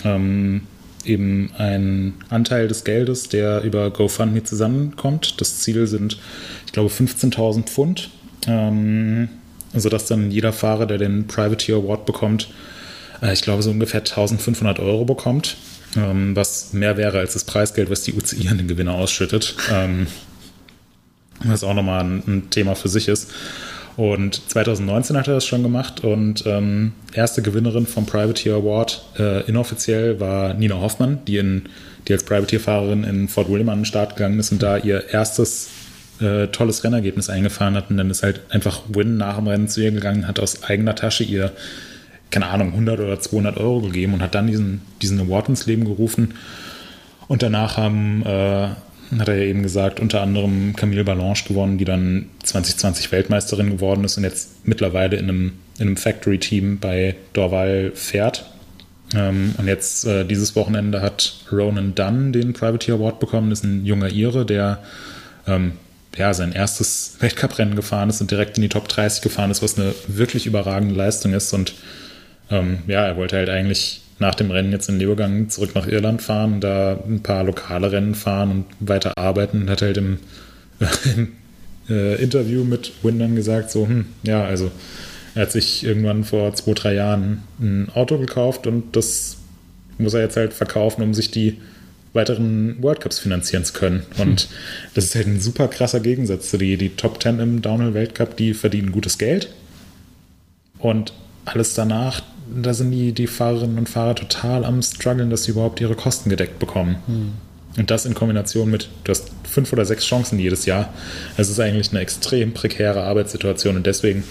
ähm, eben einen Anteil des Geldes, der über GoFundMe zusammenkommt. Das Ziel sind, ich glaube, 15.000 Pfund, ähm, sodass dann jeder Fahrer, der den Privateer Award bekommt, ich glaube, so ungefähr 1.500 Euro bekommt, ähm, was mehr wäre als das Preisgeld, was die UCI an den Gewinner ausschüttet. Ähm, was auch nochmal ein, ein Thema für sich ist. Und 2019 hat er das schon gemacht und ähm, erste Gewinnerin vom Privateer Award äh, inoffiziell war Nina Hoffmann, die, in, die als Privateer-Fahrerin in Fort William an den Start gegangen ist und da ihr erstes äh, tolles Rennergebnis eingefahren hat. Und dann ist halt einfach Win nach dem Rennen zu ihr gegangen, hat aus eigener Tasche ihr, keine Ahnung, 100 oder 200 Euro gegeben und hat dann diesen, diesen Award ins Leben gerufen. Und danach haben äh, hat er ja eben gesagt, unter anderem Camille Balanche gewonnen, die dann 2020 Weltmeisterin geworden ist und jetzt mittlerweile in einem, in einem Factory-Team bei Dorval fährt. Ähm, und jetzt äh, dieses Wochenende hat Ronan Dunn den Privateer Award bekommen. Das ist ein junger Ire, der ähm, ja, sein erstes Weltcuprennen gefahren ist und direkt in die Top 30 gefahren ist, was eine wirklich überragende Leistung ist. Und ähm, ja, er wollte halt eigentlich nach dem Rennen jetzt in Leogang zurück nach Irland fahren, da ein paar lokale Rennen fahren und weiter arbeiten und hat halt im, im äh, Interview mit Windern gesagt, so, hm, ja, also er hat sich irgendwann vor zwei, drei Jahren ein Auto gekauft und das muss er jetzt halt verkaufen, um sich die weiteren World Cups finanzieren zu können. Und hm. das ist halt ein super krasser Gegensatz die, die Top Ten im Downhill-Weltcup, die verdienen gutes Geld und alles danach da sind die, die Fahrerinnen und Fahrer total am struggeln, dass sie überhaupt ihre Kosten gedeckt bekommen. Hm. Und das in Kombination mit, du hast fünf oder sechs Chancen jedes Jahr. Es ist eigentlich eine extrem prekäre Arbeitssituation und deswegen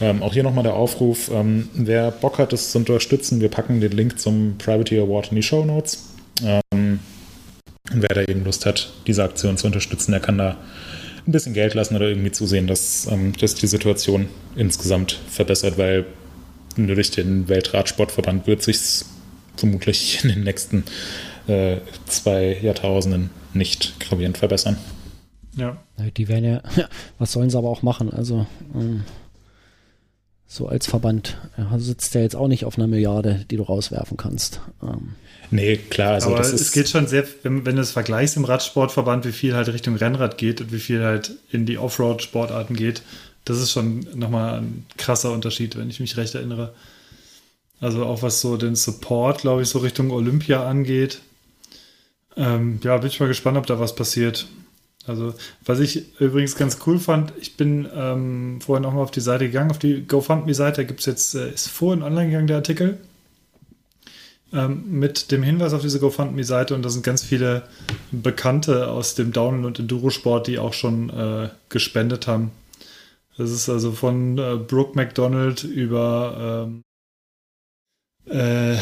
ähm, auch hier nochmal der Aufruf, ähm, wer Bock hat, das zu unterstützen, wir packen den Link zum Privateer Award in die Show Notes. Ähm, und wer da eben Lust hat, diese Aktion zu unterstützen, der kann da ein bisschen Geld lassen oder irgendwie zusehen, dass, ähm, dass die Situation insgesamt verbessert, weil nur durch den Weltradsportverband wird sich vermutlich in den nächsten äh, zwei Jahrtausenden nicht gravierend verbessern. Ja. Die werden ja, was sollen sie aber auch machen? Also, ähm, so als Verband sitzt der jetzt auch nicht auf einer Milliarde, die du rauswerfen kannst. Ähm. Nee, klar. Also aber es geht schon sehr, wenn, wenn du es vergleichst im Radsportverband, wie viel halt Richtung Rennrad geht und wie viel halt in die Offroad-Sportarten geht, das ist schon nochmal ein krasser Unterschied, wenn ich mich recht erinnere. Also auch was so den Support, glaube ich, so Richtung Olympia angeht. Ähm, ja, bin ich mal gespannt, ob da was passiert. Also, was ich übrigens ganz cool fand, ich bin ähm, vorhin noch mal auf die Seite gegangen, auf die GoFundMe-Seite, da gibt es jetzt, äh, ist vorhin online gegangen, der Artikel, ähm, mit dem Hinweis auf diese GoFundMe-Seite und da sind ganz viele Bekannte aus dem Downhill- und Enduro-Sport, die auch schon äh, gespendet haben. Das ist also von äh, Brooke McDonald über ähm, äh,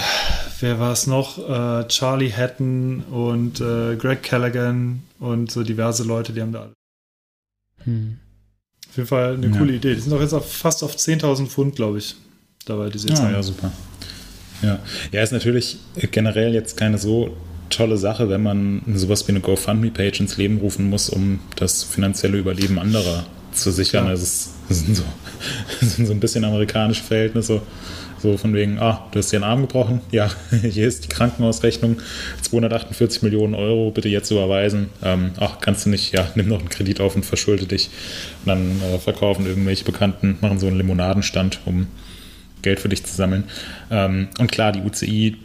wer war es noch? Äh, Charlie Hatton und äh, Greg Callaghan und so diverse Leute, die haben da alle. Hm. Auf jeden Fall eine ja. coole Idee. Die sind doch jetzt auf, fast auf 10.000 Pfund, glaube ich, dabei, diese ah, Ja, super. Ja. ja, ist natürlich generell jetzt keine so tolle Sache, wenn man sowas wie eine GoFundMe-Page ins Leben rufen muss, um das finanzielle Überleben anderer zu sichern. Ja. Also es sind so, es sind so ein bisschen amerikanische Verhältnisse. So von wegen, ah, du hast dir einen Arm gebrochen. Ja, hier ist die Krankenhausrechnung. 248 Millionen Euro, bitte jetzt überweisen. Ähm, ach, kannst du nicht, ja, nimm noch einen Kredit auf und verschulde dich. Und dann äh, verkaufen irgendwelche Bekannten, machen so einen Limonadenstand, um Geld für dich zu sammeln. Ähm, und klar, die UCI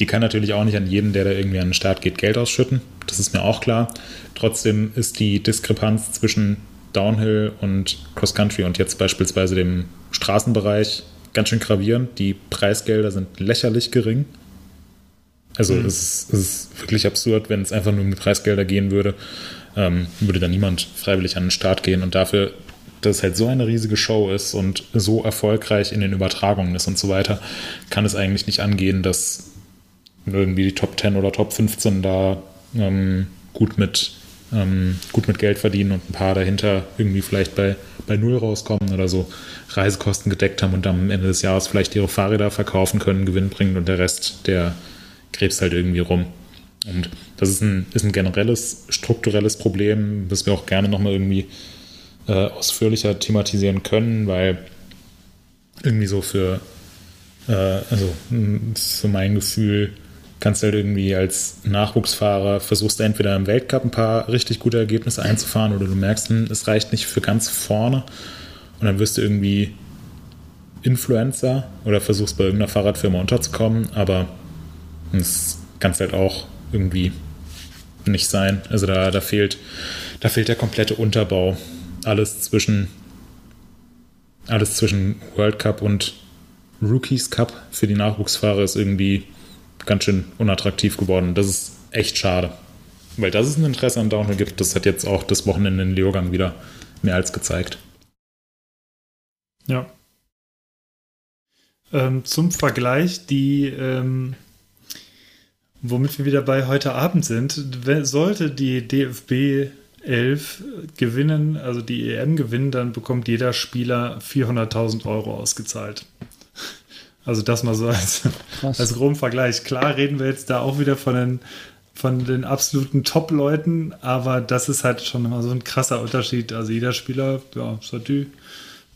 die kann natürlich auch nicht an jeden, der da irgendwie an den Start geht, Geld ausschütten. Das ist mir auch klar. Trotzdem ist die Diskrepanz zwischen Downhill und Cross Country und jetzt beispielsweise dem Straßenbereich ganz schön gravierend. Die Preisgelder sind lächerlich gering. Also mhm. es, ist, es, ist, wirklich absurd, wenn es einfach nur um die Preisgelder gehen würde, ähm, würde da niemand freiwillig an den Start gehen. Und dafür, dass es halt so eine riesige Show ist und so erfolgreich in den Übertragungen ist und so weiter, kann es eigentlich nicht angehen, dass irgendwie die Top 10 oder Top 15 da ähm, gut, mit, ähm, gut mit Geld verdienen und ein paar dahinter irgendwie vielleicht bei, bei Null rauskommen oder so Reisekosten gedeckt haben und am Ende des Jahres vielleicht ihre Fahrräder verkaufen können, Gewinn bringen und der Rest, der krebst halt irgendwie rum. Und das ist ein, ist ein generelles, strukturelles Problem, das wir auch gerne nochmal irgendwie äh, ausführlicher thematisieren können, weil irgendwie so für, äh, also für mein Gefühl, kannst halt irgendwie als Nachwuchsfahrer versuchst du entweder im Weltcup ein paar richtig gute Ergebnisse einzufahren oder du merkst, hm, es reicht nicht für ganz vorne und dann wirst du irgendwie Influencer oder versuchst bei irgendeiner Fahrradfirma unterzukommen, aber das kann es halt auch irgendwie nicht sein. Also da, da fehlt, da fehlt der komplette Unterbau. Alles zwischen, alles zwischen World Cup und Rookies Cup für die Nachwuchsfahrer ist irgendwie ganz schön unattraktiv geworden. Das ist echt schade. Weil das es ein Interesse an Downhill gibt, das hat jetzt auch das Wochenende in Leogang wieder mehr als gezeigt. Ja. Ähm, zum Vergleich, die, ähm, womit wir wieder bei heute Abend sind, sollte die DFB 11 gewinnen, also die EM gewinnen, dann bekommt jeder Spieler 400.000 Euro ausgezahlt. Also das mal so als, als groben Vergleich. Klar reden wir jetzt da auch wieder von den, von den absoluten Top-Leuten, aber das ist halt schon immer so ein krasser Unterschied. Also jeder Spieler, ja, ist halt die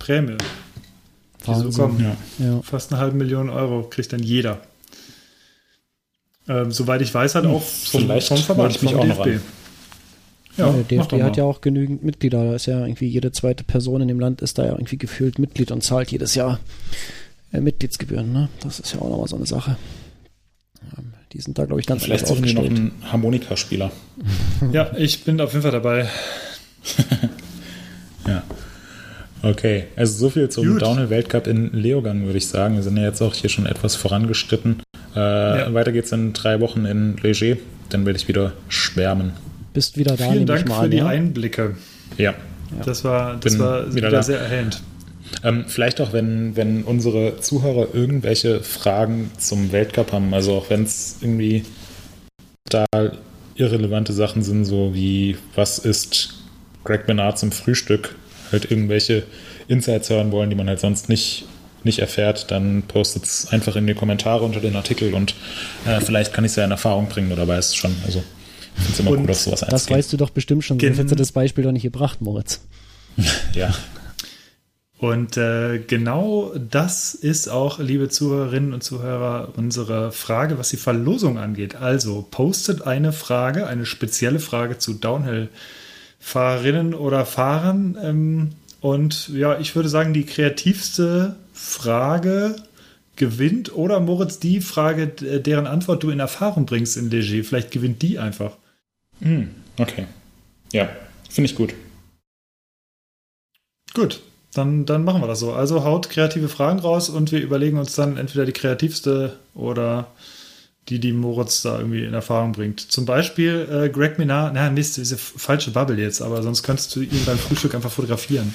Prämie. Die so kommen. Ja. Ja. Fast eine halbe Million Euro kriegt dann jeder. Ähm, soweit ich weiß, hat hm, auch vom, vom Verband, vom DFB. Ja, der DFB hat ja auch genügend Mitglieder. Da ist ja irgendwie jede zweite Person in dem Land ist da ja irgendwie gefühlt Mitglied und zahlt jedes Jahr äh, Mitgliedsgebühren. Ne? Das ist ja auch nochmal so eine Sache. Ähm, die sind da, glaube ich, ganz Vielleicht suchen die noch einen Harmonikaspieler. ja, ich bin auf jeden Fall dabei. ja. Okay, also so viel zum Downhill-Weltcup in Leogang, würde ich sagen. Wir sind ja jetzt auch hier schon etwas vorangeschritten. Äh, ja. Weiter geht's in drei Wochen in Leger. Dann werde ich wieder schwärmen. Bist wieder da. Vielen Dank für die ja? Einblicke. Ja. Das war, das war wieder, wieder sehr erhellend. Ähm, vielleicht auch, wenn, wenn unsere Zuhörer irgendwelche Fragen zum Weltcup haben, also auch wenn es irgendwie da irrelevante Sachen sind, so wie was ist Greg Bernard zum Frühstück, halt irgendwelche Insights hören wollen, die man halt sonst nicht, nicht erfährt, dann postet es einfach in die Kommentare unter den Artikel und äh, vielleicht kann ich es ja in Erfahrung bringen oder weiß es schon. Also ich finde es immer und cool, dass sowas Das weißt du doch bestimmt schon, sonst hättest du das Beispiel doch nicht gebracht, Moritz. ja. Und äh, genau das ist auch, liebe Zuhörerinnen und Zuhörer, unsere Frage, was die Verlosung angeht. Also postet eine Frage, eine spezielle Frage zu Downhill-Fahrerinnen oder Fahrern. Ähm, und ja, ich würde sagen, die kreativste Frage gewinnt oder Moritz die Frage, deren Antwort du in Erfahrung bringst in Leger. Vielleicht gewinnt die einfach. Hm, okay. Ja, finde ich gut. Gut, dann, dann machen wir das so. Also haut kreative Fragen raus und wir überlegen uns dann entweder die kreativste oder die, die Moritz da irgendwie in Erfahrung bringt. Zum Beispiel äh, Greg Minard, na, Mist, diese falsche Bubble jetzt, aber sonst könntest du ihn beim Frühstück einfach fotografieren.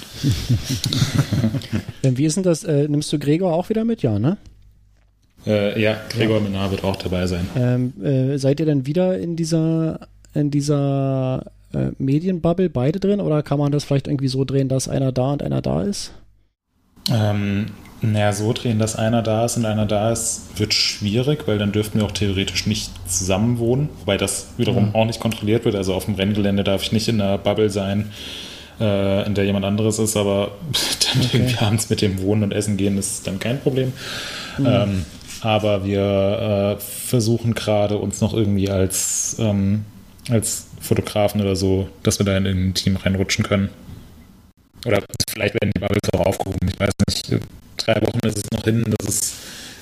Wie ist denn das? Äh, nimmst du Gregor auch wieder mit? Ja, ne? Äh, ja, Gregor ja. Minard wird auch dabei sein. Ähm, äh, seid ihr denn wieder in dieser, in dieser äh, Medienbubble beide drin oder kann man das vielleicht irgendwie so drehen, dass einer da und einer da ist? Ähm, naja, so drehen, dass einer da ist und einer da ist, wird schwierig, weil dann dürften wir auch theoretisch nicht zusammen wohnen, wobei das wiederum ja. auch nicht kontrolliert wird. Also auf dem Renngelände darf ich nicht in einer Bubble sein, äh, in der jemand anderes ist, aber dann okay. irgendwie abends mit dem Wohnen und Essen gehen ist dann kein Problem. Mhm. Ähm, aber wir äh, versuchen gerade uns noch irgendwie als, ähm, als Fotografen oder so, dass wir da in ein Team reinrutschen können. Oder vielleicht werden die Bubbles auch aufgehoben. Ich weiß nicht, drei Wochen ist es noch hin. Das ist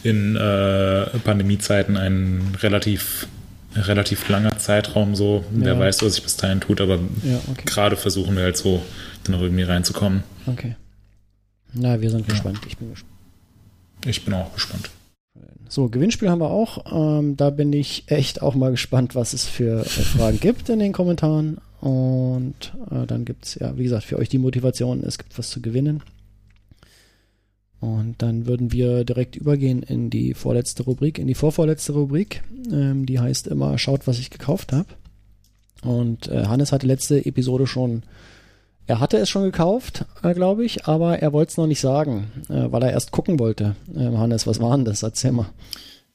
in äh, Pandemiezeiten ein relativ relativ langer Zeitraum so. Wer ja. weiß, was sich bis dahin tut, aber ja, okay. gerade versuchen wir halt so noch irgendwie reinzukommen. Okay. Na, wir sind ja. gespannt. Ich bin gespannt. Ich bin auch gespannt. So, Gewinnspiel haben wir auch. Ähm, da bin ich echt auch mal gespannt, was es für äh, Fragen gibt in den Kommentaren. Und äh, dann gibt es ja, wie gesagt, für euch die Motivation, es gibt was zu gewinnen. Und dann würden wir direkt übergehen in die vorletzte Rubrik, in die vorvorletzte Rubrik. Ähm, die heißt immer, schaut, was ich gekauft habe. Und äh, Hannes hatte letzte Episode schon, er hatte es schon gekauft, äh, glaube ich, aber er wollte es noch nicht sagen, äh, weil er erst gucken wollte. Ähm, Hannes, was war denn das? Erzähl mal.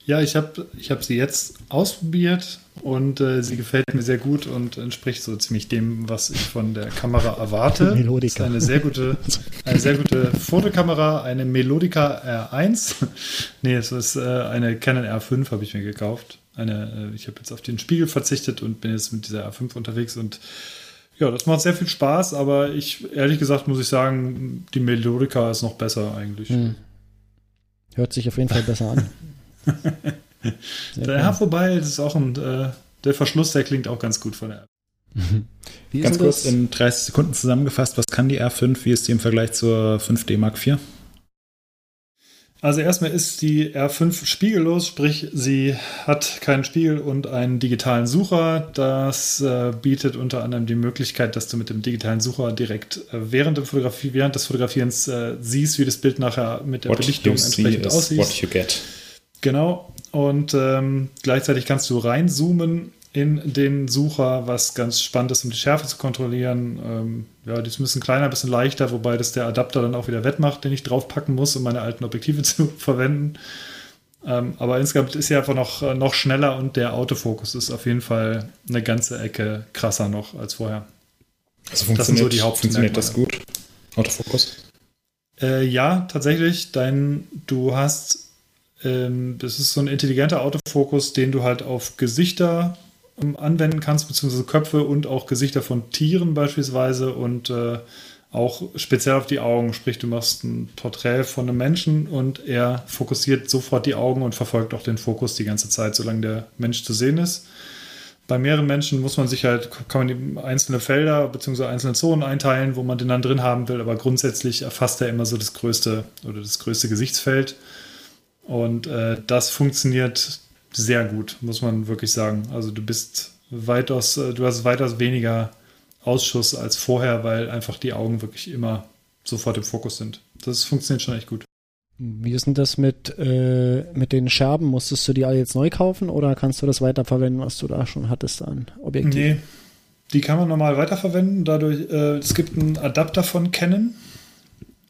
Ja, ich habe ich hab sie jetzt ausprobiert und äh, sie gefällt mir sehr gut und entspricht so ziemlich dem, was ich von der Kamera erwarte. Melodica. Ist eine sehr gute, eine sehr gute Fotokamera, eine Melodica R1. nee, es ist äh, eine Canon R5 habe ich mir gekauft. Eine, äh, ich habe jetzt auf den Spiegel verzichtet und bin jetzt mit dieser R5 unterwegs und ja, das macht sehr viel Spaß, aber ich ehrlich gesagt muss ich sagen, die Melodica ist noch besser eigentlich. Hm. Hört sich auf jeden Fall besser an. ja, vorbei, das ist auch ein, äh, der Verschluss, der klingt auch ganz gut von der App. Ganz kurz in 30 Sekunden zusammengefasst, was kann die R5, wie ist die im Vergleich zur 5D Mark IV? Also erstmal ist die R5 spiegellos, sprich sie hat keinen Spiegel und einen digitalen Sucher. Das äh, bietet unter anderem die Möglichkeit, dass du mit dem digitalen Sucher direkt äh, während, Fotografie, während, des Fotografierens äh, siehst, wie das Bild nachher mit der what Belichtung entsprechend aussieht. Genau. Und ähm, gleichzeitig kannst du reinzoomen in den Sucher, was ganz spannend ist, um die Schärfe zu kontrollieren. Ähm, ja, die ist ein bisschen kleiner, ein bisschen leichter, wobei das der Adapter dann auch wieder wettmacht, den ich draufpacken muss, um meine alten Objektive zu verwenden. Ähm, aber insgesamt ist sie einfach noch, äh, noch schneller und der Autofokus ist auf jeden Fall eine ganze Ecke krasser noch als vorher. Also funktioniert, das, sind so die funktioniert das gut? Autofokus? Äh, ja, tatsächlich. Dein, du hast, ähm, das ist so ein intelligenter Autofokus, den du halt auf Gesichter anwenden kannst, beziehungsweise Köpfe und auch Gesichter von Tieren beispielsweise und äh, auch speziell auf die Augen. Sprich, du machst ein Porträt von einem Menschen und er fokussiert sofort die Augen und verfolgt auch den Fokus die ganze Zeit, solange der Mensch zu sehen ist. Bei mehreren Menschen muss man sich halt, kann man einzelne Felder bzw. einzelne Zonen einteilen, wo man den dann drin haben will, aber grundsätzlich erfasst er immer so das größte oder das größte Gesichtsfeld. Und äh, das funktioniert sehr gut, muss man wirklich sagen. Also du bist weitaus, äh, du hast weitaus weniger Ausschuss als vorher, weil einfach die Augen wirklich immer sofort im Fokus sind. Das funktioniert schon echt gut. Wie ist denn das mit, äh, mit den Scherben? Musstest du die alle jetzt neu kaufen oder kannst du das weiterverwenden, was du da schon hattest an Objektiven? Nee, die kann man normal weiterverwenden. Dadurch, äh, es gibt einen Adapter von Canon,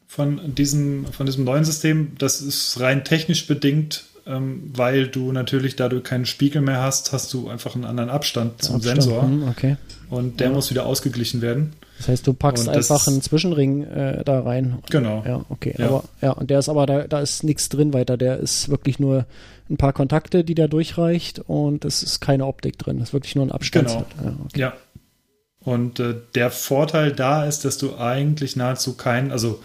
von diesem, von diesem neuen System. Das ist rein technisch bedingt ähm, weil du natürlich, da du keinen Spiegel mehr hast, hast du einfach einen anderen Abstand zum Abstand, Sensor. Hm, okay. Und der ja. muss wieder ausgeglichen werden. Das heißt, du packst einfach einen Zwischenring äh, da rein. Genau. Ja, okay. Ja. Aber ja, und der ist aber, da, da ist nichts drin weiter. Der ist wirklich nur ein paar Kontakte, die der durchreicht und es ist keine Optik drin. Das ist wirklich nur ein Abstand. Genau. Ja, okay. ja. Und äh, der Vorteil da ist, dass du eigentlich nahezu keinen, also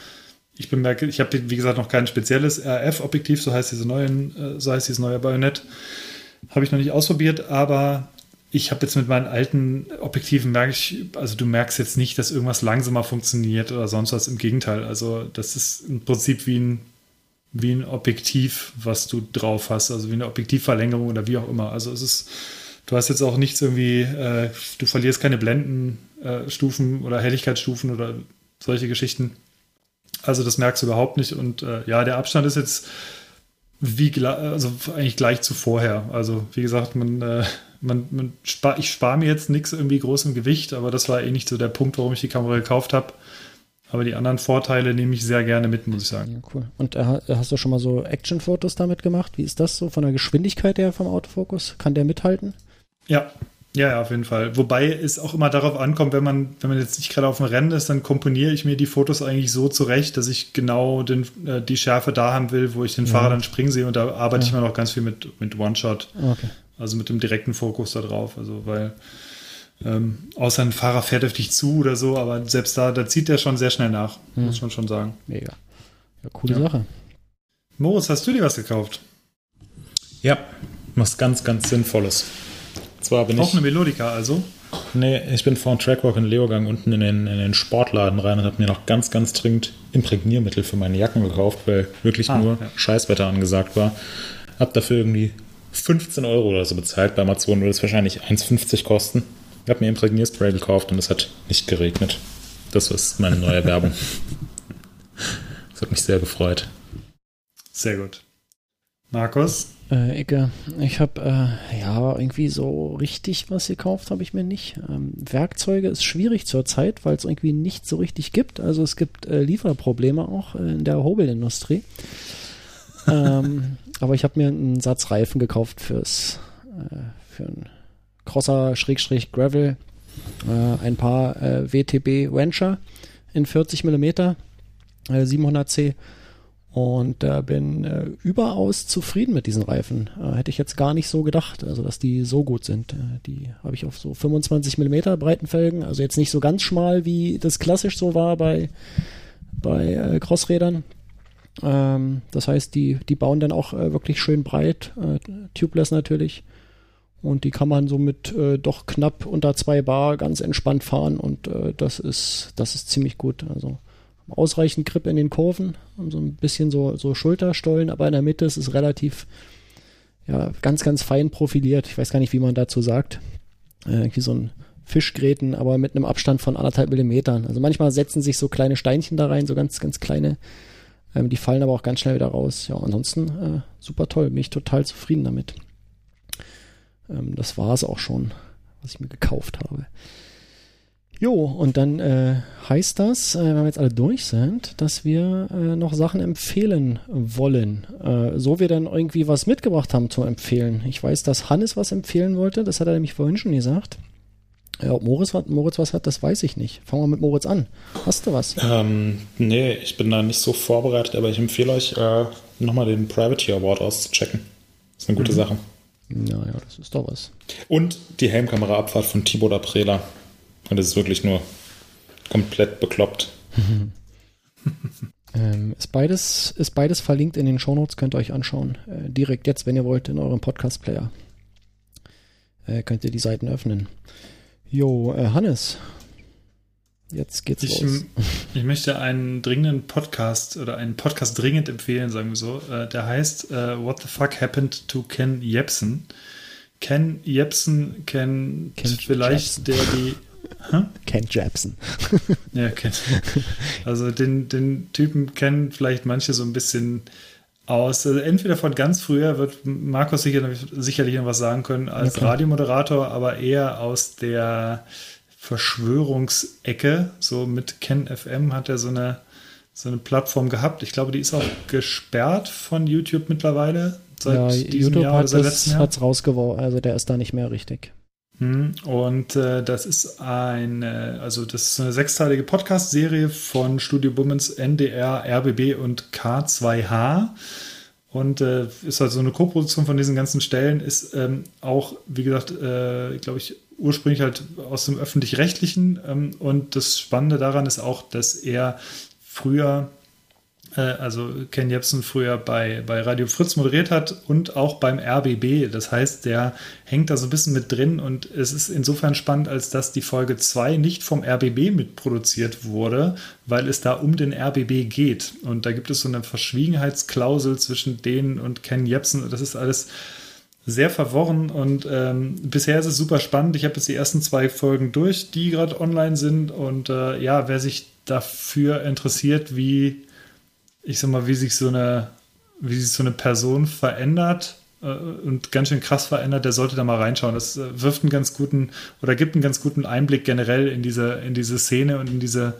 ich bemerke, ich habe wie gesagt noch kein spezielles RF-Objektiv, so heißt diese neuen, äh, so heißt dieses neue Bajonett. Habe ich noch nicht ausprobiert, aber ich habe jetzt mit meinen alten Objektiven merke ich, also du merkst jetzt nicht, dass irgendwas langsamer funktioniert oder sonst was. Im Gegenteil, also das ist im Prinzip wie ein, wie ein Objektiv, was du drauf hast, also wie eine Objektivverlängerung oder wie auch immer. Also es ist, du hast jetzt auch nichts irgendwie, äh, du verlierst keine Blendenstufen äh, oder Helligkeitsstufen oder solche Geschichten. Also das merkst du überhaupt nicht. Und äh, ja, der Abstand ist jetzt wie also eigentlich gleich zu vorher. Also wie gesagt, man, äh, man, man spar, ich spare mir jetzt nichts irgendwie großem Gewicht, aber das war eh nicht so der Punkt, warum ich die Kamera gekauft habe. Aber die anderen Vorteile nehme ich sehr gerne mit, muss ich sagen. Ja, cool. Und äh, hast du schon mal so Action-Fotos damit gemacht? Wie ist das so von der Geschwindigkeit her vom Autofokus? Kann der mithalten? Ja, ja, ja, auf jeden Fall. Wobei es auch immer darauf ankommt, wenn man, wenn man jetzt nicht gerade auf dem Rennen ist, dann komponiere ich mir die Fotos eigentlich so zurecht, dass ich genau den, äh, die Schärfe da haben will, wo ich den ja. Fahrer dann springen sehe. Und da arbeite ja. ich immer noch ganz viel mit, mit One-Shot. Okay. Also mit dem direkten Fokus da drauf. Also weil ähm, außer ein Fahrer fährt auf dich zu oder so, aber selbst da, da zieht der schon sehr schnell nach, hm. muss man schon sagen. Mega. Ja, coole ja. Sache. Moritz, hast du dir was gekauft? Ja, was ganz, ganz Sinnvolles. Zwar bin Auch ich, eine Melodika also? Nee, ich bin vor dem Trackwalk in Leogang unten in den, in den Sportladen rein und habe mir noch ganz, ganz dringend Imprägniermittel für meine Jacken gekauft, weil wirklich ah, nur ja. Scheißwetter angesagt war. Hab dafür irgendwie 15 Euro oder so bezahlt. Bei Amazon würde es wahrscheinlich 1,50 kosten. Ich habe mir Imprägnierspray gekauft und es hat nicht geregnet. Das ist meine neue Werbung. Das hat mich sehr gefreut. Sehr gut. Markus? Äh, Icke, ich habe äh, ja irgendwie so richtig was gekauft, habe ich mir nicht. Ähm, Werkzeuge ist schwierig zurzeit, weil es irgendwie nicht so richtig gibt. Also es gibt äh, Lieferprobleme auch in der Hobelindustrie. ähm, aber ich habe mir einen Satz Reifen gekauft fürs äh, für einen Crosser Schrägstrich Gravel, äh, ein paar äh, WTB Venture in 40 mm 700C und äh, bin äh, überaus zufrieden mit diesen Reifen. Äh, hätte ich jetzt gar nicht so gedacht, also dass die so gut sind. Äh, die habe ich auf so 25 mm breiten Felgen, also jetzt nicht so ganz schmal, wie das klassisch so war bei, bei äh, Crossrädern. Ähm, das heißt, die, die bauen dann auch äh, wirklich schön breit, tubeless natürlich. Und die kann man so mit doch knapp unter zwei Bar ganz entspannt fahren und das ist, das ist ziemlich gut. Also ausreichend Grip in den Kurven und so ein bisschen so, so Schulterstollen, aber in der Mitte ist es relativ, ja, ganz, ganz fein profiliert. Ich weiß gar nicht, wie man dazu sagt. Äh, wie so ein Fischgräten, aber mit einem Abstand von anderthalb Millimetern. Also manchmal setzen sich so kleine Steinchen da rein, so ganz, ganz kleine. Ähm, die fallen aber auch ganz schnell wieder raus. Ja, ansonsten äh, super toll. Bin ich total zufrieden damit. Ähm, das war es auch schon, was ich mir gekauft habe. Jo, und dann äh, heißt das, äh, wenn wir jetzt alle durch sind, dass wir äh, noch Sachen empfehlen wollen. Äh, so wir dann irgendwie was mitgebracht haben zu empfehlen. Ich weiß, dass Hannes was empfehlen wollte, das hat er nämlich vorhin schon gesagt. Ja, ob Moritz, Moritz was hat, das weiß ich nicht. Fangen wir mit Moritz an. Hast du was? Ähm, nee, ich bin da nicht so vorbereitet, aber ich empfehle euch, äh, nochmal den Privateer Award auszuchecken. Das ist eine gute mhm. Sache. Naja, das ist doch was. Und die Helmkameraabfahrt von Thibaut Aprela. Und es ist wirklich nur komplett bekloppt. ähm, ist, beides, ist beides verlinkt in den Shownotes, könnt ihr euch anschauen. Äh, direkt jetzt, wenn ihr wollt, in eurem Podcast-Player. Äh, könnt ihr die Seiten öffnen. Jo, äh, Hannes. Jetzt geht's ich, los. Ich möchte einen dringenden Podcast oder einen Podcast dringend empfehlen, sagen wir so. Äh, der heißt uh, What the Fuck Happened to Ken Jebsen. Ken Jebsen kennt Ken vielleicht Jepsen. der die Ken Jepsen. ja, Ken. Also den, den Typen kennen vielleicht manche so ein bisschen aus. Also entweder von ganz früher wird Markus sicher, sicherlich noch was sagen können als okay. Radiomoderator, aber eher aus der Verschwörungsecke. So mit Ken FM hat er so eine, so eine Plattform gehabt. Ich glaube, die ist auch gesperrt von YouTube mittlerweile. Seit ja, diesem YouTube Jahr hat es rausgeworfen, also der ist da nicht mehr richtig. Hm, und äh, das ist eine, also das ist eine sechsteilige Podcast-Serie von Studio Bummens, NDR, RBB und K2H. Und äh, ist halt so eine Co-Produktion von diesen ganzen Stellen, ist ähm, auch, wie gesagt, äh, glaube ich, ursprünglich halt aus dem öffentlich-rechtlichen. Ähm, und das Spannende daran ist auch, dass er früher also Ken Jebsen früher bei, bei Radio Fritz moderiert hat und auch beim RBB. Das heißt, der hängt da so ein bisschen mit drin und es ist insofern spannend, als dass die Folge 2 nicht vom RBB mitproduziert wurde, weil es da um den RBB geht. Und da gibt es so eine Verschwiegenheitsklausel zwischen denen und Ken Jebsen. Das ist alles sehr verworren und ähm, bisher ist es super spannend. Ich habe jetzt die ersten zwei Folgen durch, die gerade online sind und äh, ja, wer sich dafür interessiert, wie ich sag mal, wie sich so eine, wie sich so eine Person verändert äh, und ganz schön krass verändert, der sollte da mal reinschauen. Das äh, wirft einen ganz guten oder gibt einen ganz guten Einblick generell in diese, in diese Szene und in diese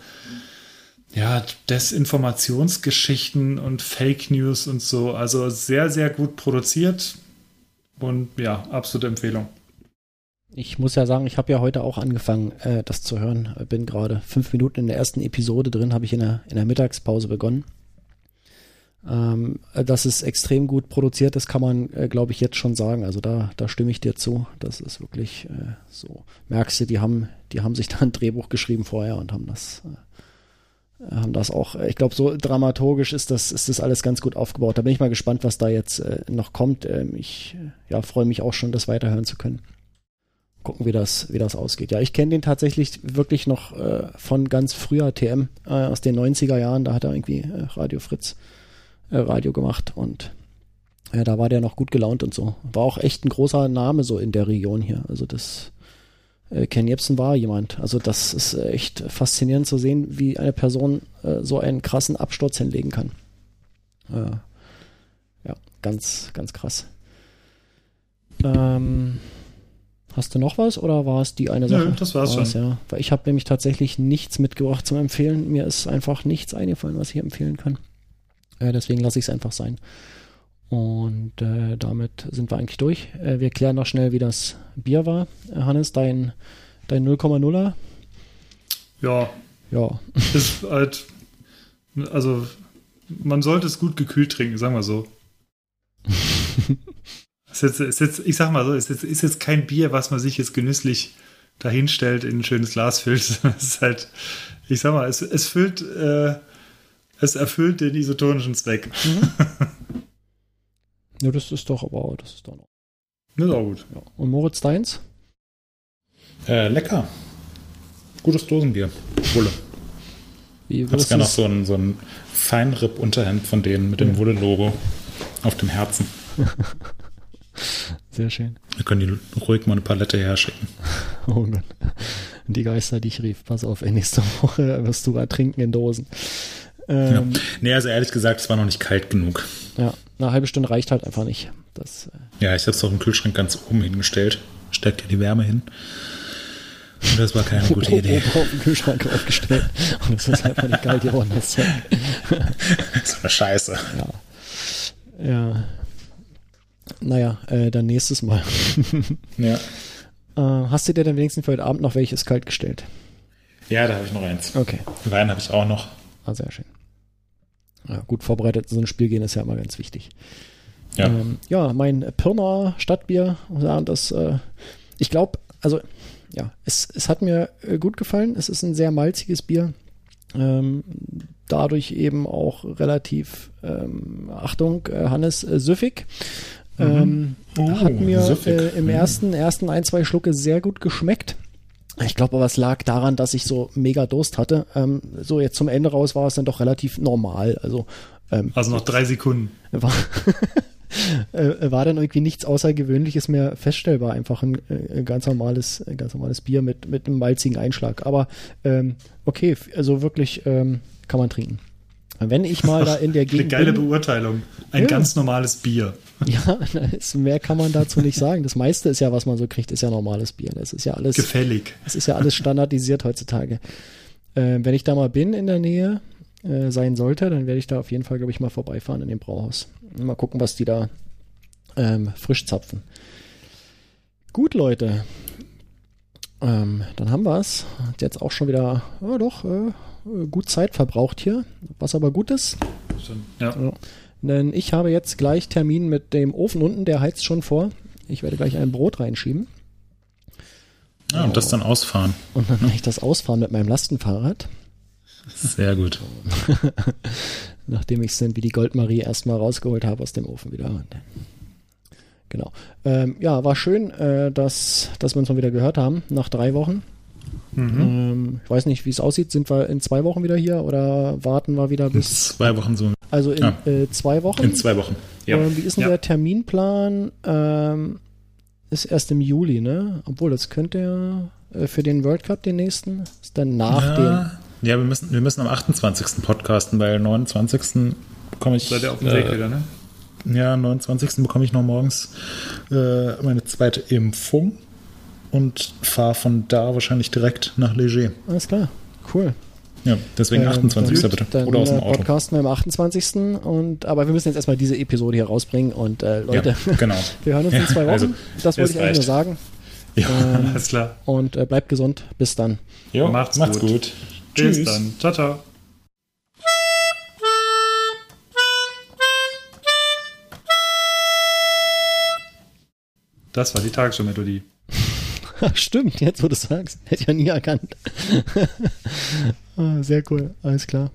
ja, Desinformationsgeschichten und Fake News und so. Also sehr, sehr gut produziert und ja, absolute Empfehlung. Ich muss ja sagen, ich habe ja heute auch angefangen, äh, das zu hören. Bin gerade fünf Minuten in der ersten Episode drin, habe ich in der, in der Mittagspause begonnen. Ähm, dass es extrem gut produziert ist, kann man, äh, glaube ich, jetzt schon sagen. Also da, da stimme ich dir zu. Das ist wirklich äh, so. Merkst du, die haben, die haben sich da ein Drehbuch geschrieben vorher und haben das haben das auch, ich glaube, so dramaturgisch ist das, ist das alles ganz gut aufgebaut. Da bin ich mal gespannt, was da jetzt äh, noch kommt. Ähm, ich ja, freue mich auch schon, das weiterhören zu können. Gucken, wie das, wie das ausgeht. Ja, ich kenne den tatsächlich wirklich noch äh, von ganz früher TM, äh, aus den 90er Jahren. Da hat er irgendwie äh, Radio Fritz äh, Radio gemacht und ja, da war der noch gut gelaunt und so. War auch echt ein großer Name so in der Region hier. Also das äh, Ken Jebsen war jemand. Also das ist echt faszinierend zu sehen, wie eine Person äh, so einen krassen Absturz hinlegen kann. Äh, ja, ganz, ganz krass. Ähm, hast du noch was oder war es die eine Sache? Nö, das war's, war's schon. Ja, weil ich habe nämlich tatsächlich nichts mitgebracht zum Empfehlen. Mir ist einfach nichts eingefallen, was ich empfehlen kann. Äh, deswegen lasse ich es einfach sein. Und äh, damit sind wir eigentlich durch. Äh, wir klären noch schnell, wie das Bier war. Äh, Hannes, dein, dein 0,0er? Ja. Ja. Ist halt, also man sollte es gut gekühlt trinken, sagen wir so. ist jetzt, ist jetzt, ich sag mal so, ist jetzt, ist jetzt kein Bier, was man sich jetzt genüsslich dahinstellt, in ein schönes Glas füllt. es ist halt, ich sag mal, es, es füllt, äh, es erfüllt den isotonischen Zweck. Mhm. Ja, das ist doch aber, das ist doch noch. Das ist auch gut. Ja. Und Moritz Deins? Äh, lecker. Gutes Dosenbier. Wulle. Wie ich habe gerne noch so ein, so ein Feinripp-Unterhemd von denen mit dem ja. Wulle-Logo auf dem Herzen. Sehr schön. Wir können die ruhig mal eine Palette herschicken. Oh Gott. Die Geister, die ich rief. Pass auf, nächste Woche wirst du ertrinken in Dosen. Ähm, ja. Nee, also ehrlich gesagt, es war noch nicht kalt genug. Ja, eine halbe Stunde reicht halt einfach nicht. Das, äh ja, ich habe es doch im Kühlschrank ganz oben hingestellt. Steckt ja die Wärme hin. Und das war keine gute Idee. Oben auf den Kühlschrank aufgestellt. Und das ist einfach nicht kalt geworden, das so eine Scheiße. Ja. Ja. Naja, äh, dann nächstes Mal. ja. Äh, hast du dir dann wenigstens für heute Abend noch welches kalt gestellt? Ja, da habe ich noch eins. Okay. Wein habe ich auch noch. Ah, sehr schön. Ja, gut vorbereitet in so ein Spiel gehen ist ja immer ganz wichtig. Ja, ähm, ja mein Pirna Stadtbier, das, äh, ich glaube, also ja, es, es hat mir äh, gut gefallen. Es ist ein sehr malziges Bier. Ähm, dadurch eben auch relativ, ähm, Achtung, äh, Hannes äh, süffig. Mhm. Ähm, oh, hat mir äh, im mhm. ersten, ersten ein, zwei Schlucke sehr gut geschmeckt. Ich glaube aber, es lag daran, dass ich so mega Durst hatte. Ähm, so jetzt zum Ende raus war es dann doch relativ normal. Also, ähm, also noch drei Sekunden. War, äh, war dann irgendwie nichts Außergewöhnliches mehr feststellbar. Einfach ein, ein ganz normales, ein ganz normales Bier mit, mit einem malzigen Einschlag. Aber ähm, okay, also wirklich ähm, kann man trinken. Wenn ich mal da in der Gegend. Eine geile bin, Beurteilung. Ein ja. ganz normales Bier. Ja, mehr kann man dazu nicht sagen. Das meiste ist ja, was man so kriegt, ist ja normales Bier. Das ist ja alles. Gefällig. Es ist ja alles standardisiert heutzutage. Äh, wenn ich da mal bin in der Nähe äh, sein sollte, dann werde ich da auf jeden Fall, glaube ich, mal vorbeifahren in dem Brauhaus. Mal gucken, was die da ähm, frisch zapfen. Gut, Leute. Ähm, dann haben wir es. Jetzt auch schon wieder, ja doch, äh, gut Zeit verbraucht hier, was aber gut ist. Ja. ja. Denn ich habe jetzt gleich Termin mit dem Ofen unten, der heizt schon vor. Ich werde gleich ein Brot reinschieben. Ja, und das dann ausfahren. Und dann mache ich das ausfahren mit meinem Lastenfahrrad. Sehr gut. Nachdem ich es dann wie die Goldmarie erstmal rausgeholt habe aus dem Ofen wieder. Genau. Ähm, ja, war schön, äh, dass, dass wir uns mal wieder gehört haben, nach drei Wochen. Mhm. Ähm, ich weiß nicht, wie es aussieht. Sind wir in zwei Wochen wieder hier oder warten wir wieder bis. In zwei Wochen so. Also in ja. äh, zwei Wochen? In zwei Wochen. Ja. Ähm, wie ist denn ja. der Terminplan? Ähm, ist erst im Juli, ne? Obwohl, das könnte ja äh, für den World Cup den nächsten. Ist dann nach ja. dem. Ja, wir müssen, wir müssen am 28. podcasten, weil 29. bekomme ich. Seid ihr auf dem Weg äh, wieder, ne? Ja, 29. bekomme ich noch morgens äh, meine zweite Impfung und fahre von da wahrscheinlich direkt nach Leger. Alles klar, cool. Ja, deswegen ähm, 28. Dann, bitte. Dann Oder aus dem Auto. Podcasten wir am 28. Und, aber wir müssen jetzt erstmal diese Episode hier rausbringen. Und äh, Leute, ja, genau. wir hören uns in zwei Wochen. Also, das wollte ich eigentlich nur sagen. Ja, ähm, alles klar. Und äh, bleibt gesund. Bis dann. Jo, macht's, macht's gut. gut. Bis dann. Ciao, ciao. Das war die Tagesschau-Melodie. Stimmt, jetzt wo du sagst. Hätte ich ja nie erkannt. Ah, sehr cool, alles klar.